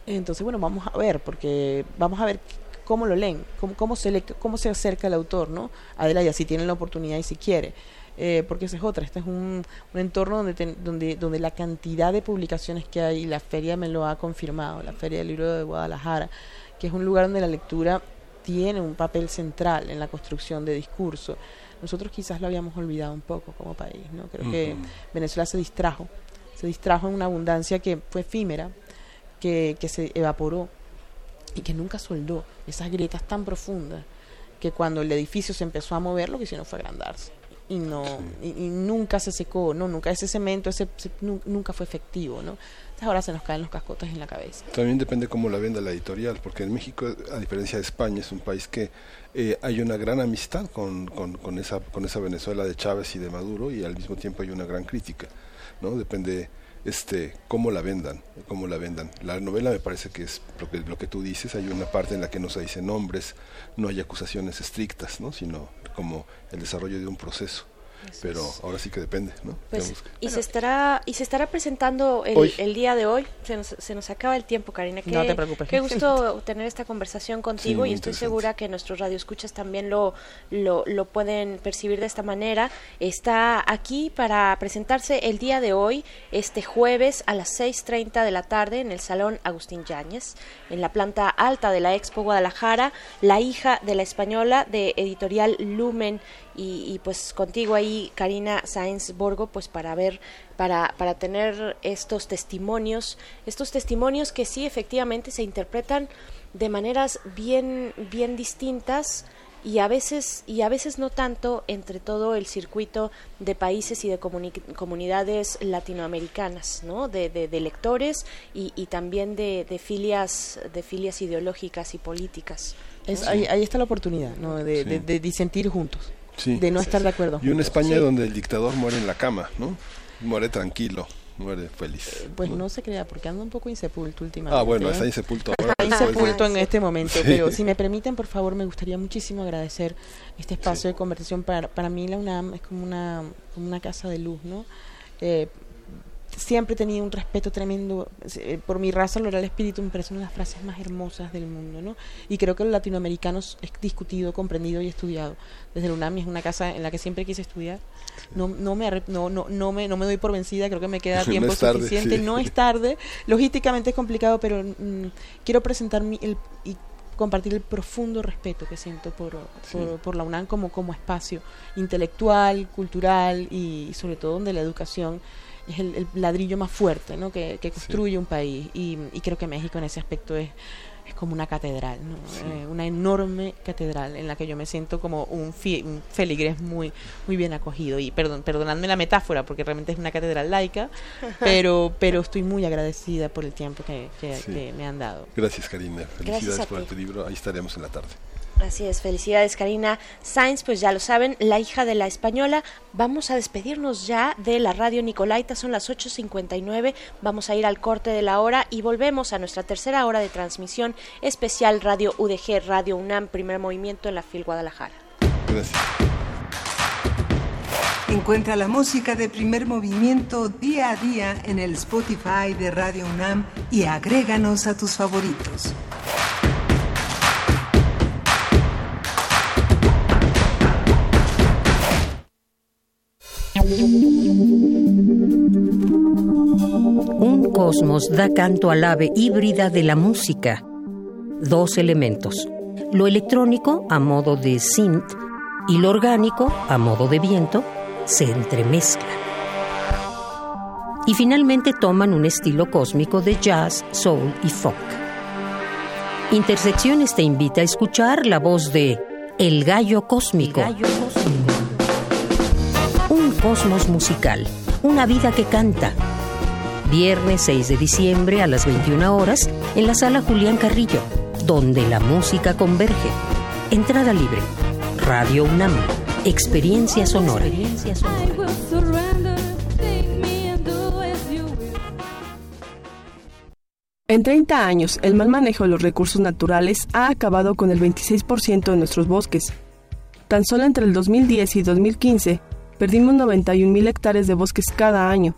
Entonces bueno vamos a ver porque vamos a ver cómo lo leen cómo, cómo se le, cómo se acerca el autor no Adelaida si tiene la oportunidad y si quiere eh, porque esa es otra. Este es un, un entorno donde, donde, donde la cantidad de publicaciones que hay, la feria me lo ha confirmado, la Feria del Libro de Guadalajara, que es un lugar donde la lectura tiene un papel central en la construcción de discurso. Nosotros quizás lo habíamos olvidado un poco como país, ¿no? Creo que. Venezuela se distrajo, se distrajo en una abundancia que fue efímera, que, que se evaporó y que nunca soldó esas grietas tan profundas que cuando el edificio se empezó a mover lo que hicieron fue agrandarse y no y, nunca se secó no nunca ese cemento ese, nu- nunca fue efectivo no Entonces ahora se nos caen los cascotes en la cabeza También depende cómo la venda la editorial, porque en México, a diferencia de España, es un país que eh, hay una gran amistad con, con, con esa, con esa Venezuela de Chávez y de Maduro y al mismo tiempo hay una gran crítica, ¿no? Depende este cómo la vendan, cómo la vendan. La novela me parece que es lo que, lo que tú dices, hay una parte en la que no se dicen nombres, no hay acusaciones estrictas, ¿no? Sino como el desarrollo de un proceso. Pero ahora sí que depende, ¿no? Pues, y se estará y se estará presentando el, día de hoy. Se nos, se nos acaba el tiempo, Karina. Qué, No te preocupes. Qué gusto tener esta conversación contigo y estoy segura que nuestros radioescuchas también lo, lo, lo pueden percibir de esta manera. Está aquí para presentarse el día de hoy, este jueves a las 6.30 de la tarde en el Salón Agustín Yáñez, en la planta alta de la Expo Guadalajara, La hija de la española de editorial Lumen y, y, pues contigo ahí Karina Sáenz Borgo pues para ver para para tener estos testimonios estos testimonios que sí efectivamente se interpretan de maneras bien bien distintas y a veces y a veces no tanto entre todo el circuito de países y de comuni- comunidades latinoamericanas no de, de, de lectores y, y también de, de filias de filias ideológicas y políticas ahí, ahí está la oportunidad ¿no? de, Sí. de- de disentir juntos Sí. de no estar de acuerdo Y una. España Sí. donde el dictador muere en la cama, ¿no? Muere tranquilo, muere feliz. pues no se crea porque anda un poco insepulto últimamente Ah, bueno, ¿eh? está insepulto ahora. Está insepulto en este momento, Sí. pero si me permiten, por favor, me gustaría muchísimo agradecer este espacio de conversación. Para, para mí la UNAM es como una, como una casa de luz, ¿no? Eh, siempre he tenido un respeto tremendo eh, por mi raza, lo el espíritu, me parece una de las frases más hermosas del mundo, ¿no? Y creo que los latinoamericanos es discutido, comprendido y estudiado. Desde la UNAM es una casa en la que siempre quise estudiar. No, no, me, no, no, no, me, no me doy por vencida, creo que me queda tiempo tarde, suficiente. sí. No es tarde, logísticamente es complicado, pero mm, quiero presentar mi, el, y compartir el profundo respeto que siento por, por, por la UNAM como, como espacio intelectual, cultural y, sobre todo donde la educación es el, el ladrillo más fuerte ¿no? que, que construye un país y, y creo que México en ese aspecto es, es como una catedral, ¿no? Eh, una enorme catedral en la que yo me siento como un, fie- un feligrés muy, muy bien acogido y perdón, perdonadme la metáfora porque realmente es una catedral laica, pero, pero estoy muy agradecida por el tiempo que, que- Sí. que me han dado. Gracias, Karina. Felicidades por ti. tu libro. Ahí estaremos en la tarde. Así es, felicidades Karina Sainz, pues ya lo saben, la hija de la española. Vamos a despedirnos ya de la radio Nicolaita, son las 8.59, vamos a ir al corte de la hora y volvemos a nuestra tercera hora de transmisión especial Radio UDG, Radio UNAM, primer movimiento en la FIL Guadalajara. Gracias. Encuentra la música de primer movimiento día a día en el Spotify de Radio UNAM y agréganos a tus favoritos. Un cosmos da canto al ave híbrida de la música. Dos elementos. Lo electrónico a modo de synth y lo orgánico a modo de viento se entremezclan. Y finalmente toman un estilo cósmico de jazz, soul y folk. Intersecciones te invita a escuchar la voz de El Gallo Cósmico. Un cosmos musical, una vida que canta. Viernes 6 de diciembre a las 21 horas en la sala Julián Carrillo, donde la música converge. Entrada libre. Radio UNAM. Experiencia sonora. En 30 años, el mal manejo de los recursos naturales ha acabado con el 26% de nuestros bosques. Tan solo entre el 2010 y 2015, perdimos 91.000 hectáreas de bosques cada año.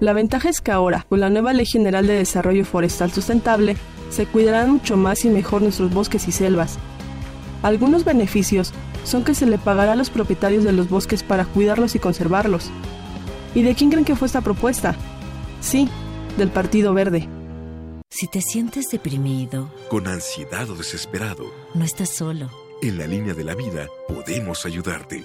La ventaja es que ahora, con la nueva Ley General de Desarrollo Forestal Sustentable, se cuidarán mucho más y mejor nuestros bosques y selvas. Algunos beneficios son que se le pagará a los propietarios de los bosques para cuidarlos y conservarlos. ¿Y de quién creen que fue esta propuesta? Sí, del Partido Verde. Si te sientes deprimido, Con ansiedad o desesperado, no estás solo. en la línea de la vida podemos ayudarte.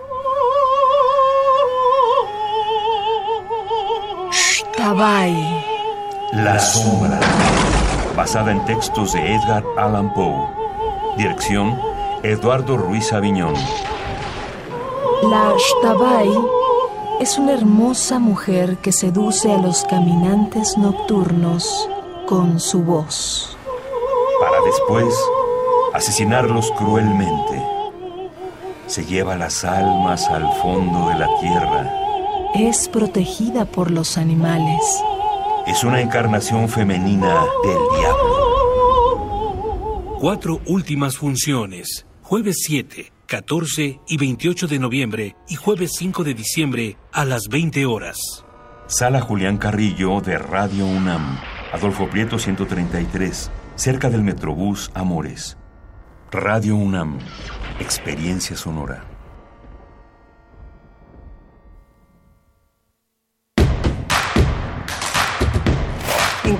Tabay. La Sombra, basada en textos de Edgar Allan Poe. Dirección, Eduardo Ruiz Aviñón. La Ashtabay es una hermosa mujer que seduce a los caminantes nocturnos con su voz. Para después asesinarlos cruelmente. Se lleva las almas al fondo de la tierra. Es protegida por los animales. Es una encarnación femenina del diablo. Cuatro últimas funciones. Jueves 7, 14 y 28 de noviembre y jueves 5 de diciembre a las 20 horas. Sala Julián Carrillo de Radio UNAM. Adolfo Prieto 133, cerca del Metrobús Amores. Radio UNAM. Experiencia sonora.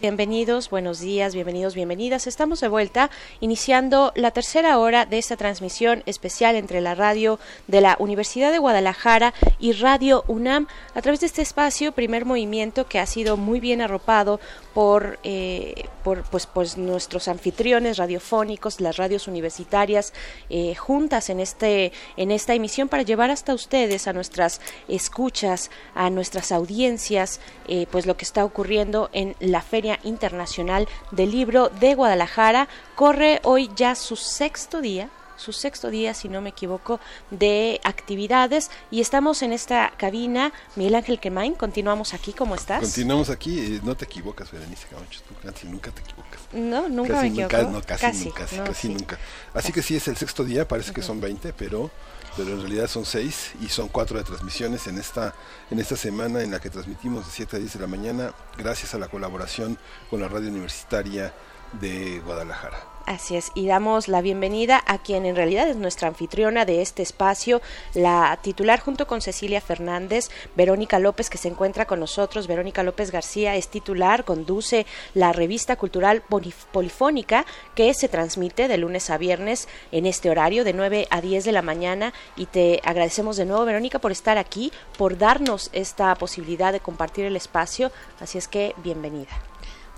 Bienvenidos, buenos días, bienvenidos, bienvenidas. Estamos de vuelta iniciando la tercera hora de esta transmisión especial entre la radio de la Universidad de Guadalajara y Radio UNAM a través de este espacio, primer movimiento que ha sido muy bien arropado por, eh, por pues, pues nuestros anfitriones radiofónicos, las radios universitarias eh, juntas en, este, en esta emisión para llevar hasta ustedes, a nuestras escuchas, a nuestras audiencias, eh, pues lo que está ocurriendo en la Feria Internacional del Libro de Guadalajara. Corre hoy ya su sexto día, su sexto día, si no me equivoco, de actividades y estamos en esta cabina. Miguel Ángel Quemain, continuamos aquí, ¿cómo estás? Continuamos aquí, eh, no te equivocas, Berenice Camacho, tú casi nunca te equivocas. No, nunca casi me nunca, no, casi, Casi, nunca, casi, no, casi sí. nunca. Así que sí, es el sexto día, parece que son 20, pero, pero en realidad son seis y son cuatro de transmisiones en esta, en esta semana en la que transmitimos de 7 a 10 de la mañana, gracias a la colaboración con la radio universitaria de Guadalajara. Así es, y damos la bienvenida a quien en realidad es nuestra anfitriona de este espacio, la titular junto con Cecilia Fernández, Verónica López, que se encuentra con nosotros. Verónica López García es titular, conduce la revista cultural polifónica que se transmite de lunes a viernes en este horario de 9 a 10 de la mañana. Y te agradecemos de nuevo, Verónica, por estar aquí, por darnos esta posibilidad de compartir el espacio. Así es que bienvenida.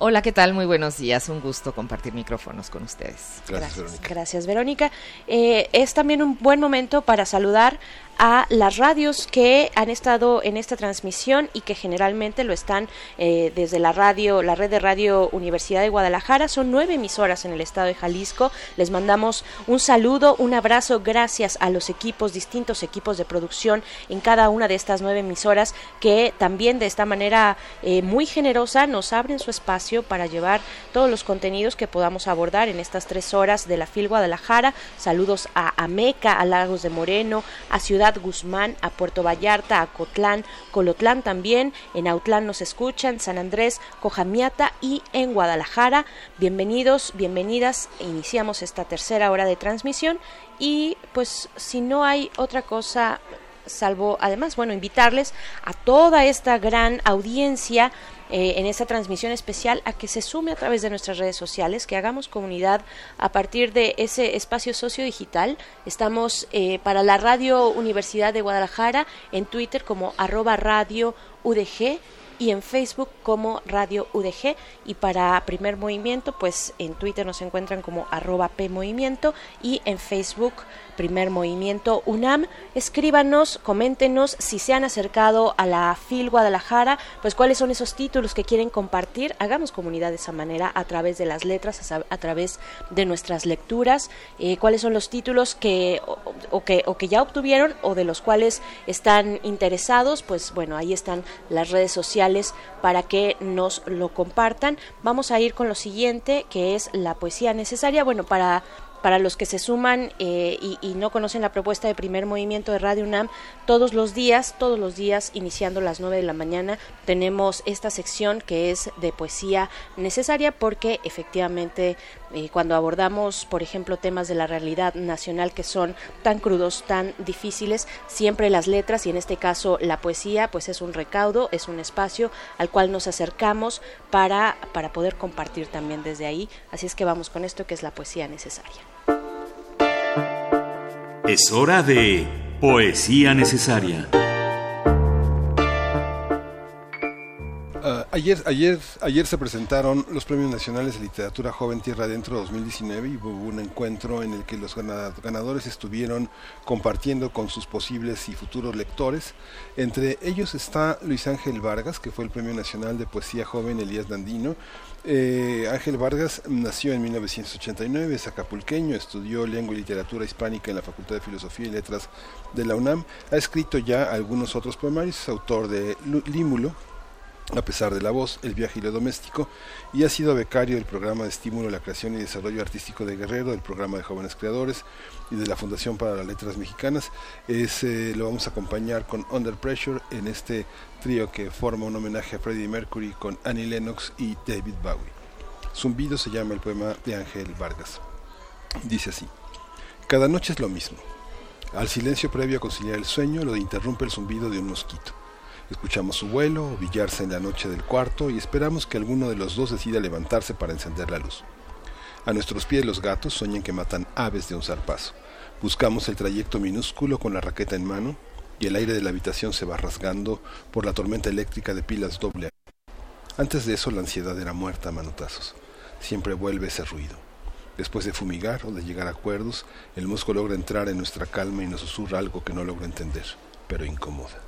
Hola, ¿qué tal? Muy buenos días. Un gusto compartir micrófonos con ustedes. Gracias, Verónica. Gracias, Verónica. Eh, es también un buen momento para saludar a las radios que han estado en esta transmisión y que generalmente lo están eh, desde la radio, la red de radio Universidad de Guadalajara. Son nueve emisoras en el estado de Jalisco. Les mandamos un saludo, un abrazo, gracias a los equipos, distintos equipos de producción en cada una de estas nueve emisoras que también de esta manera eh, muy generosa nos abren su espacio para llevar todos los contenidos que podamos abordar en estas tres horas de la FIL Guadalajara. Saludos a Ameca, a Lagos de Moreno, a Ciudad Guzmán, a Puerto Vallarta, a Cotlán, Colotlán también, en Autlán nos escuchan, San Andrés, Cojamiata y en Guadalajara. Bienvenidos, bienvenidas. Iniciamos esta tercera hora de transmisión y pues si no hay otra cosa salvo además bueno invitarles a toda esta gran audiencia eh, en esta transmisión especial a que se sume a través de nuestras redes sociales, que hagamos comunidad a partir de ese espacio sociodigital. Estamos eh, para la Radio Universidad de Guadalajara en Twitter como arroba radio UDG y en Facebook como Radio UDG y para Primer Movimiento pues en Twitter nos encuentran como arroba PMovimiento y en Facebook Primer Movimiento UNAM. Escríbanos, coméntenos si se han acercado a la FIL Guadalajara, pues cuáles son esos títulos que quieren compartir. Hagamos comunidad de esa manera a través de las letras, a, través de nuestras lecturas, eh, cuáles son los títulos que o, o que o que ya obtuvieron o de los cuales están interesados, pues bueno, ahí están las redes sociales para que nos lo compartan. Vamos a ir con lo siguiente, que es la poesía necesaria. Bueno, para para los que se suman eh, y, no conocen la propuesta de primer movimiento de Radio UNAM, todos los días, todos los días, iniciando las 9 de la mañana, tenemos esta sección que es de poesía necesaria porque efectivamente eh, cuando abordamos, por ejemplo, temas de la realidad nacional que son tan crudos, tan difíciles, siempre las letras y en este caso la poesía, pues es un recaudo, es un espacio al cual nos acercamos para, para poder compartir también desde ahí. Así es que vamos con esto que es la poesía necesaria. Es hora de Poesía Necesaria. Uh, ayer, ayer, ayer se presentaron los Premios Nacionales de Literatura Joven Tierra Adentro 2019 y hubo un encuentro en el que los ganadores estuvieron compartiendo con sus posibles y futuros lectores. Entre ellos está Luis Ángel Vargas, que fue el Premio Nacional de Poesía Joven Elías Dandino. Eh, Ángel Vargas nació en 1989, es acapulqueño, estudió lengua y literatura hispánica en la Facultad de Filosofía y Letras de la UNAM. Ha escrito ya algunos otros poemarios, es autor de Límulo, a pesar de la voz, El viaje y lo doméstico, y ha sido becario del programa de estímulo a la creación y desarrollo artístico de Guerrero, del programa de jóvenes creadores y de la Fundación para las Letras Mexicanas. Es, eh, lo vamos a acompañar con Under Pressure en este trío que forma un homenaje a Freddie Mercury con Annie Lennox y David Bowie. Zumbido se llama el poema de Ángel Vargas. Dice así, cada noche es lo mismo. Al silencio previo a conciliar el sueño lo interrumpe el zumbido de un mosquito. Escuchamos su vuelo billarse en la noche del cuarto y esperamos que alguno de los dos decida levantarse para encender la luz. A nuestros pies los gatos sueñan que matan aves de un zarpazo. Buscamos el trayecto minúsculo con la raqueta en mano y el aire de la habitación se va rasgando por la tormenta eléctrica de pilas doble. Antes de eso la ansiedad era muerta a manotazos. Siempre vuelve ese ruido. Después de fumigar o de llegar a acuerdos, el mosco logra entrar en nuestra calma y nos susurra algo que no logro entender, pero incomoda.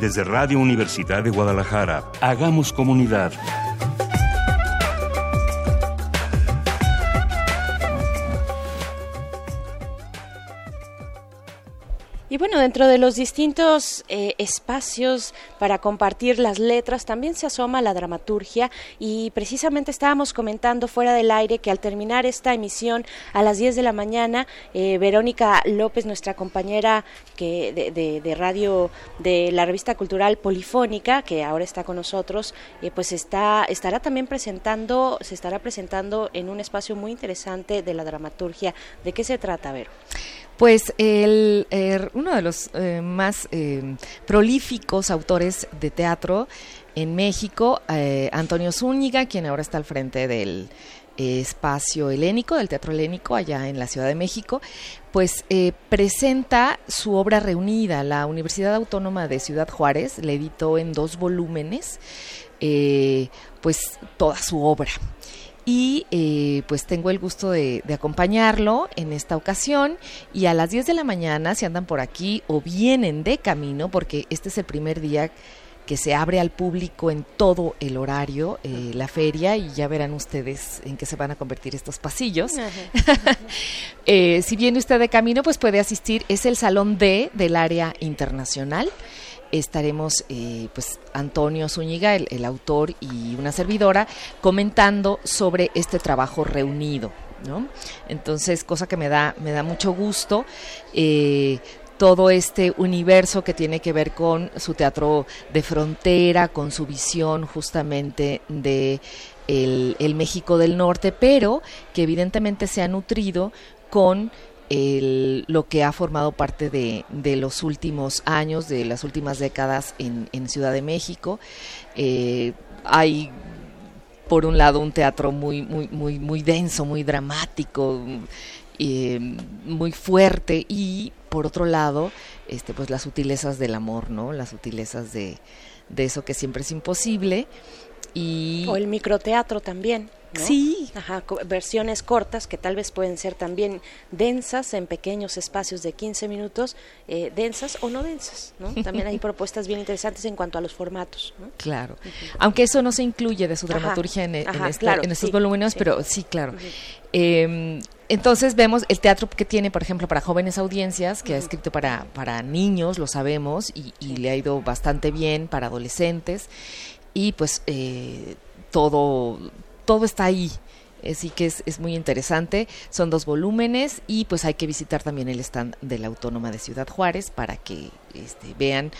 Desde Radio Universidad de Guadalajara. Hagamos comunidad. Dentro de los distintos eh, espacios para compartir las letras también se asoma la dramaturgia y precisamente estábamos comentando fuera del aire que al terminar esta emisión a las 10 de la mañana, eh, Verónica López, nuestra compañera que de, de- radio de la revista cultural Polifónica, que ahora está con nosotros, eh, pues está, estará también presentando, se estará presentando en un espacio muy interesante de la dramaturgia. ¿De qué se trata, Vero? Pues el, er, uno de los eh, más eh, prolíficos autores de teatro en México, eh, Antonio Zúñiga, quien ahora está al frente del eh, espacio helénico, del Teatro Helénico, allá en la Ciudad de México, pues eh, presenta su obra reunida. La Universidad Autónoma de Ciudad Juárez le editó en dos volúmenes, eh, pues toda su obra y eh, pues tengo el gusto de, de acompañarlo en esta ocasión y a las 10 de la mañana si andan por aquí o vienen de camino porque este es el primer día que se abre al público en todo el horario eh, la feria y ya verán ustedes en qué se van a convertir estos pasillos. Eh, si viene usted de camino, pues puede asistir. Es el Salón D del área internacional. Estaremos, eh, pues, Antonio Zúñiga, el, autor, y una servidora, comentando sobre este trabajo reunido, ¿no? Entonces, cosa que me da, me da mucho gusto. eh, todo este universo que tiene que ver con su teatro de frontera, con su visión justamente de el, el México del Norte, pero que evidentemente se ha nutrido con el- lo que ha formado parte de, de los últimos años, de las últimas décadas en, en Ciudad de México. Eh, hay por un lado un teatro muy muy muy muy denso muy dramático eh, muy fuerte y por otro lado este pues las sutilezas del amor no las sutilezas de, de eso que siempre es imposible y O el microteatro también. ¿no? Sí. Ajá, versiones cortas que tal vez pueden ser también densas en pequeños espacios de 15 minutos, eh, densas o no densas, ¿no? También hay propuestas bien interesantes en cuanto a los formatos, ¿no? Claro. Aunque eso no se incluye de su dramaturgia en, en ajá, esta- claro, en estos sí, volúmenes, sí. pero sí, claro. Eh, entonces vemos el teatro que tiene, por ejemplo, para jóvenes audiencias, que ha escrito para, para niños, lo sabemos, y, y le ha ido bastante bien para adolescentes, y pues eh, todo, todo está ahí. Así que es, es muy interesante. Son dos volúmenes y pues hay que visitar también el stand de la Autónoma de Ciudad Juárez para que este, vean.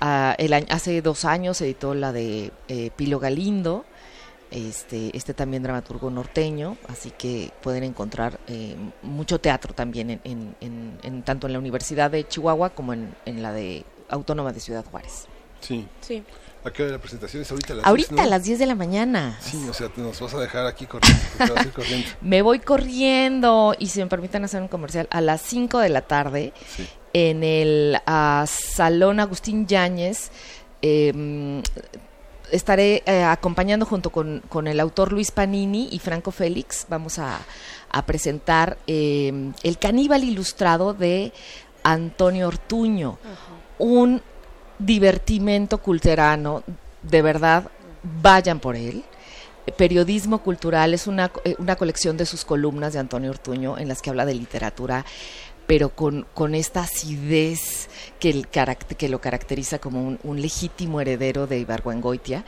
ah, el año, hace dos años se editó la de eh, Pilo Galindo, este, este también dramaturgo norteño, así que pueden encontrar eh, mucho teatro también en, en- en- en- tanto en la Universidad de Chihuahua como en, en la de Autónoma de Ciudad Juárez. Sí. Sí. ¿A qué hora la presentación es ahorita a las Ahorita 10, a ¿no? las 10 de la mañana. Sí, o sea, nos vas a dejar aquí corriendo. te vas a ir corriendo. Me voy corriendo y si me permiten hacer un comercial a las 5 de la tarde Sí. en el ah, Salón Agustín Yáñez. eh, estaré eh, acompañando junto con, con el autor Luis Panini y Franco Félix. Vamos a, a presentar eh, El caníbal ilustrado de Antonio Ortuño. Un divertimento culterano, de verdad, vayan por él. Periodismo cultural es una, eh, una colección de sus columnas de Antonio Ortuño en las que habla de literatura, pero con, con esta acidez que, el que lo caracteriza como un, un legítimo heredero de Ibargüengoitia.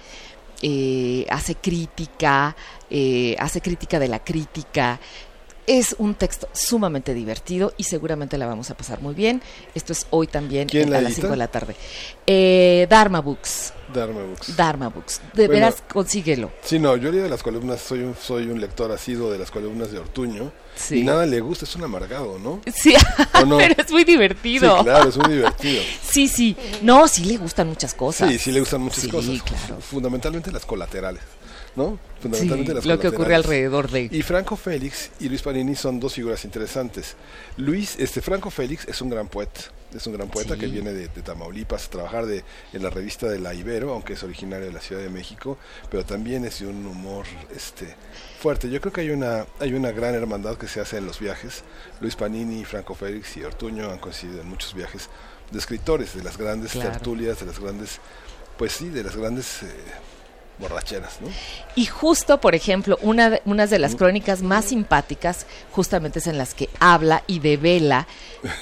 Eh, hace crítica, eh, hace crítica de la crítica. Es un texto sumamente divertido y seguramente la vamos a pasar muy bien. Esto es hoy también ¿Quién la a las edita? 5 de la tarde. Eh, Dharma Books. Dharma Books. Dharma Books. De Bueno, veras, consíguelo. Sí, no, yo leí las columnas, soy un, soy un lector asiduo de las columnas de Ortuño. Sí. Y nada le gusta, es un amargado, ¿no? Sí, pero es muy divertido. Sí, claro, es muy divertido. Sí, sí. No, sí le gustan muchas cosas. Sí, sí le gustan muchas Sí, cosas. claro. Fundamentalmente las colaterales, ¿no? Fundamentalmente Sí, las lo que ocurre alrededor de. Y Franco Félix y Luis Panini son dos figuras interesantes. Luis, este Franco Félix es un gran poeta, es un gran poeta Sí. que viene de, de Tamaulipas a trabajar de, en la revista de La Ibero, aunque es originario de la Ciudad de México, pero también es de un humor este fuerte. Yo creo que hay una hay una gran hermandad que se hace en los viajes. Luis Panini, Franco Félix y Ortuño han coincidido en muchos viajes de escritores, de las grandes Claro. tertulias, de las grandes pues sí, de las grandes eh, borracheras, ¿no? Y justo, por ejemplo, una de, unas de las crónicas más simpáticas justamente es en las que habla y devela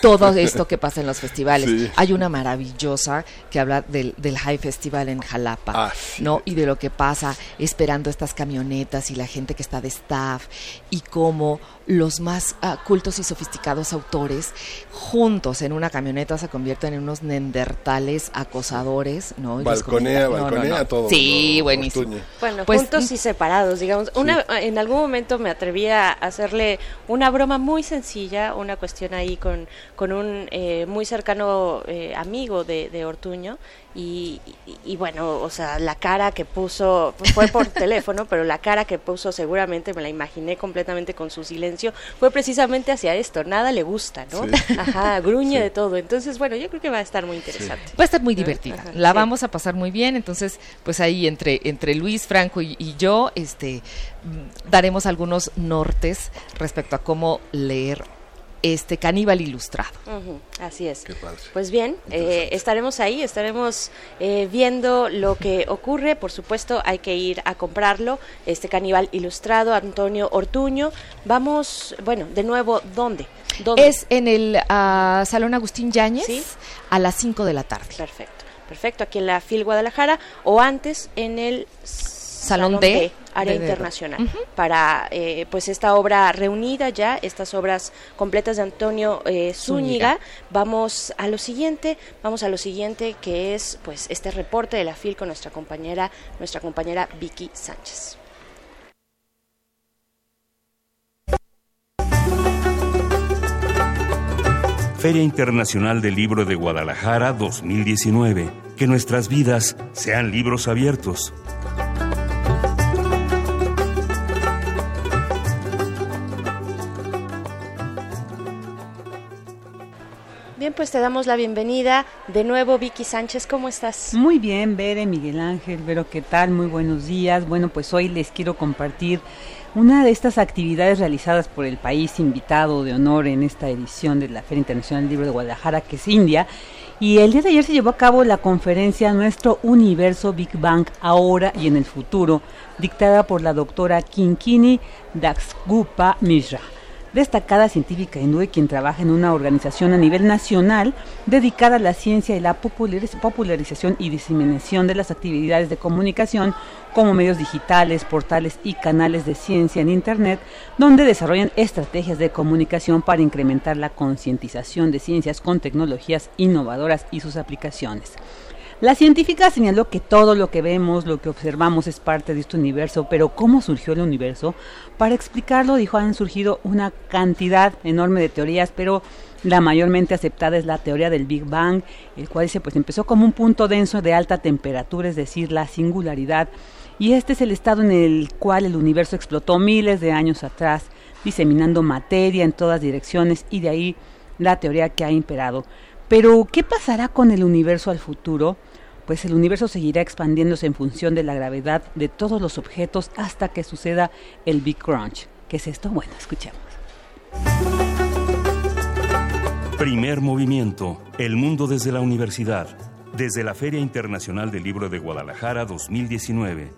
todo esto que pasa en los festivales. Sí. Hay una maravillosa que habla del, del High Festival en Jalapa, Ah, sí. ¿no? Y de lo que pasa esperando estas camionetas y la gente que está de staff y cómo los más ah, cultos y sofisticados autores juntos en una camioneta se convierten en unos neandertales acosadores, ¿no? Y Balconea, comenta- no, no, balconea no. todo. Sí, buenísimo. Bueno, Pues, juntos y separados, digamos. Una, En algún momento me atreví a hacerle una broma muy sencilla, una cuestión ahí con, con un eh, muy cercano eh, amigo de, de Ortuño. Y, y- y bueno, o sea, la cara que puso, fue por teléfono, pero la cara que puso seguramente me la imaginé completamente con su silencio, fue precisamente hacia esto, nada le gusta, ¿no? Sí. Ajá, gruñe Sí. de todo. Entonces, bueno, yo creo que va a estar muy interesante. Va a estar muy ¿no? divertida. Ajá, la sí. vamos a pasar muy bien. Entonces, pues ahí entre, entre Luis, Franco y, y yo, este, mm, daremos algunos nortes respecto a cómo leer este caníbal ilustrado. Así es. Qué padre. Pues bien, eh, estaremos ahí, estaremos eh, viendo lo que ocurre. Por supuesto, hay que ir a comprarlo. Este caníbal ilustrado, Antonio Ortuño. Vamos, bueno, de nuevo, ¿dónde? ¿Dónde? Es en el ah, Salón Agustín Yáñez Sí. a las 5 de la tarde. Perfecto, perfecto. Aquí en la FIL Guadalajara o antes en el Salón D, Área de- Internacional, para eh, pues esta obra reunida ya, estas obras completas de Antonio eh, Zúñiga. Zúñiga. Vamos a lo siguiente, vamos a lo siguiente que es pues este reporte de la FIL con nuestra compañera, nuestra compañera Vicky Sánchez. Feria Internacional del Libro de Guadalajara 2019. Que nuestras vidas sean libros abiertos. Bien, pues te damos la bienvenida de nuevo Vicky Sánchez, ¿cómo estás? Muy bien, Bere, Miguel Ángel, Vero, ¿qué tal? Muy buenos días. Bueno, pues hoy les quiero compartir una de estas actividades realizadas por el país invitado de honor en esta edición de la Feria Internacional del Libro de Guadalajara, que es India. Y el día de ayer se llevó a cabo la conferencia Nuestro Universo Big Bang ahora y en el futuro, dictada por la doctora Kinkini Daxgupa Mishra destacada científica hindú quien trabaja en una organización a nivel nacional dedicada a la ciencia y la populariz- popularización y diseminación de las actividades de comunicación como medios digitales, portales y canales de ciencia en Internet, donde desarrollan estrategias de comunicación para incrementar la concientización de ciencias con tecnologías innovadoras y sus aplicaciones. La científica señaló que todo lo que vemos, lo que observamos es parte de este universo, pero ¿cómo surgió el universo? Para explicarlo, dijo, han surgido una cantidad enorme de teorías, pero la mayormente aceptada es la teoría del Big Bang, el cual dice, pues empezó como un punto denso de alta temperatura, es decir, la singularidad, y este es el estado en el cual el universo explotó miles de años atrás, diseminando materia en todas direcciones, y de ahí la teoría que ha imperado. Pero, ¿qué pasará con el universo al futuro? Pues el universo seguirá expandiéndose en función de la gravedad de todos los objetos hasta que suceda el Big Crunch. ¿Qué es esto? Bueno, escuchemos. Primer movimiento. El mundo desde la universidad. Desde la Feria Internacional del Libro de Guadalajara 2019.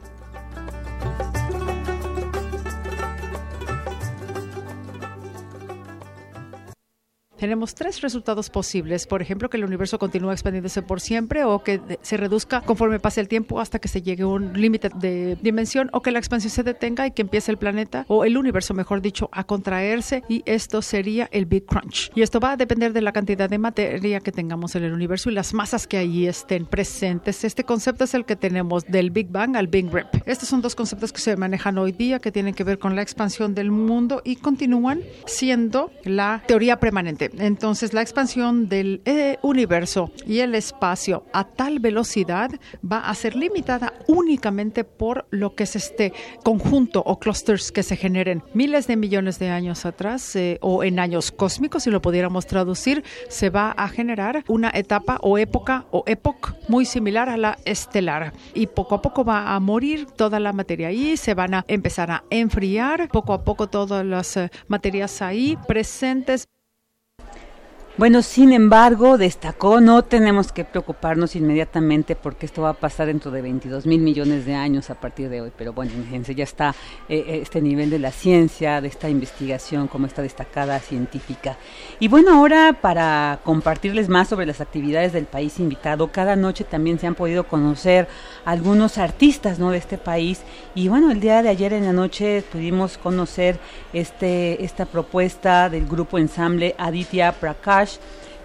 Tenemos tres resultados posibles. Por ejemplo, que el universo continúe expandiéndose por siempre o que se reduzca conforme pase el tiempo hasta que se llegue a un límite de dimensión o que la expansión se detenga y que empiece el planeta o el universo, mejor dicho, a contraerse y esto sería el Big Crunch. Y esto va a depender de la cantidad de materia que tengamos en el universo y las masas que allí estén presentes. Este concepto es el que tenemos del Big Bang al Big Rip. Estos son dos conceptos que se manejan hoy día que tienen que ver con la expansión del mundo y continúan siendo la teoría permanente. Entonces, la expansión del eh, universo y el espacio a tal velocidad va a ser limitada únicamente por lo que es este conjunto o clusters que se generen miles de millones de años atrás eh, o en años cósmicos, si lo pudiéramos traducir, se va a generar una etapa o época o época muy similar a la estelar y poco a poco va a morir toda la materia ahí, se van a empezar a enfriar poco a poco todas las eh, materias ahí presentes. Bueno, sin embargo, destacó, no tenemos que preocuparnos inmediatamente porque esto va a pasar dentro de 22 mil millones de años a partir de hoy. Pero bueno, imagínense, ya está eh, eh, este nivel de la ciencia, de esta investigación, como esta destacada científica. Y bueno, ahora para compartirles más sobre las actividades del país invitado, cada noche también se han podido conocer algunos artistas ¿no? de este país. Y bueno, el día de ayer en la noche pudimos conocer este, esta propuesta del grupo ensamble Aditya Prakash,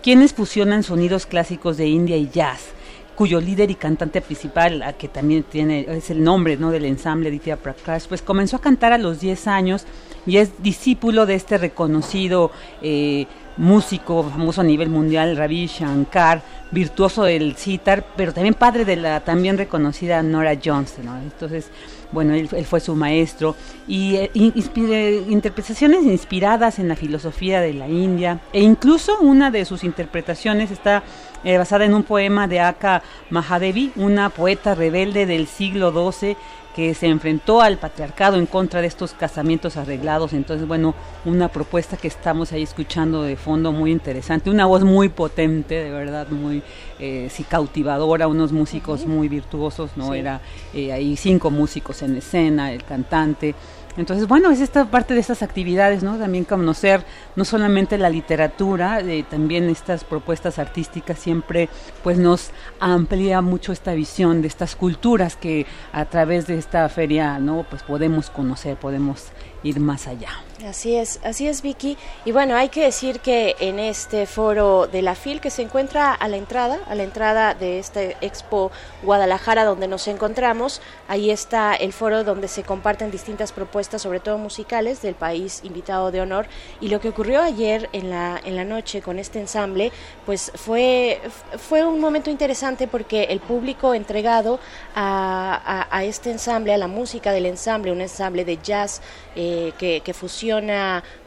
quienes fusionan sonidos clásicos de India y jazz cuyo líder y cantante principal, que también tiene es el nombre ¿no? del ensamble Aditya Prakash, pues comenzó a cantar a los 10 años y es discípulo de este reconocido eh, músico famoso a nivel mundial, Ravi Shankar, virtuoso del sitar, pero también padre de la también reconocida Nora. ¿no? Entonces, bueno, él, fue su maestro y eh, interpretaciones inspiradas en la filosofía de la India e incluso una de sus interpretaciones está eh, basada en un poema de Aka Mahadevi, una poeta rebelde del siglo XII que se enfrentó al patriarcado en contra de estos casamientos arreglados. Entonces, bueno, una propuesta que estamos ahí escuchando de fondo muy interesante, una voz muy potente, de verdad, muy eh, sí, cautivadora, unos músicos muy virtuosos, ¿no? Sí. Era eh, ahí cinco músicos en escena, el cantante. Entonces, bueno, es esta parte de estas actividades, ¿no? También conocer no solamente la literatura, eh, también estas propuestas artísticas siempre pues nos amplía mucho esta visión de estas culturas que a través de esta feria, ¿no? Pues podemos conocer, podemos ir más allá. Así es, así es Vicky. Y bueno, hay que decir que en este foro de la FIL que se encuentra a la entrada, a la entrada de este Expo Guadalajara donde nos encontramos, ahí está el foro donde se comparten distintas propuestas, sobre todo musicales, del país invitado de honor. Y lo que ocurrió ayer en la, en la noche con este ensamble, pues fue, fue un momento interesante porque el público entregado a, a, a este ensamble, a la música del ensamble, un ensamble de jazz eh, que, que fusiona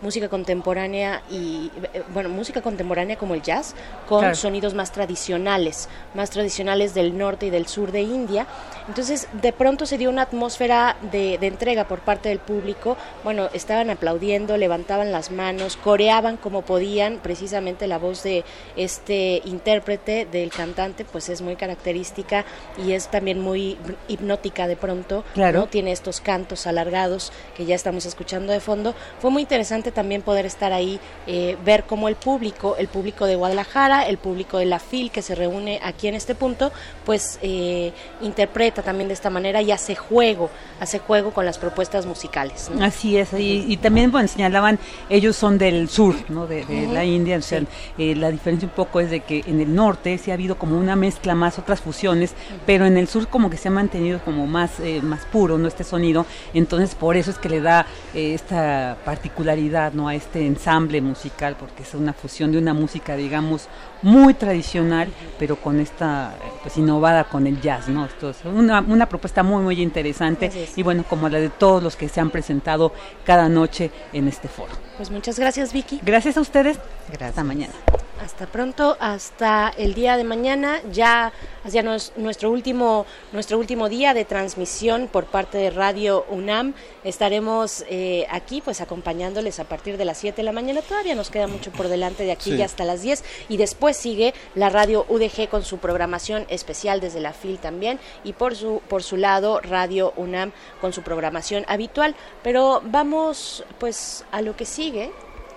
música contemporánea y, eh, bueno, música contemporánea como el jazz con claro. sonidos más tradicionales, más tradicionales del norte y del sur de India. Entonces, de pronto se dio una atmósfera de, de entrega por parte del público. Bueno, estaban aplaudiendo, levantaban las manos, coreaban como podían. Precisamente la voz de este intérprete, del cantante, pues es muy característica y es también muy hipnótica de pronto. Claro. ¿no? Tiene estos cantos alargados que ya estamos escuchando de fondo. Fue muy interesante también poder estar ahí, eh, ver cómo el público, el público de Guadalajara, el público de la FIL que se reúne aquí en este punto, pues eh, interpreta también de esta manera y hace juego, hace juego con las propuestas musicales. Así es, y, y también bueno, señalaban, ellos son del sur, ¿no? de, la India, o sea, eh, la diferencia un poco es de que en el norte sí ha habido como una mezcla más, otras fusiones, pero en el sur como que se ha mantenido como más, eh, más puro, ¿no? Este sonido, entonces por eso es que le da eh, esta particularidad, ¿no? A este ensamble musical, porque es una fusión de una música, digamos, muy tradicional, pero con esta, pues innovada con el jazz, ¿no? Esto es una, una propuesta muy, muy interesante y bueno, como la de todos los que se han presentado cada noche en este foro. Pues muchas gracias, Vicky. Gracias a ustedes. Hasta mañana. Hasta pronto, hasta el día de mañana, ya hacia nos- nuestro último nuestro último día de transmisión por parte de Radio UNAM. Estaremos eh, aquí pues acompañándoles a partir de las 7 de la mañana. Todavía nos queda mucho por delante de aquí Sí. ya hasta las 10 y después sigue la Radio UDG con su programación especial desde la FIL también y por su por su lado Radio UNAM con su programación habitual, pero vamos pues a lo que sigue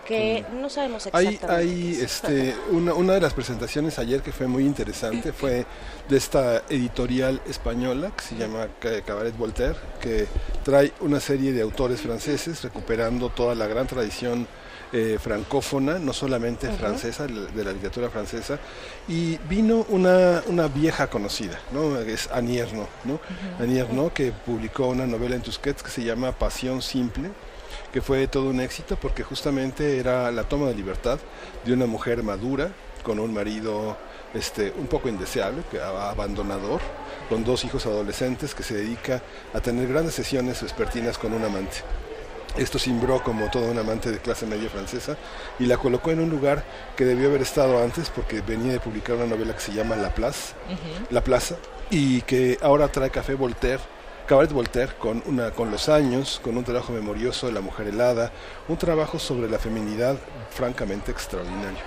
que no sabemos Hay, exactamente. hay es. este, una, una de las presentaciones ayer que fue muy interesante fue de esta editorial española que se llama Ca- Cabaret Voltaire, que trae una serie de autores franceses recuperando toda la gran tradición eh, francófona, no solamente francesa, de la literatura francesa, y vino una, una vieja conocida, ¿no? es Annie Ernaux, ¿no? Annie Ernaux, que publicó una novela en Tusquets que se llama Pasión Simple, que fue todo un éxito porque justamente era la toma de libertad de una mujer madura con un marido este un poco indeseable, que abandonador, con dos hijos adolescentes que se dedica a tener grandes sesiones vespertinas con un amante. Esto simbró como todo un amante de clase media francesa y la colocó en un lugar que debió haber estado antes porque venía de publicar una novela que se llama La Place, La Plaza, y que ahora trae Café Voltaire, Cabaret Voltaire con, los años, con un trabajo memorioso de la mujer helada, un trabajo sobre la feminidad francamente extraordinario.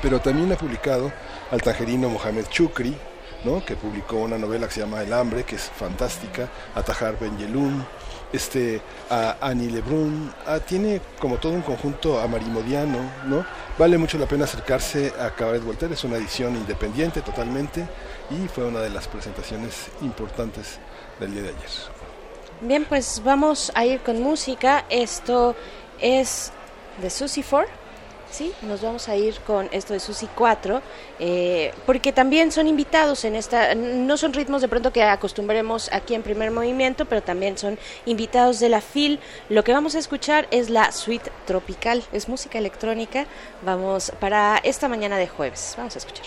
Pero también ha publicado al tangerino Mohamed Chukri, ¿no? que publicó una novela que se llama El hambre, que es fantástica, a Tahar Ben Yelun, este, a Annie Lebrun, tiene como todo un conjunto amarimodiano, ¿no? Vale mucho la pena acercarse a Cabaret Voltaire, es una edición independiente totalmente y fue una de las presentaciones importantes del día de ayer. Bien, pues vamos a ir con música. Esto es de Susie 4. Sí, nos vamos a ir con esto de Susi 4, eh, porque también son invitados en esta, no son ritmos de pronto que acostumbremos aquí en primer movimiento, pero también son invitados de la FIL. Lo que vamos a escuchar es la suite tropical, es música electrónica. Vamos para esta mañana de jueves, vamos a escuchar.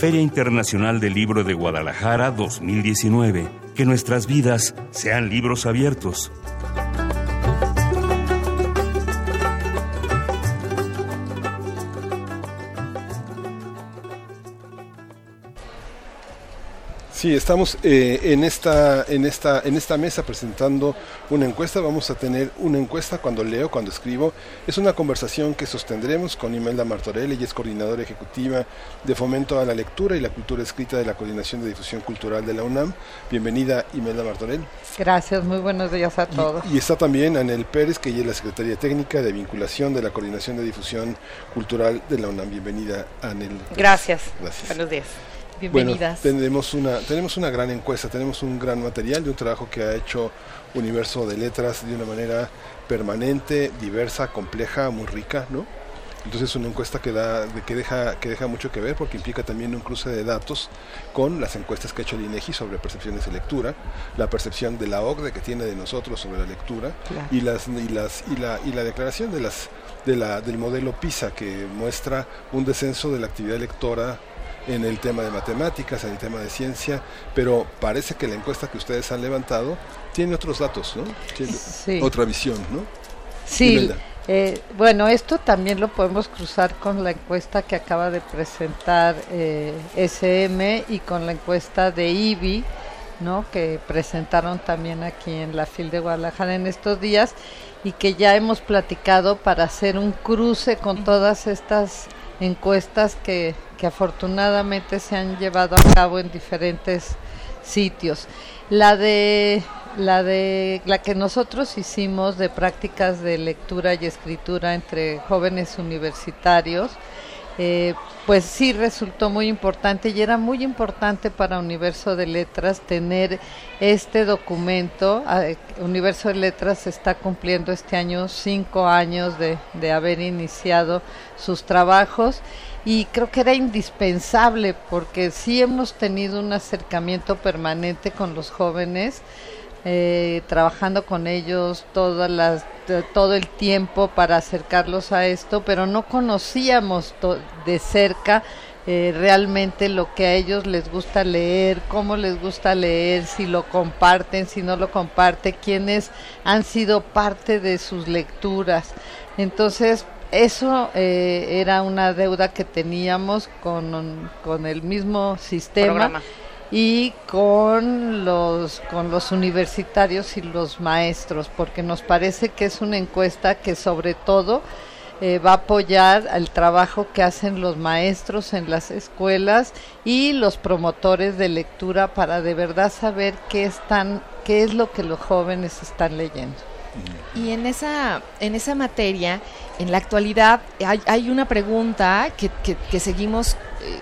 Feria Internacional del Libro de Guadalajara 2019. Que nuestras vidas sean libros abiertos. Sí, estamos eh, en esta en esta en esta mesa presentando una encuesta. Vamos a tener una encuesta cuando leo, cuando escribo. Es una conversación que sostendremos con Imelda Martorell, ella es coordinadora ejecutiva de Fomento a la Lectura y la Cultura Escrita de la Coordinación de Difusión Cultural de la UNAM. Bienvenida, Imelda Martorell. Gracias, muy buenos días a todos. Y está también Anel Pérez, que ella es la Secretaría Técnica de Vinculación de la Coordinación de Difusión Cultural de la UNAM. Bienvenida, Anel. Gracias. Gracias. Buenos días. Bienvenidas. Bueno, tenemos una, tenemos una gran encuesta, tenemos un gran material de un trabajo que ha hecho Universo de Letras de una manera permanente, diversa, compleja, muy rica, ¿no? Entonces es una encuesta que da, que deja, que deja mucho que ver porque implica también un cruce de datos con las encuestas que ha hecho el INEGI sobre percepciones de lectura, la percepción de la OCDE que tiene de nosotros sobre la lectura Claro. y las y las y la y la declaración de las de la del modelo PISA que muestra un descenso de la actividad lectora en el tema de matemáticas, en el tema de ciencia, pero parece que la encuesta que ustedes han levantado tiene otros datos, ¿no? Tiene Sí. otra visión, ¿no? Sí, eh, bueno, esto también lo podemos cruzar con la encuesta que acaba de presentar eh, SM y con la encuesta de IBI, ¿no? que presentaron también aquí en la FIL de Guadalajara en estos días y que ya hemos platicado para hacer un cruce con todas estas encuestas que, que afortunadamente se han llevado a cabo en diferentes sitios. La de la de la que nosotros hicimos de prácticas de lectura y escritura entre jóvenes universitarios, eh, pues sí resultó muy importante y era muy importante para Universo de Letras tener este documento. Ah, eh, Universo de Letras está cumpliendo este año cinco años de, de haber iniciado sus trabajos y creo que era indispensable porque sí hemos tenido un acercamiento permanente con los jóvenes eh, trabajando con ellos todas las, todo el tiempo para acercarlos a esto, pero no conocíamos de cerca eh, realmente lo que a ellos les gusta leer, cómo les gusta leer, si lo comparten, si no lo comparten, quiénes han sido parte de sus lecturas. Entonces, eso eh, era una deuda que teníamos con, con el mismo sistema Programa. y con los con los universitarios y los maestros porque nos parece que es una encuesta que sobre todo eh, va a apoyar el trabajo que hacen los maestros en las escuelas y los promotores de lectura para de verdad saber qué están qué es lo que los jóvenes están leyendo. Y en esa, en esa materia, en la actualidad, hay, una pregunta que, que- seguimos eh,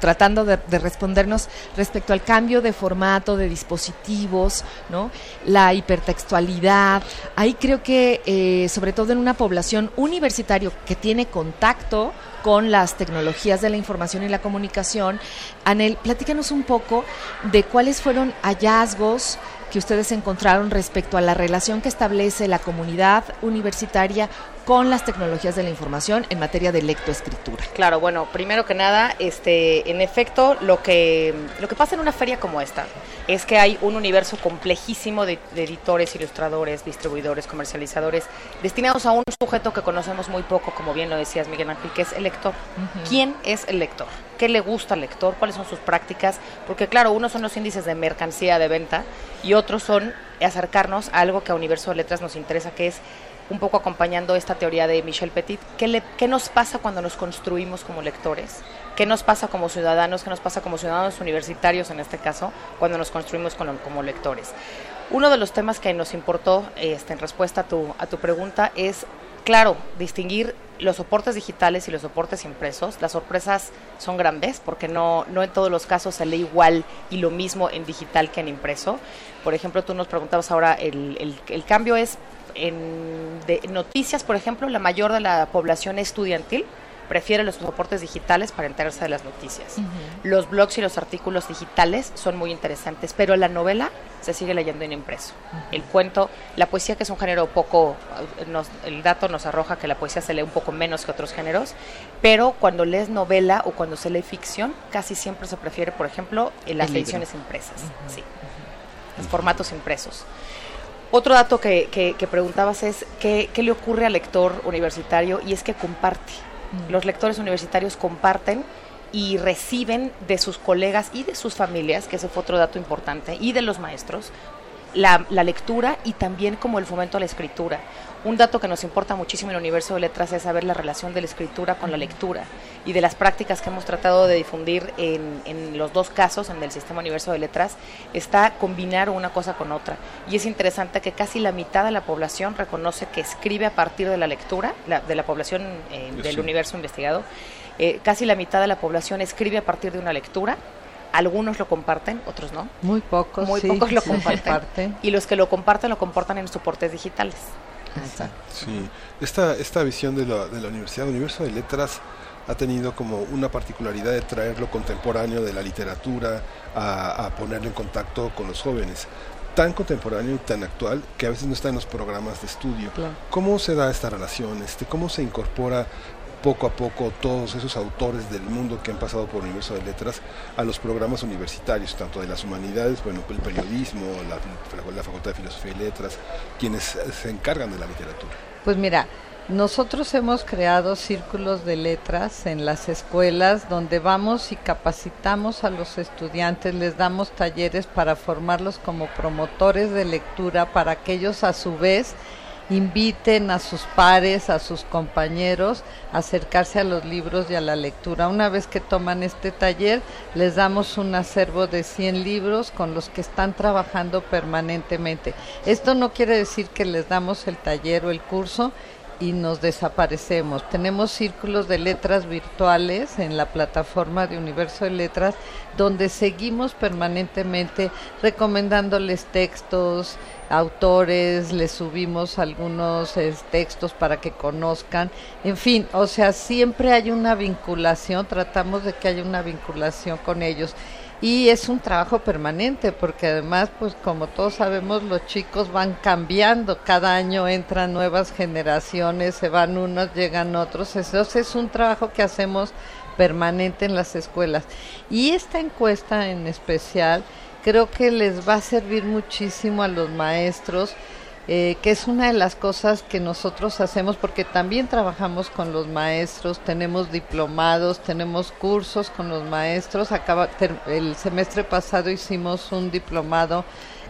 tratando de, de respondernos respecto al cambio de formato de dispositivos, ¿no? La hipertextualidad. Ahí creo que, eh, sobre todo en una población universitaria que tiene contacto con las tecnologías de la información y la comunicación, Anel, platícanos un poco de cuáles fueron hallazgos que ustedes encontraron respecto a la relación que establece la comunidad universitaria con las tecnologías de la información en materia de lectoescritura. Claro, bueno, primero que nada, este, en efecto, lo que, lo que pasa en una feria como esta es que hay un universo complejísimo de, de editores, ilustradores, distribuidores, comercializadores, destinados a un sujeto que conocemos muy poco, como bien lo decías Miguel Ángel, que es el lector. ¿Quién es el lector? ¿Qué le gusta al lector? ¿Cuáles son sus prácticas? Porque claro, unos son los índices de mercancía de venta y otros son acercarnos a algo que a Universo de Letras nos interesa, que es un poco acompañando esta teoría de Michel Petit, ¿qué, le- qué nos pasa cuando nos construimos como lectores? ¿Qué nos pasa como ciudadanos? ¿Qué nos pasa como ciudadanos universitarios en este caso cuando nos construimos como, lectores? Uno de los temas que nos importó este, en respuesta a tu, a tu pregunta es, claro, distinguir los soportes digitales y los soportes impresos. Las sorpresas son grandes porque no, no en todos los casos se lee igual y lo mismo en digital que en impreso. Por ejemplo, tú nos preguntabas ahora, el- el cambio es en de noticias, por ejemplo, la mayor de la población estudiantil prefiere los soportes digitales para enterarse de las noticias. Los blogs y los artículos digitales son muy interesantes, pero la novela se sigue leyendo en impreso. El cuento, la poesía que es un género poco, nos- el dato nos arroja que la poesía se lee un poco menos que otros géneros, pero cuando lees novela o cuando se lee ficción, casi siempre se prefiere, por ejemplo, en las ediciones impresas. Sí, los formatos impresos. Otro dato que, que- que preguntabas es ¿qué, qué le ocurre al lector universitario y es que comparte. Los lectores universitarios comparten y reciben de sus colegas y de sus familias, que ese fue otro dato importante, y de los maestros, la, la lectura y también como el fomento a la escritura. Un dato que nos importa muchísimo en el universo de letras es saber la relación de la escritura con la lectura y de las prácticas que hemos tratado de difundir en, en los dos casos, en el sistema universo de letras, está combinar una cosa con otra. Y es interesante que casi la mitad de la población reconoce que escribe a partir de la lectura, la- de la población eh, del Sí. universo investigado, eh, casi la mitad de la población escribe a partir de una lectura. Algunos lo comparten, otros no. Muy pocos, Muy sí, pocos lo sí, comparten. comparten. Y los que lo comparten lo compartan en soportes digitales. Sí, esta, esta visión de la, de la Universidad Universo de Letras ha tenido como una particularidad de traer lo contemporáneo de la literatura a, a ponerlo en contacto con los jóvenes tan contemporáneo y tan actual que a veces no está en los programas de estudio. ¿Cómo se da esta relación? Este, ¿Cómo se incorpora poco a poco todos esos autores del mundo que han pasado por el universo de letras a los programas universitarios, tanto de las humanidades, bueno, el periodismo, la, la Facultad de Filosofía y Letras, quienes se encargan de la literatura? Pues mira, nosotros hemos creado círculos de letras en las escuelas donde vamos y capacitamos a los estudiantes, les damos talleres para formarlos como promotores de lectura, para que ellos a su vez inviten a sus pares, a sus compañeros a acercarse a los libros y a la lectura. Una vez que toman este taller, les damos un acervo de 100 libros con los que están trabajando permanentemente. Esto no quiere decir que les damos el taller o el curso y nos desaparecemos. Tenemos círculos de letras virtuales en la plataforma de Universo de Letras donde seguimos permanentemente recomendándoles textos, autores, les subimos algunos eh, textos para que conozcan. En fin, o sea, siempre hay una vinculación, tratamos de que haya una vinculación con ellos. Y es un trabajo permanente porque además pues como todos sabemos los chicos van cambiando. Cada año entran nuevas generaciones se van unos llegan otros. Entonces es un trabajo que hacemos permanente en las escuelas. Y esta encuesta en especial creo que les va a servir muchísimo a los maestros eh, que es una de las cosas que nosotros hacemos porque también trabajamos con los maestros, tenemos diplomados, tenemos cursos con los maestros. Acaba, el semestre pasado hicimos un diplomado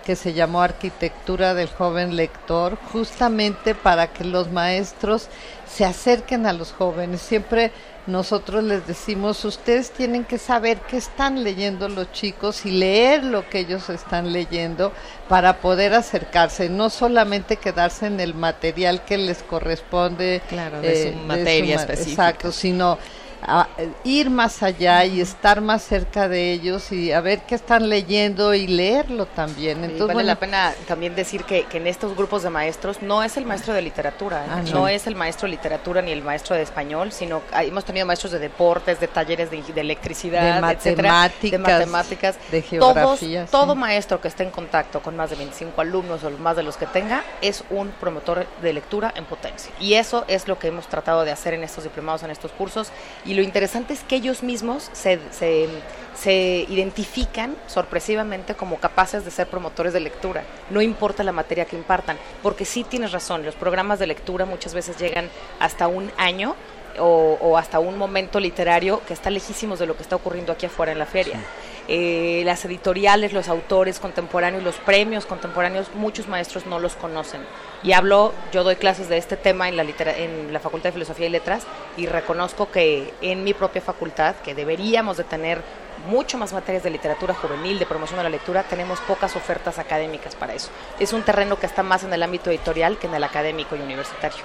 que se llamó Arquitectura del Joven Lector, justamente para que los maestros se acerquen a los jóvenes. Siempre nosotros les decimos, ustedes tienen que saber qué están leyendo los chicos y leer lo que ellos están leyendo para poder acercarse, no solamente quedarse en el material que les corresponde. Claro, de su materia ma- específica. Exacto, sino a- ir más allá y estar más cerca de ellos y a ver qué están leyendo y leerlo también. Entonces, vale bueno, la pena también decir que, que en estos grupos de maestros no es el maestro de literatura, ¿eh? Ah, no. no. es el maestro de literatura ni el maestro de español, sino hemos tenido maestros de deportes, de talleres de, de electricidad, De etcétera, matemáticas, de matemáticas, de Todos- geografía, todo maestro que esté en contacto con más de 25 alumnos o más de los que tenga es un promotor de lectura en potencia. Y eso es lo que hemos tratado de hacer en estos diplomados, en estos cursos. Y lo interesante es que ellos mismos se, se, se identifican sorpresivamente como capaces de ser promotores de lectura, no importa la materia que impartan, porque sí tienes razón, los programas de lectura muchas veces llegan hasta un año o, o hasta un momento literario que está lejísimos de lo que está ocurriendo aquí afuera en la feria. Eh, las editoriales, los autores contemporáneos, los premios contemporáneos, muchos maestros no los conocen. Y hablo, yo doy clases de este tema en la, litera- en la Facultad de Filosofía y Letras y reconozco que en mi propia facultad, que deberíamos de tener mucho más materias de literatura juvenil, de promoción de la lectura, tenemos pocas ofertas académicas para eso. Es un terreno que está más en el ámbito editorial que en el académico y universitario.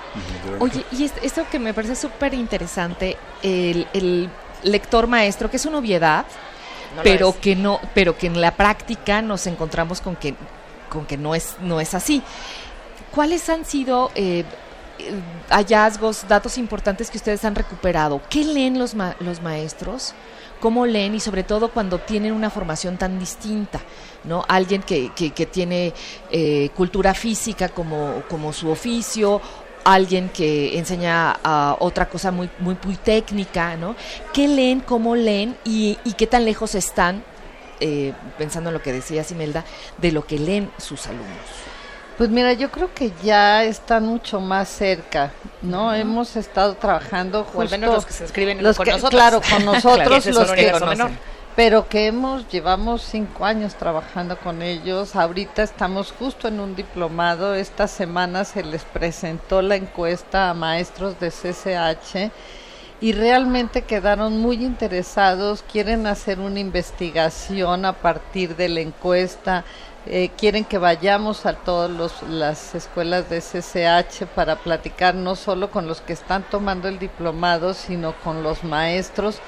Oye, y es- esto que me parece súper interesante, el, el lector maestro, que es una obviedad, No pero es. que no, pero que en la práctica nos encontramos con que, con que no es, no es así. ¿Cuáles han sido eh, eh, hallazgos, datos importantes que ustedes han recuperado? ¿Qué leen los, ma- los maestros? ¿Cómo leen? Y sobre todo cuando tienen una formación tan distinta, ¿no? Alguien que, que, que tiene eh, cultura física como, como su oficio, alguien que enseña ah, otra cosa muy, muy, muy técnica, ¿no? ¿Qué leen, cómo leen y, y qué tan lejos están, eh, pensando en lo que decía Simelda, de lo que leen sus alumnos? Pues mira, yo creo que ya están mucho más cerca, ¿no? Hemos estado trabajando justo... O al menos los que se inscriben los con que- nosotros. Claro, con nosotros Claro, los que menor. Pero que hemos, llevamos cinco años trabajando con ellos. Ahorita estamos justo en un diplomado. Esta semana se les presentó la encuesta a maestros de CCH y realmente quedaron muy interesados, quieren hacer una investigación a partir de la encuesta, eh, quieren que vayamos a todas las escuelas de CCH para platicar no solo con los que están tomando el diplomado, sino con los maestros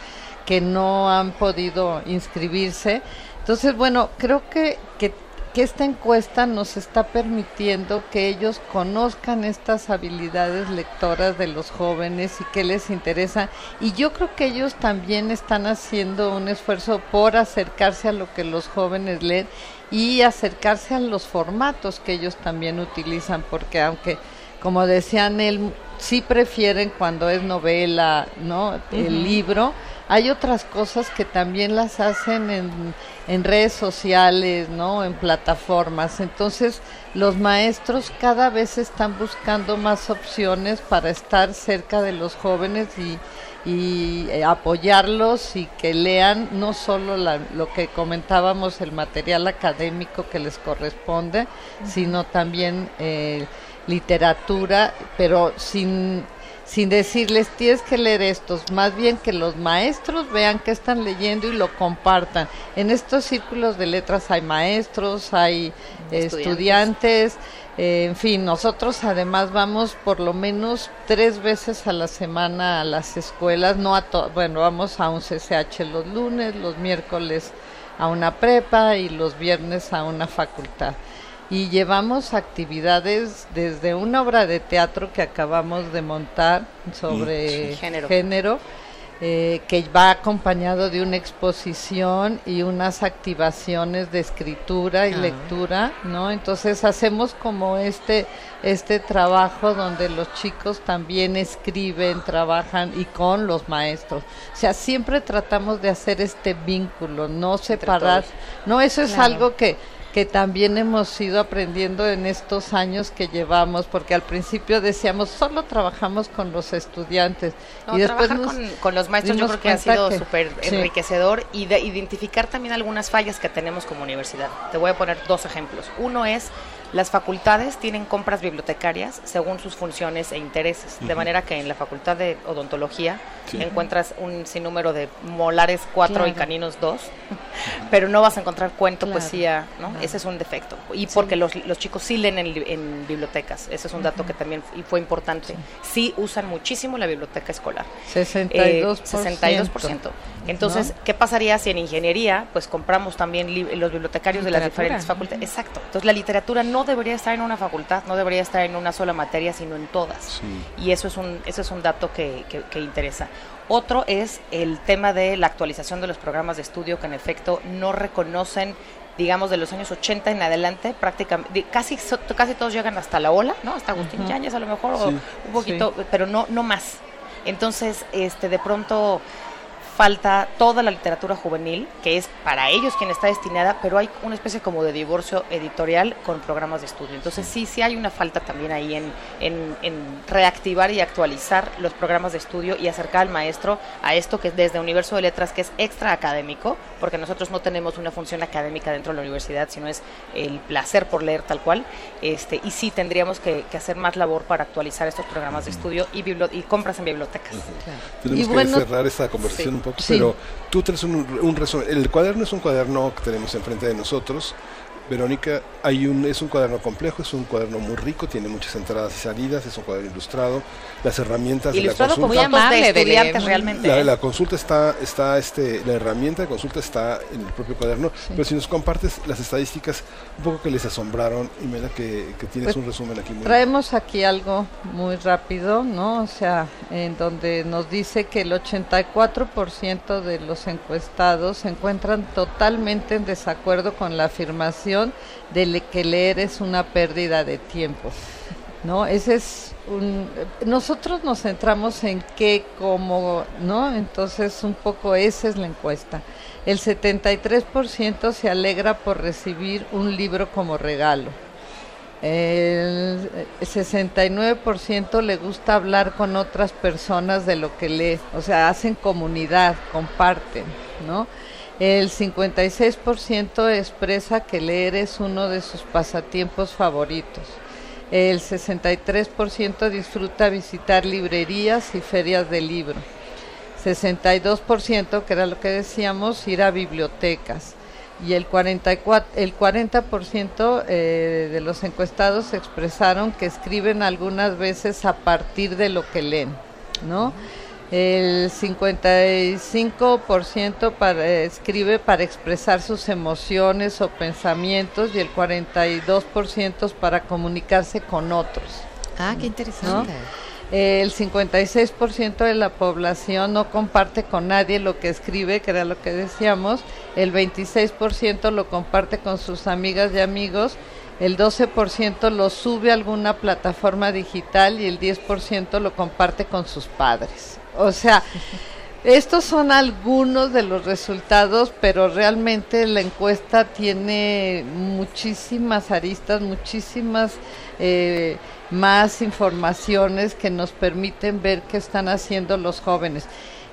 que no han podido inscribirse. Entonces, bueno, creo que, que que esta encuesta nos está permitiendo que ellos conozcan estas habilidades lectoras de los jóvenes y qué les interesa. Y yo creo que ellos también están haciendo un esfuerzo por acercarse a lo que los jóvenes leen y acercarse a los formatos que ellos también utilizan, porque aunque, como decían él, sí prefieren cuando es novela, ¿no? El libro. Hay otras cosas que también las hacen en, en redes sociales, ¿no? En plataformas. Entonces, los maestros cada vez están buscando más opciones para estar cerca de los jóvenes y, y eh, apoyarlos y que lean no solo la- lo que comentábamos, el material académico que les corresponde, sino también eh, literatura, pero sin, sin decirles tienes que leer estos, más bien que los maestros vean qué están leyendo y lo compartan. En estos círculos de letras hay maestros, hay eh, Estudiantes. estudiantes, eh, en fin, nosotros además vamos por lo menos tres veces a la semana a las escuelas, no a to- bueno, vamos a un CCH los lunes, los miércoles a una prepa y los viernes a una facultad. Y llevamos actividades desde una obra de teatro que acabamos de montar sobre Sí. Género. género, eh, que va acompañado de una exposición y unas activaciones de escritura y Ah. lectura, ¿no? Entonces hacemos como este este trabajo donde los chicos también escriben, trabajan y con los maestros. O sea, siempre tratamos de hacer este vínculo, no separar. No, eso es Claro. algo que que también hemos ido aprendiendo en estos años que llevamos, porque al principio decíamos solo trabajamos con los estudiantes No, y después trabajar nos con, con los maestros yo creo que ha sido súper sí. enriquecedor y de identificar también algunas fallas que tenemos como universidad. Te voy a poner dos ejemplos. Uno es las facultades tienen compras bibliotecarias según sus funciones e intereses, de manera que en la facultad de odontología Sí. encuentras un sinnúmero de molares 4 y caninos 2, pero no vas a encontrar cuento, Claro. poesía, ¿no? Claro. Ese es un defecto. Y Sí. porque los, los chicos sí leen en, li- en bibliotecas, ese es un dato que también y fue importante. Sí usan muchísimo la biblioteca escolar. 62%. Eh, 62%. Entonces, ¿no? ¿qué pasaría si en ingeniería, pues compramos también los bibliotecarios de las diferentes facultades? Exacto. Entonces, la literatura no debería estar en una facultad, no debería estar en una sola materia, sino en todas. Y eso es un, eso es un dato que, que- que interesa. Otro es el tema de la actualización de los programas de estudio que en efecto no reconocen digamos de los años 80 en adelante prácticamente casi casi todos llegan hasta la ola no hasta Agustín. Yáñez a lo mejor o un poquito pero no no más entonces este de pronto falta toda la literatura juvenil, que es para ellos quien está destinada, pero hay una especie como de divorcio editorial con programas de estudio. Entonces sí, sí hay una falta también ahí en, en, en reactivar y actualizar los programas de estudio y acercar al maestro a esto que es desde Universo de Letras, que es extra académico, porque nosotros no tenemos una función académica dentro de la universidad, sino es el placer por leer tal cual. Este, y sí tendríamos que, que hacer más labor para actualizar estos programas de estudio y, y compras en bibliotecas. Tenemos Y que bueno, cerrar esta conversación sí. un poco, Sí. pero tú traes un, un resumen. El cuaderno es un cuaderno que tenemos enfrente de nosotros. Verónica, hay un, es un cuaderno complejo, es un cuaderno muy rico, tiene muchas entradas y salidas, es un cuaderno ilustrado. Las herramientas Ilustrado de la consulta. de estudiantes realmente. La, ¿eh? la consulta está, está este, la herramienta de consulta está en el propio cuaderno, pero si nos compartes las estadísticas un poco que les asombraron, y me da que, que tienes Pues, un resumen aquí muy Traemos aquí algo muy rápido, ¿no? O sea, en donde nos dice que el 84% de los encuestados se encuentran totalmente en desacuerdo con la afirmación de que leer es una pérdida de tiempo. ¿No? Ese es un nosotros nos centramos en qué, cómo, ¿no? Entonces, un poco esa es la encuesta. El 73% se alegra por recibir un libro como regalo. El 69% le gusta hablar con otras personas de lo que lee, o sea, hacen comunidad, comparten, ¿no? El 56% expresa que leer es uno de sus pasatiempos favoritos. El 63% disfruta visitar librerías y ferias de libro. 62%, que era lo que decíamos, ir a bibliotecas. Y el 44, el 40% eh, de los encuestados expresaron que escriben algunas veces a partir de lo que leen, ¿no? El 55% para, escribe para expresar sus emociones o pensamientos y el 42% para comunicarse con otros. Ah, qué interesante. El 56% de la población no comparte con nadie lo que escribe, que era lo que decíamos. El 26% lo comparte con sus amigas y amigos. El 12% lo sube a alguna plataforma digital y el 10% lo comparte con sus padres. O sea, estos son algunos de los resultados, pero realmente la encuesta tiene muchísimas aristas, muchísimas eh, más informaciones que nos permiten ver qué están haciendo los jóvenes.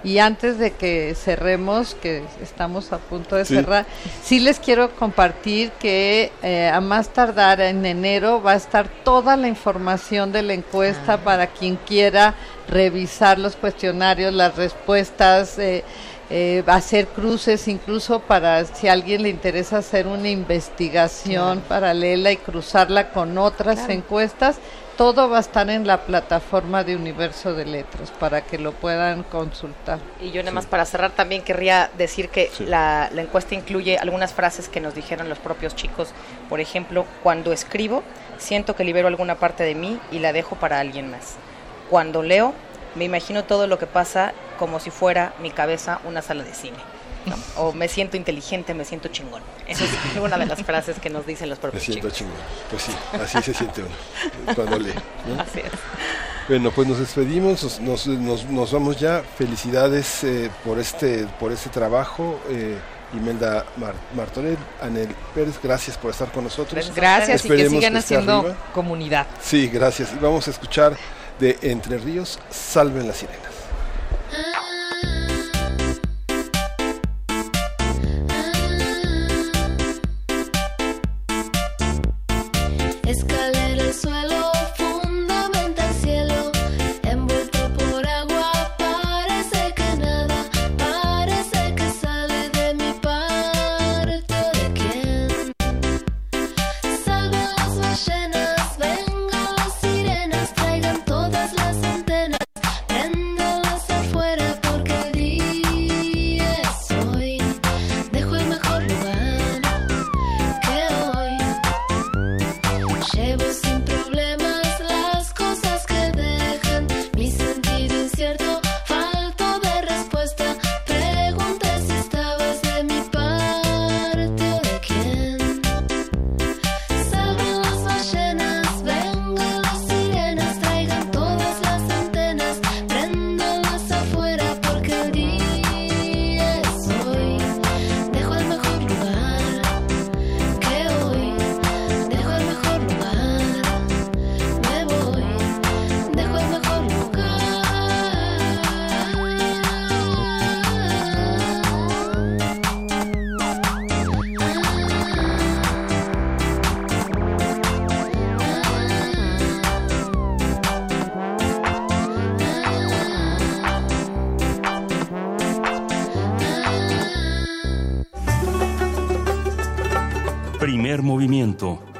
Y antes de que cerremos, que estamos a punto de Sí. cerrar, sí les quiero compartir que eh, a más tardar en enero va a estar toda la información de la encuesta para quien quiera revisar los cuestionarios, las respuestas, eh, eh, hacer cruces, incluso para si a alguien le interesa hacer una investigación paralela y cruzarla con otras Claro. encuestas. Todo va a estar en la plataforma de Universo de Letras para que lo puedan consultar. Y yo nada más para cerrar también querría decir que la, la encuesta incluye algunas frases que nos dijeron los propios chicos. Por ejemplo, cuando escribo, siento que libero alguna parte de mí y la dejo para alguien más. Cuando leo, me imagino todo lo que pasa como si fuera mi cabeza una sala de cine. ¿No? O me siento inteligente, me siento chingón. Esa es una de las frases que nos dicen los Me propios siento chicos. chingón. Pues sí, así se siente uno cuando lee. ¿no? Así es. Bueno, pues nos despedimos, nos, nos, vamos ya. Felicidades eh, por este por este trabajo. Eh, Imelda Mar- Martorell, Anel Pérez, gracias por estar con nosotros. Gracias y que Esperemos sigan haciendo arriba. comunidad. Sí, gracias. Y vamos a escuchar de Entre Ríos, Salven las Sirenas.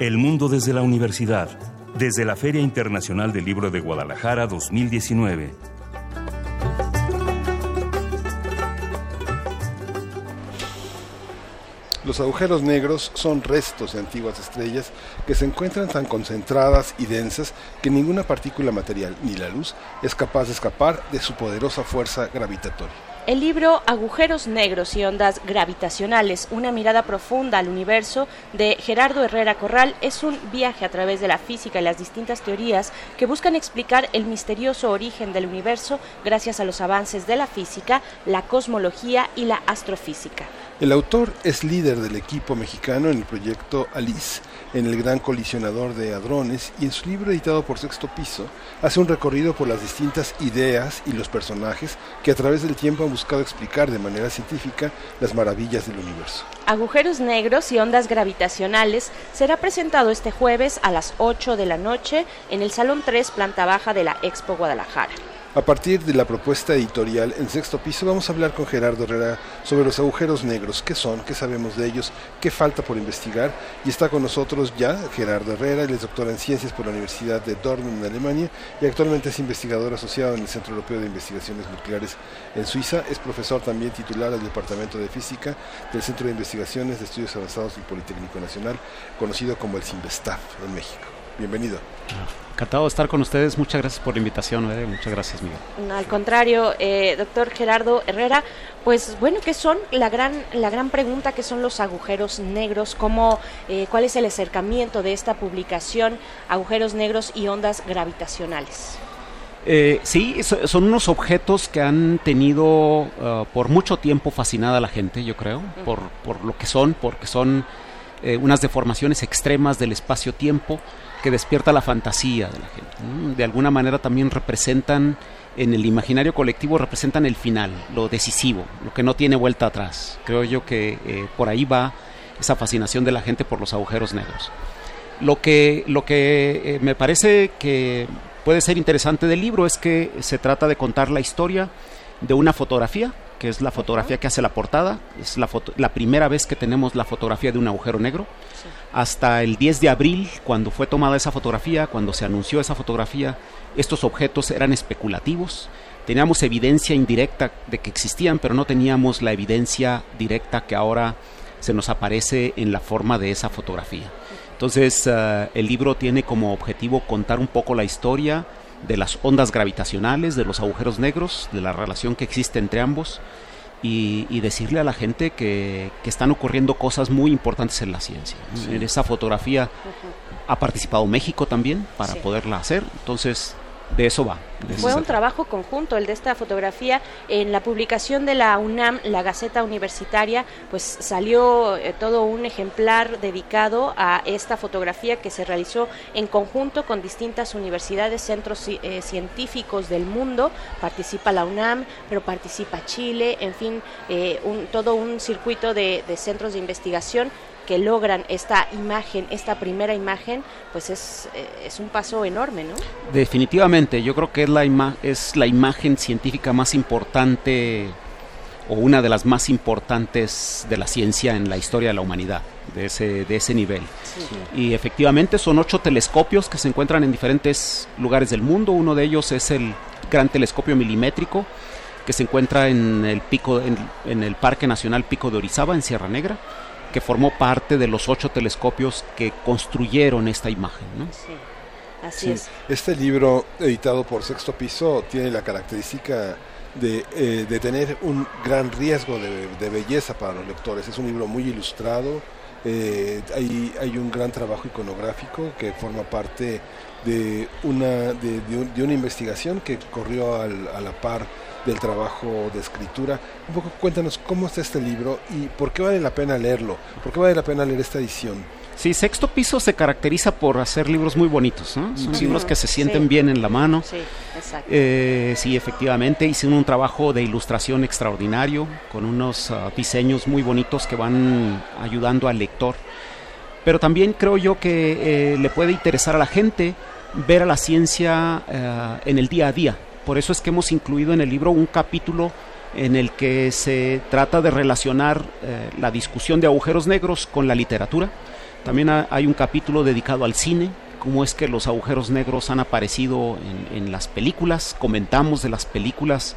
El mundo desde la universidad. Desde la Feria Internacional del Libro de Guadalajara 2019. Los agujeros negros son restos de antiguas estrellas que se encuentran tan concentradas y densas que ninguna partícula material, ni la luz, es capaz de escapar de su poderosa fuerza gravitatoria. El libro Agujeros Negros y Ondas Gravitacionales, una mirada profunda al universo de Gerardo Herrera Corral es un viaje a través de la física y las distintas teorías que buscan explicar el misterioso origen del universo gracias a los avances de la física, la cosmología y la astrofísica. El autor es líder del equipo mexicano en el proyecto ALICE, en el Gran Colisionador de Hadrones, y en su libro editado por Sexto Piso, hace un recorrido por las distintas ideas y los personajes que a través del tiempo han buscado explicar de manera científica las maravillas del universo. Agujeros negros y ondas gravitacionales será presentado este jueves a las 8 de la noche en el Salón 3, planta baja de la Expo Guadalajara. A partir de la propuesta editorial en sexto piso vamos a hablar con Gerardo Herrera sobre los agujeros negros, qué son, qué sabemos de ellos, qué falta por investigar. Y está con nosotros ya Gerardo Herrera, él es doctor en ciencias por la Universidad de Dortmund en Alemania y actualmente es investigador asociado en el Centro Europeo de Investigaciones Nucleares en Suiza. Es profesor también titular del Departamento de Física del Centro de Investigaciones de Estudios Avanzados del Politécnico Nacional, conocido como el CIMBESTAF en México. Bienvenido. Encantado de estar con ustedes. Muchas gracias por la invitación. eh, Muchas gracias, Miguel. Al contrario, eh, doctor Gerardo Herrera, pues bueno, ¿qué son? La gran, la gran pregunta, ¿qué son los agujeros negros? ¿Cómo, eh, ¿Cuál es el acercamiento de esta publicación, agujeros negros y ondas gravitacionales? Eh, sí, so- son unos objetos que han tenido uh, por mucho tiempo fascinada a la gente, yo creo, por, por lo que son, porque son eh, unas deformaciones extremas del espacio-tiempo que despierta la fantasía de la gente. De alguna manera también representan, en el imaginario colectivo, representan el final, lo decisivo, lo que no tiene vuelta atrás. Creo yo que eh, por ahí va esa fascinación de la gente por los agujeros negros. Lo que, lo que eh, me parece que puede ser interesante del libro es que se trata de contar la historia de una fotografía, que es la fotografía que hace la portada. Es la, foto- la primera vez que tenemos la fotografía de un agujero negro. Hasta el 10 de abril, cuando fue tomada esa fotografía, cuando se anunció esa fotografía, estos objetos eran especulativos. Teníamos evidencia indirecta de que existían, pero no teníamos la evidencia directa que ahora se nos aparece en la forma de esa fotografía. Entonces, eh, el libro tiene como objetivo contar un poco la historia de las ondas gravitacionales, de los agujeros negros, de la relación que existe entre ambos y, y decirle a la gente que, que están ocurriendo cosas muy importantes en la ciencia. En esa fotografía ha participado México también para Sí. poderla hacer, entonces de eso va. de eso Fue un trabajo conjunto el de esta fotografía. En la publicación de la UNAM, la Gaceta Universitaria, pues salió eh, todo un ejemplar dedicado a esta fotografía que se realizó en conjunto con distintas universidades, centros eh, científicos del mundo. Participa la UNAM, pero participa Chile, en fin, eh, un- todo un circuito de, de centros de investigación que logran esta imagen, esta primera imagen, pues es, eh, es un paso enorme, ¿no? Definitivamente, yo creo que es la, ima- es la imagen científica más importante o una de las más importantes de la ciencia en la historia de la humanidad, de ese, de ese nivel. Y efectivamente son ocho telescopios que se encuentran en diferentes lugares del mundo. Uno de ellos es el gran telescopio milimétrico que se encuentra en el pico, en, en el Parque Nacional Pico de Orizaba, en Sierra Negra, que formó parte de los ocho telescopios que construyeron esta imagen. ¿no? Así Sí. es. Este libro, editado por Sexto Piso, tiene la característica de, eh, de tener un gran riesgo de, de belleza para los lectores. Es un libro muy ilustrado, eh, hay, hay un gran trabajo iconográfico que forma parte de una, de, de un- de una investigación que corrió al- a la par del trabajo de escritura. Un poco cuéntanos cómo está este libro y por qué vale la pena leerlo, por qué vale la pena leer esta edición. Sí, Sexto Piso se caracteriza por hacer libros muy bonitos, ¿no? Son Sí. libros que se sienten Sí. bien en la mano. Sí, exacto. Eh, sí, efectivamente, hice un trabajo de ilustración extraordinario, con unos ah, diseños muy bonitos que van ayudando al lector. Pero también creo yo que eh, le puede interesar a la gente ver a la ciencia eh, en el día a día. Por eso es que hemos incluido en el libro un capítulo en el que se trata de relacionar eh, la discusión de agujeros negros con la literatura. También ha- hay un capítulo dedicado al cine, cómo es que los agujeros negros han aparecido en, las películas, comentamos de las películas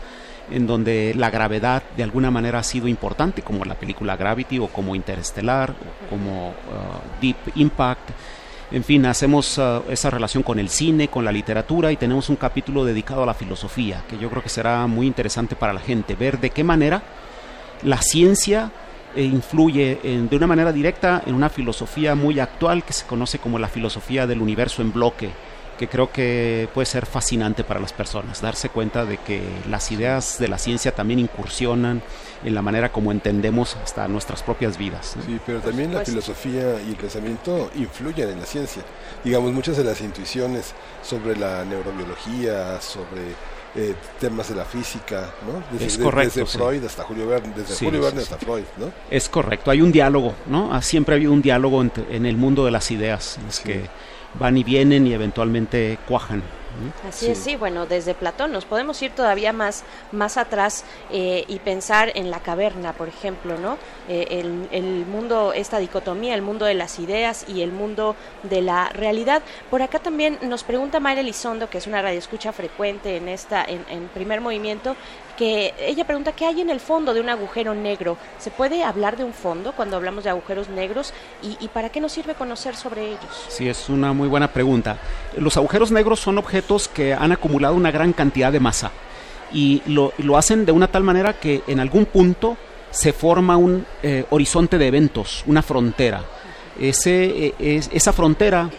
en donde la gravedad de alguna manera ha sido importante, como la película Gravity o como Interestelar, o como uh, Deep Impact. En fin, hacemos uh, esa relación con el cine, con la literatura y tenemos un capítulo dedicado a la filosofía, que yo creo que será muy interesante para la gente, ver de qué manera la ciencia eh, influye de una manera directa en una filosofía muy actual que se conoce como la filosofía del universo en bloque, que creo que puede ser fascinante para las personas, darse cuenta de que las ideas de la ciencia también incursionan en la manera como entendemos hasta nuestras propias vidas. ¿no? Sí, pero también la filosofía y el pensamiento influyen en la ciencia. Digamos, muchas de las intuiciones sobre la neurobiología, sobre eh, temas de la física, ¿no? Desde, Es correcto, desde sí. Freud hasta Julio Verne, desde Sí, Julio sí, Verne sí. hasta Freud, ¿no? Es correcto, hay un diálogo, ¿no? Ah, Siempre ha habido un diálogo entre- en el mundo de las ideas, es que van y vienen y eventualmente cuajan. Así es, sí, bueno, desde Platón nos podemos ir todavía más, más atrás eh, y pensar en la caverna, por ejemplo, ¿no? Eh, el, el mundo, esta dicotomía, el mundo de las ideas y el mundo de la realidad. Por acá también nos pregunta Mayra Elizondo, que es una radioescucha frecuente en esta, en, en primer movimiento, que ella pregunta qué hay en el fondo de un agujero negro. ¿Se puede hablar de un fondo cuando hablamos de agujeros negros? ¿Y, y para qué nos sirve conocer sobre ellos? Sí, es una muy buena pregunta. Los agujeros negros son objetos que han acumulado una gran cantidad de masa y lo, lo hacen de una tal manera que en algún punto se forma un eh, horizonte de eventos, una frontera. Ese, eh, es- esa frontera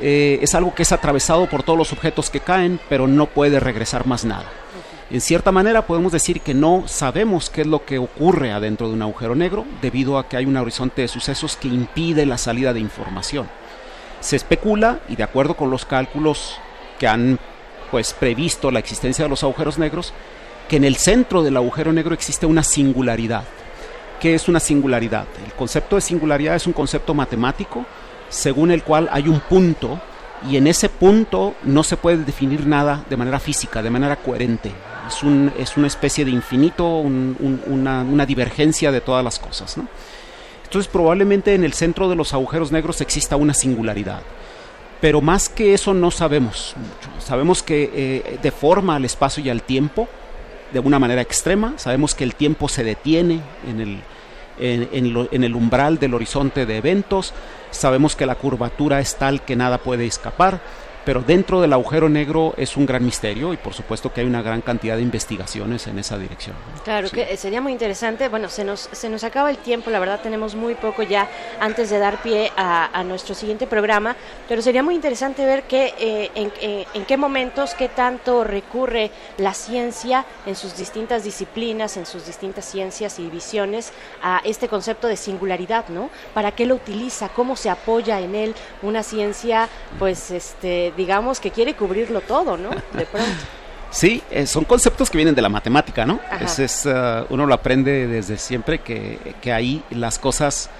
eh, es algo que es atravesado por todos los objetos que caen, pero no puede regresar más nada. En cierta manera podemos decir que no sabemos qué es lo que ocurre adentro de un agujero negro debido a que hay un horizonte de sucesos que impide la salida de información. Se especula y de acuerdo con los cálculos que han pues previsto la existencia de los agujeros negros, que en el centro del agujero negro existe una singularidad. ¿Qué es una singularidad? El concepto de singularidad es un concepto matemático según el cual hay un punto y en ese punto no se puede definir nada de manera física, de manera coherente. Es, un- es una especie de infinito, un- un- una, una divergencia de todas las cosas. ¿no? Entonces probablemente en el centro de los agujeros negros exista una singularidad. Pero más que eso no sabemos mucho. Sabemos que eh, deforma al espacio y al tiempo de una manera extrema. Sabemos que el tiempo se detiene en el, en lo- en el umbral del horizonte de eventos. Sabemos que la curvatura es tal que nada puede escapar. Pero dentro del agujero negro es un gran misterio y por supuesto que hay una gran cantidad de investigaciones en esa dirección. Claro, que eh, sería muy interesante. Bueno, se nos, se nos acaba el tiempo, la verdad tenemos muy poco ya antes de dar pie a, a nuestro siguiente programa, pero sería muy interesante ver qué, eh, en, en- en qué momentos, qué tanto recurre la ciencia en sus distintas disciplinas, en sus distintas ciencias y visiones a este concepto de singularidad, ¿no? ¿Para qué lo utiliza? ¿Cómo se apoya en él una ciencia, pues, este, digamos que quiere cubrirlo todo, ¿no? De pronto. Sí, eh, son conceptos que vienen de la matemática, ¿no? Ese es, eh, uno lo aprende desde siempre que, que ahí las cosas,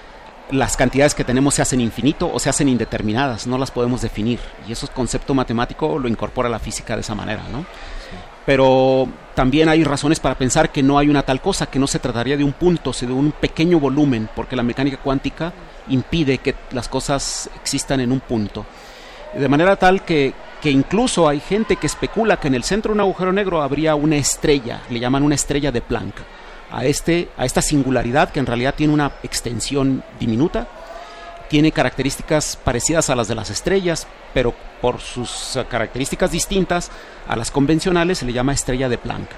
las cantidades que tenemos se hacen infinito o se hacen indeterminadas, no las podemos definir. Y eso es concepto matemático lo incorpora la física de esa manera, ¿no? Pero también hay razones para pensar que no hay una tal cosa, que no se trataría de un punto, sino de un pequeño volumen, porque la mecánica cuántica impide que las cosas existan en un punto. De manera tal que, que incluso hay gente que especula que en el centro de un agujero negro habría una estrella, le llaman una estrella de Planck, a, este, a esta singularidad que en realidad tiene una extensión diminuta, tiene características parecidas a las de las estrellas, pero por sus características distintas a las convencionales se le llama estrella de Planck.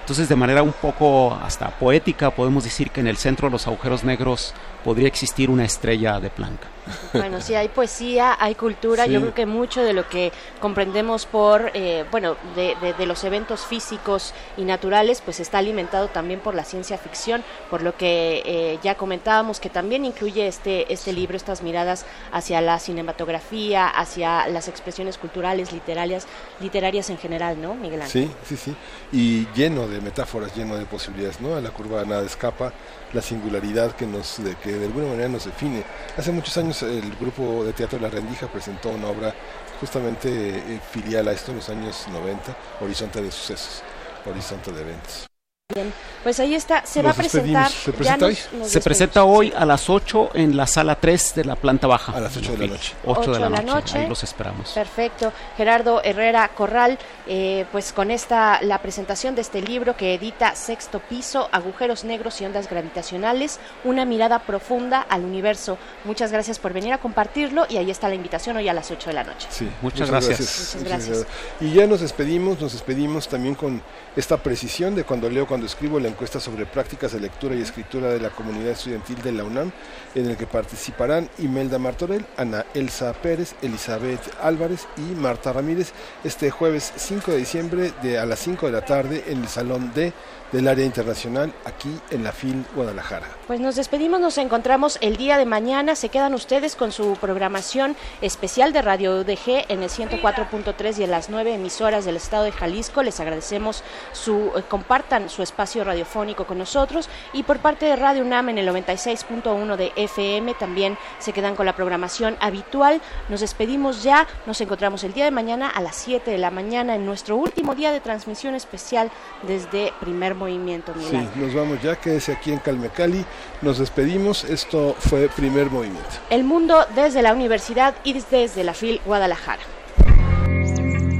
Entonces, de manera un poco hasta poética, podemos decir que en el centro de los agujeros negros podría existir una estrella de Planck. Bueno, sí, hay poesía, hay cultura. Sí. Yo creo que mucho de lo que comprendemos por, eh, bueno, de, de- de los eventos físicos y naturales, pues está alimentado también por la ciencia ficción, por lo que eh, ya comentábamos que también incluye este, este libro, estas miradas hacia la cinematografía, hacia las expresiones culturales, literarias, literarias en general, ¿no, Miguel Ángel? Sí, sí, sí. Y lleno de metáforas, lleno de posibilidades, ¿no? A la curva nada escapa, la singularidad que nos, de, que de alguna manera nos define. Hace muchos años el grupo de teatro La Rendija presentó una obra justamente eh, filial a esto en los años 90, Horizonte de Sucesos, Horizonte de Eventos. Bien, pues ahí está, se Nos va a presentar. ¿Se presenta hoy? nos Se presenta hoy a las 8 en la sala 3 de la planta baja. A las 8 de la noche. 8 de la noche. Ahí los esperamos. Perfecto. Gerardo Herrera Corral, eh, pues con esta, la presentación de este libro que edita Sexto Piso, Agujeros Negros y Ondas Gravitacionales, una mirada profunda al universo. Muchas gracias por venir a compartirlo y ahí está la invitación hoy a las 8 de la noche. Sí, Muchas gracias. Muchas gracias. Y ya nos despedimos, nos despedimos también con esta precisión de cuando leo, cuando escribo la encuesta sobre prácticas de lectura y escritura de la comunidad estudiantil de la UNAM, en el que participarán Imelda Martorell, Ana Elsa Pérez, Elizabeth Álvarez y Marta Ramírez este jueves 5 de diciembre de a las 5 de la tarde en el Salón D del área internacional aquí en la FIL Guadalajara. Pues nos despedimos, nos encontramos el día de mañana. Se quedan ustedes con su programación especial de Radio UDG en el 104.3 y en las nueve emisoras del estado de Jalisco. Les agradecemos su, eh, compartan su espacio Radio radiofónico con nosotros y por parte de Radio UNAM en el 96.1 de FM también se quedan con la programación habitual. Nos despedimos ya, nos encontramos el día de mañana a las 7 de la mañana en nuestro último día de transmisión especial desde Primer Movimiento. Sí, Milán. nos vamos ya, quédese aquí en Calmecali. Nos despedimos. Esto fue Primer Movimiento. El mundo desde la universidad y desde la FIL Guadalajara.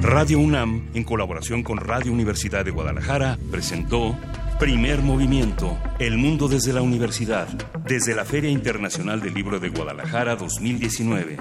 Radio UNAM, en colaboración con Radio Universidad de Guadalajara, presentó Primer Movimiento, El Mundo desde la Universidad, desde la Feria Internacional del Libro de Guadalajara 2019.